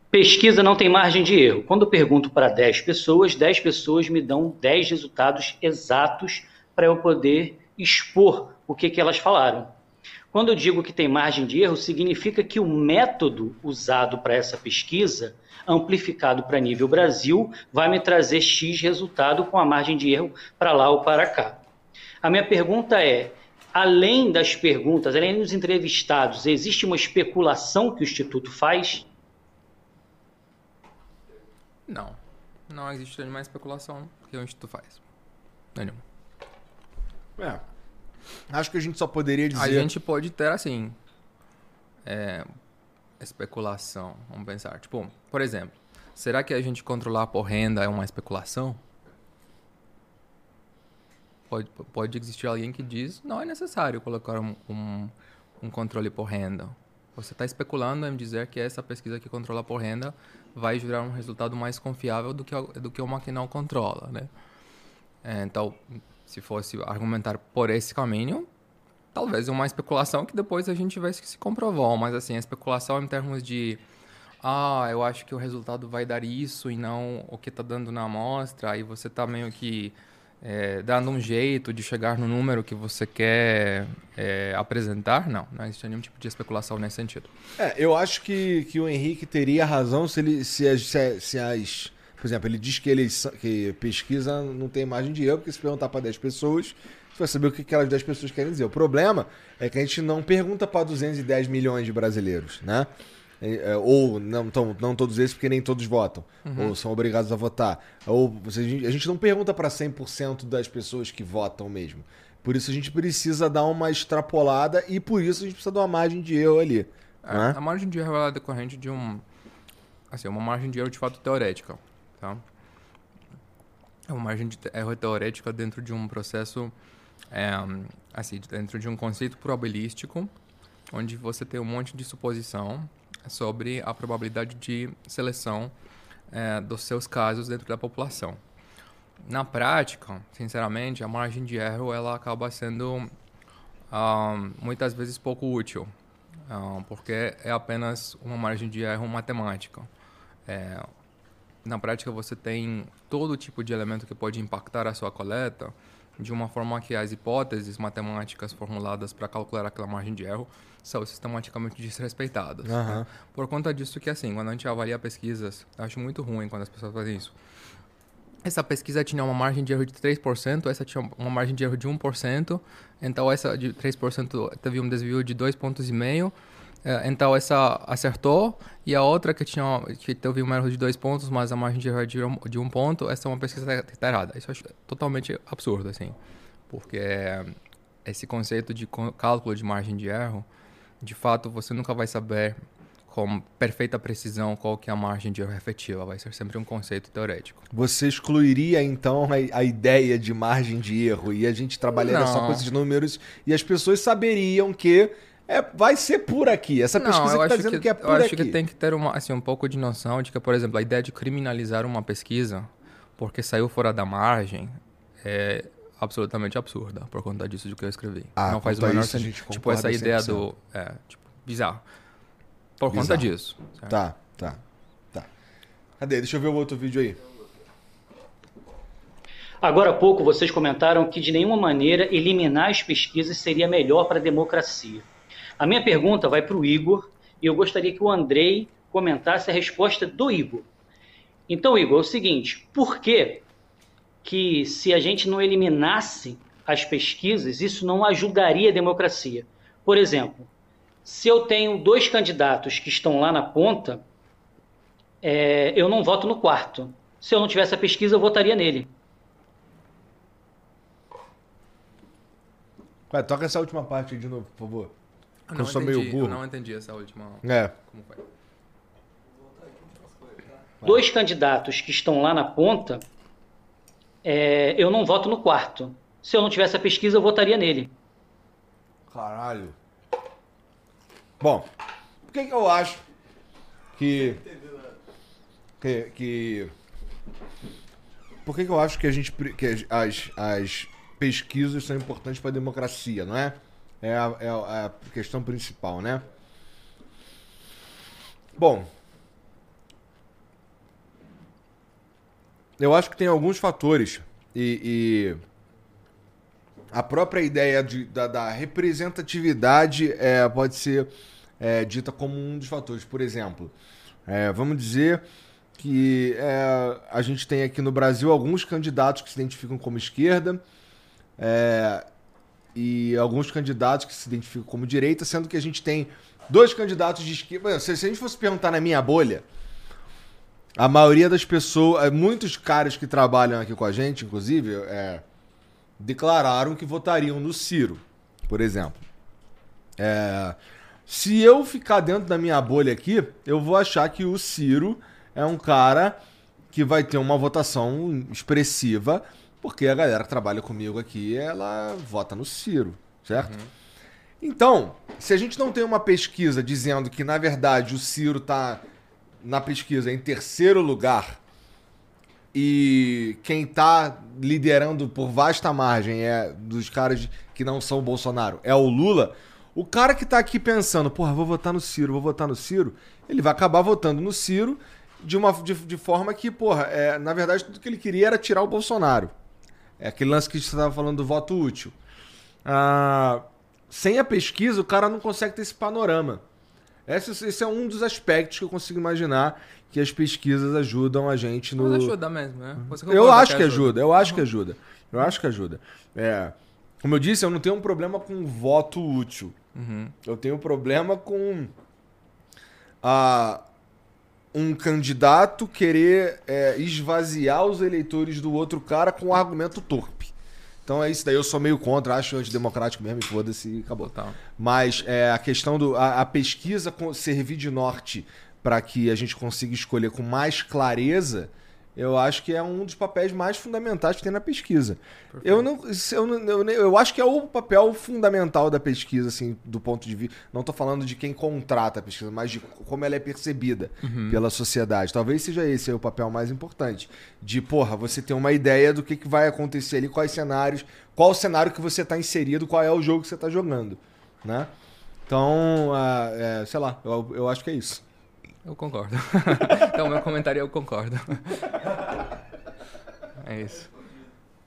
Pesquisa não tem margem de erro. Quando eu pergunto para 10 pessoas, 10 pessoas me dão 10 resultados exatos para eu poder expor o que, que elas falaram. Quando eu digo que tem margem de erro, significa que o método usado para essa pesquisa, amplificado para nível Brasil, vai me trazer X resultado com a margem de erro para lá ou para cá. A minha pergunta é: além das perguntas, além dos entrevistados, existe uma especulação que o Instituto faz? Não. Não existe nenhuma especulação que o Instituto faz. Nenhuma. É. Acho que a gente só poderia dizer. A gente pode ter, assim, é, especulação. Vamos pensar. Tipo, por exemplo, será que a gente controlar por renda é uma especulação? Pode, pode existir alguém que diz não é necessário colocar um, um, um controle por renda. Você está especulando em dizer que essa pesquisa que controla por renda vai gerar um resultado mais confiável do que, do que uma que não controla, né? É, então, se fosse argumentar por esse caminho, talvez uma especulação que depois a gente vê se comprovou, mas assim, a especulação em termos de ah, eu acho que o resultado vai dar isso e não o que está dando na amostra, aí você está meio que é, dando um jeito de chegar no número que você quer é, apresentar, não, não existe nenhum tipo de especulação nesse sentido. É, eu acho que, que o Henrique teria razão se, ele, se, as, se, se as. Por exemplo, ele diz que, ele, que pesquisa não tem margem de erro, porque se perguntar para 10 pessoas, você vai saber o que aquelas 10 pessoas querem dizer. O problema é que a gente não pergunta para 210 milhões de brasileiros, né? É, ou não, tão, não todos esses, porque nem todos votam, ou são obrigados a votar. Ou você, a gente não pergunta para 100% das pessoas que votam mesmo. Por isso a gente precisa dar uma extrapolada e por isso a gente precisa de uma margem de erro ali. É, né? A margem de erro é decorrente de um. Assim, uma margem de erro de fato teorética. Tá? É uma margem de erro teorética dentro de um processo. É, assim, dentro de um conceito probabilístico, onde você tem um monte de suposição sobre a probabilidade de seleção é, dos seus casos dentro da população. Na prática, sinceramente, a margem de erro ela acaba sendo ah, muitas vezes pouco útil, ah, porque é apenas uma margem de erro matemática. É, na prática, você tem todo tipo de elemento que pode impactar a sua coleta, de uma forma que as hipóteses matemáticas formuladas para calcular aquela margem de erro são sistematicamente desrespeitadas. Aham. né? Por conta disso que, assim, quando a gente avalia pesquisas, eu acho muito ruim quando as pessoas fazem isso. Essa pesquisa tinha uma margem de erro de 3%, essa tinha uma margem de erro de 1%, então essa de 3% teve um desvio de 2,5 é, Então essa acertou e a outra que tinha que teve um erro de dois pontos, mas a margem de erro é de um, de um ponto, essa é uma pesquisa errada. Isso eu acho totalmente absurdo, assim, porque esse conceito de cálculo de margem de erro, de fato, você nunca vai saber com perfeita precisão qual que é a margem de erro efetiva. Vai ser sempre um conceito teorético. Você excluiria então a, ideia de margem de erro e a gente trabalharia só Não. com esses números e as pessoas saberiam que é, vai ser por aqui. Essa pesquisa eu que está acho dizendo que, que, é eu por acho aqui. que tem que ter uma, assim, um pouco de noção de que, por exemplo, a ideia de criminalizar uma pesquisa porque saiu fora da margem é absolutamente absurda por conta disso de que eu escrevi. Ah, Não faz o menor sentido. Tipo, essa ideia 100%. do... É, tipo, bizarro. Por Bizarro. conta disso. certo? Tá, tá, tá. Cadê? Deixa eu ver o outro vídeo aí. Agora há pouco vocês comentaram que de nenhuma maneira eliminar as pesquisas seria melhor para a democracia. A minha pergunta vai para o Igor e eu gostaria que o Andrei comentasse a resposta do Igor. Então, Igor, é o seguinte: por que, que se a gente não eliminasse as pesquisas, isso não ajudaria a democracia? Por exemplo, se eu tenho dois candidatos que estão lá na ponta é, eu não voto no quarto. Se eu não tivesse a pesquisa, eu votaria nele. Vai, toca essa última parte de novo, por favor. Eu Eu não, sou entendi, meio burro. eu não entendi essa última. É. Como foi? Dois candidatos que estão lá na ponta, é, eu não voto no quarto. Se eu não tivesse a pesquisa, eu votaria nele. Caralho. Bom, por que, que eu acho que. Que. que por que, que eu acho que a gente. que as, as pesquisas são importantes para a democracia, não é? É a, é a- a questão principal, né? Bom. Eu acho que tem alguns fatores e- e a própria ideia de- da, da representatividade é, pode ser é, dita como um dos fatores. Por exemplo, é, vamos dizer que é, a gente tem aqui no Brasil alguns candidatos que se identificam como esquerda é, e alguns candidatos que se identificam como direita, sendo que a gente tem dois candidatos de esquerda. Se, a gente fosse perguntar na minha bolha, a maioria das pessoas, muitos caras que trabalham aqui com a gente, inclusive, é, declararam que votariam no Ciro, por exemplo. É, se eu ficar dentro da minha bolha aqui, eu vou achar que o Ciro é um cara que vai ter uma votação expressiva, porque a galera que trabalha comigo aqui, ela vota no Ciro, certo? Então, se a gente não tem uma pesquisa dizendo que, na verdade, o Ciro tá na pesquisa em terceiro lugar e quem tá liderando por vasta margem é dos caras que não são o Bolsonaro, é o Lula, o cara que tá aqui pensando, porra, vou votar no Ciro, vou votar no Ciro, ele vai acabar votando no Ciro de uma de, de forma que, porra, é, na verdade tudo que ele queria era tirar o Bolsonaro. É aquele lance que a gente estava falando do voto útil. Ah, sem a pesquisa, o cara não consegue ter esse panorama. Esse, esse é um dos aspectos que eu consigo imaginar que as pesquisas ajudam a gente no. Mas ajuda mesmo, né? Você Eu acho que ajuda, eu acho que ajuda. Eu acho que ajuda. É, como eu disse, eu não tenho um problema com voto útil. Uhum. Eu tenho um problema com ah, um candidato querer é, esvaziar os eleitores do outro cara com um argumento torpe. Então é isso daí, eu sou meio contra, acho antidemocrático mesmo, e foda-se e acabou. Total. Mas é, a questão do. A, a pesquisa servir de norte para que a gente consiga escolher com mais clareza, eu acho que é um dos papéis mais fundamentais que tem na pesquisa. Eu não, eu, não eu, eu acho que é o papel fundamental da pesquisa, assim, do ponto de vista. Não tô falando de quem contrata a pesquisa, mas de como ela é percebida pela sociedade. Talvez seja esse aí o papel mais importante. De, porra, você ter uma ideia do que, que vai acontecer ali, quais cenários, qual o cenário que você tá inserido, qual é o jogo que você tá jogando. Né? Então, ah, é, sei lá, eu, eu acho que é isso. Eu concordo. então, meu comentário eu concordo. é isso.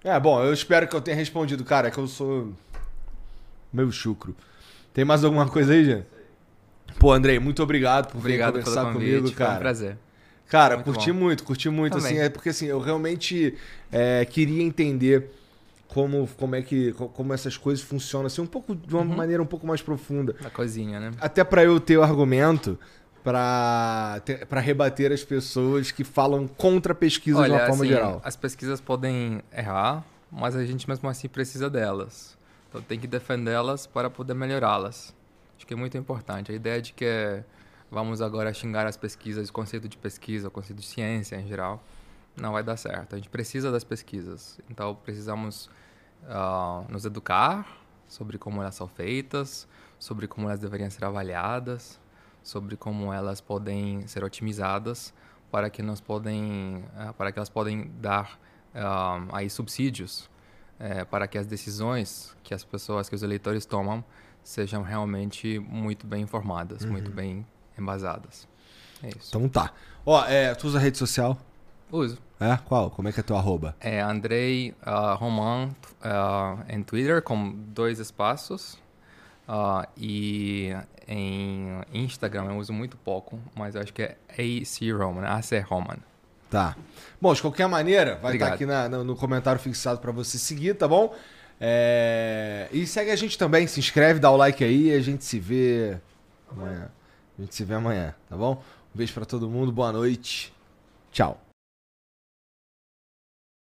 É, bom, eu espero que eu tenha respondido, cara, é que eu sou meio chucro. Tem mais alguma coisa aí, Jean? Pô, Andrei, muito obrigado por vir Obrigado pelo conversar comigo, Foi um cara. prazer. Cara, Muito curti bom. muito, curti muito, Também. assim, é porque assim, eu realmente é, queria entender como, como é que co- como essas coisas funcionam, assim, um pouco de Uhum. uma maneira um pouco mais profunda. Da coisinha, né? Até pra eu ter o argumento pra rebater as pessoas que falam contra a pesquisa de uma forma assim, geral. as pesquisas podem errar, mas a gente mesmo assim precisa delas. Então tem que defendê-las para poder melhorá-las. Acho que é muito importante. A ideia de que vamos agora xingar as pesquisas, o conceito de pesquisa, o conceito de ciência em geral, não vai dar certo. A gente precisa das pesquisas. Então precisamos ah, nos educar sobre como elas são feitas, sobre como elas deveriam ser avaliadas, sobre como elas podem ser otimizadas para que nós podem ah, para que elas podem dar ah, aí subsídios eh, para que as decisões que as pessoas que os eleitores tomam sejam realmente muito bem informadas muito bem embasadas é isso Então tá. Ó, é, tu usa rede social? uso É? Qual? Como é que é teu arroba? é Andrei ah, Roman ah, em Twitter com dois espaços Ah, e em Instagram eu uso muito pouco mas eu acho que é AC Roman AC Roman Tá. Bom, de qualquer maneira, vai estar Obrigado. aqui na- no, no comentário fixado pra você seguir, tá bom? É, E segue a gente também, se inscreve, dá o like aí e a gente se vê amanhã. A gente se vê amanhã, tá bom? Um beijo para todo mundo, boa noite. Tchau.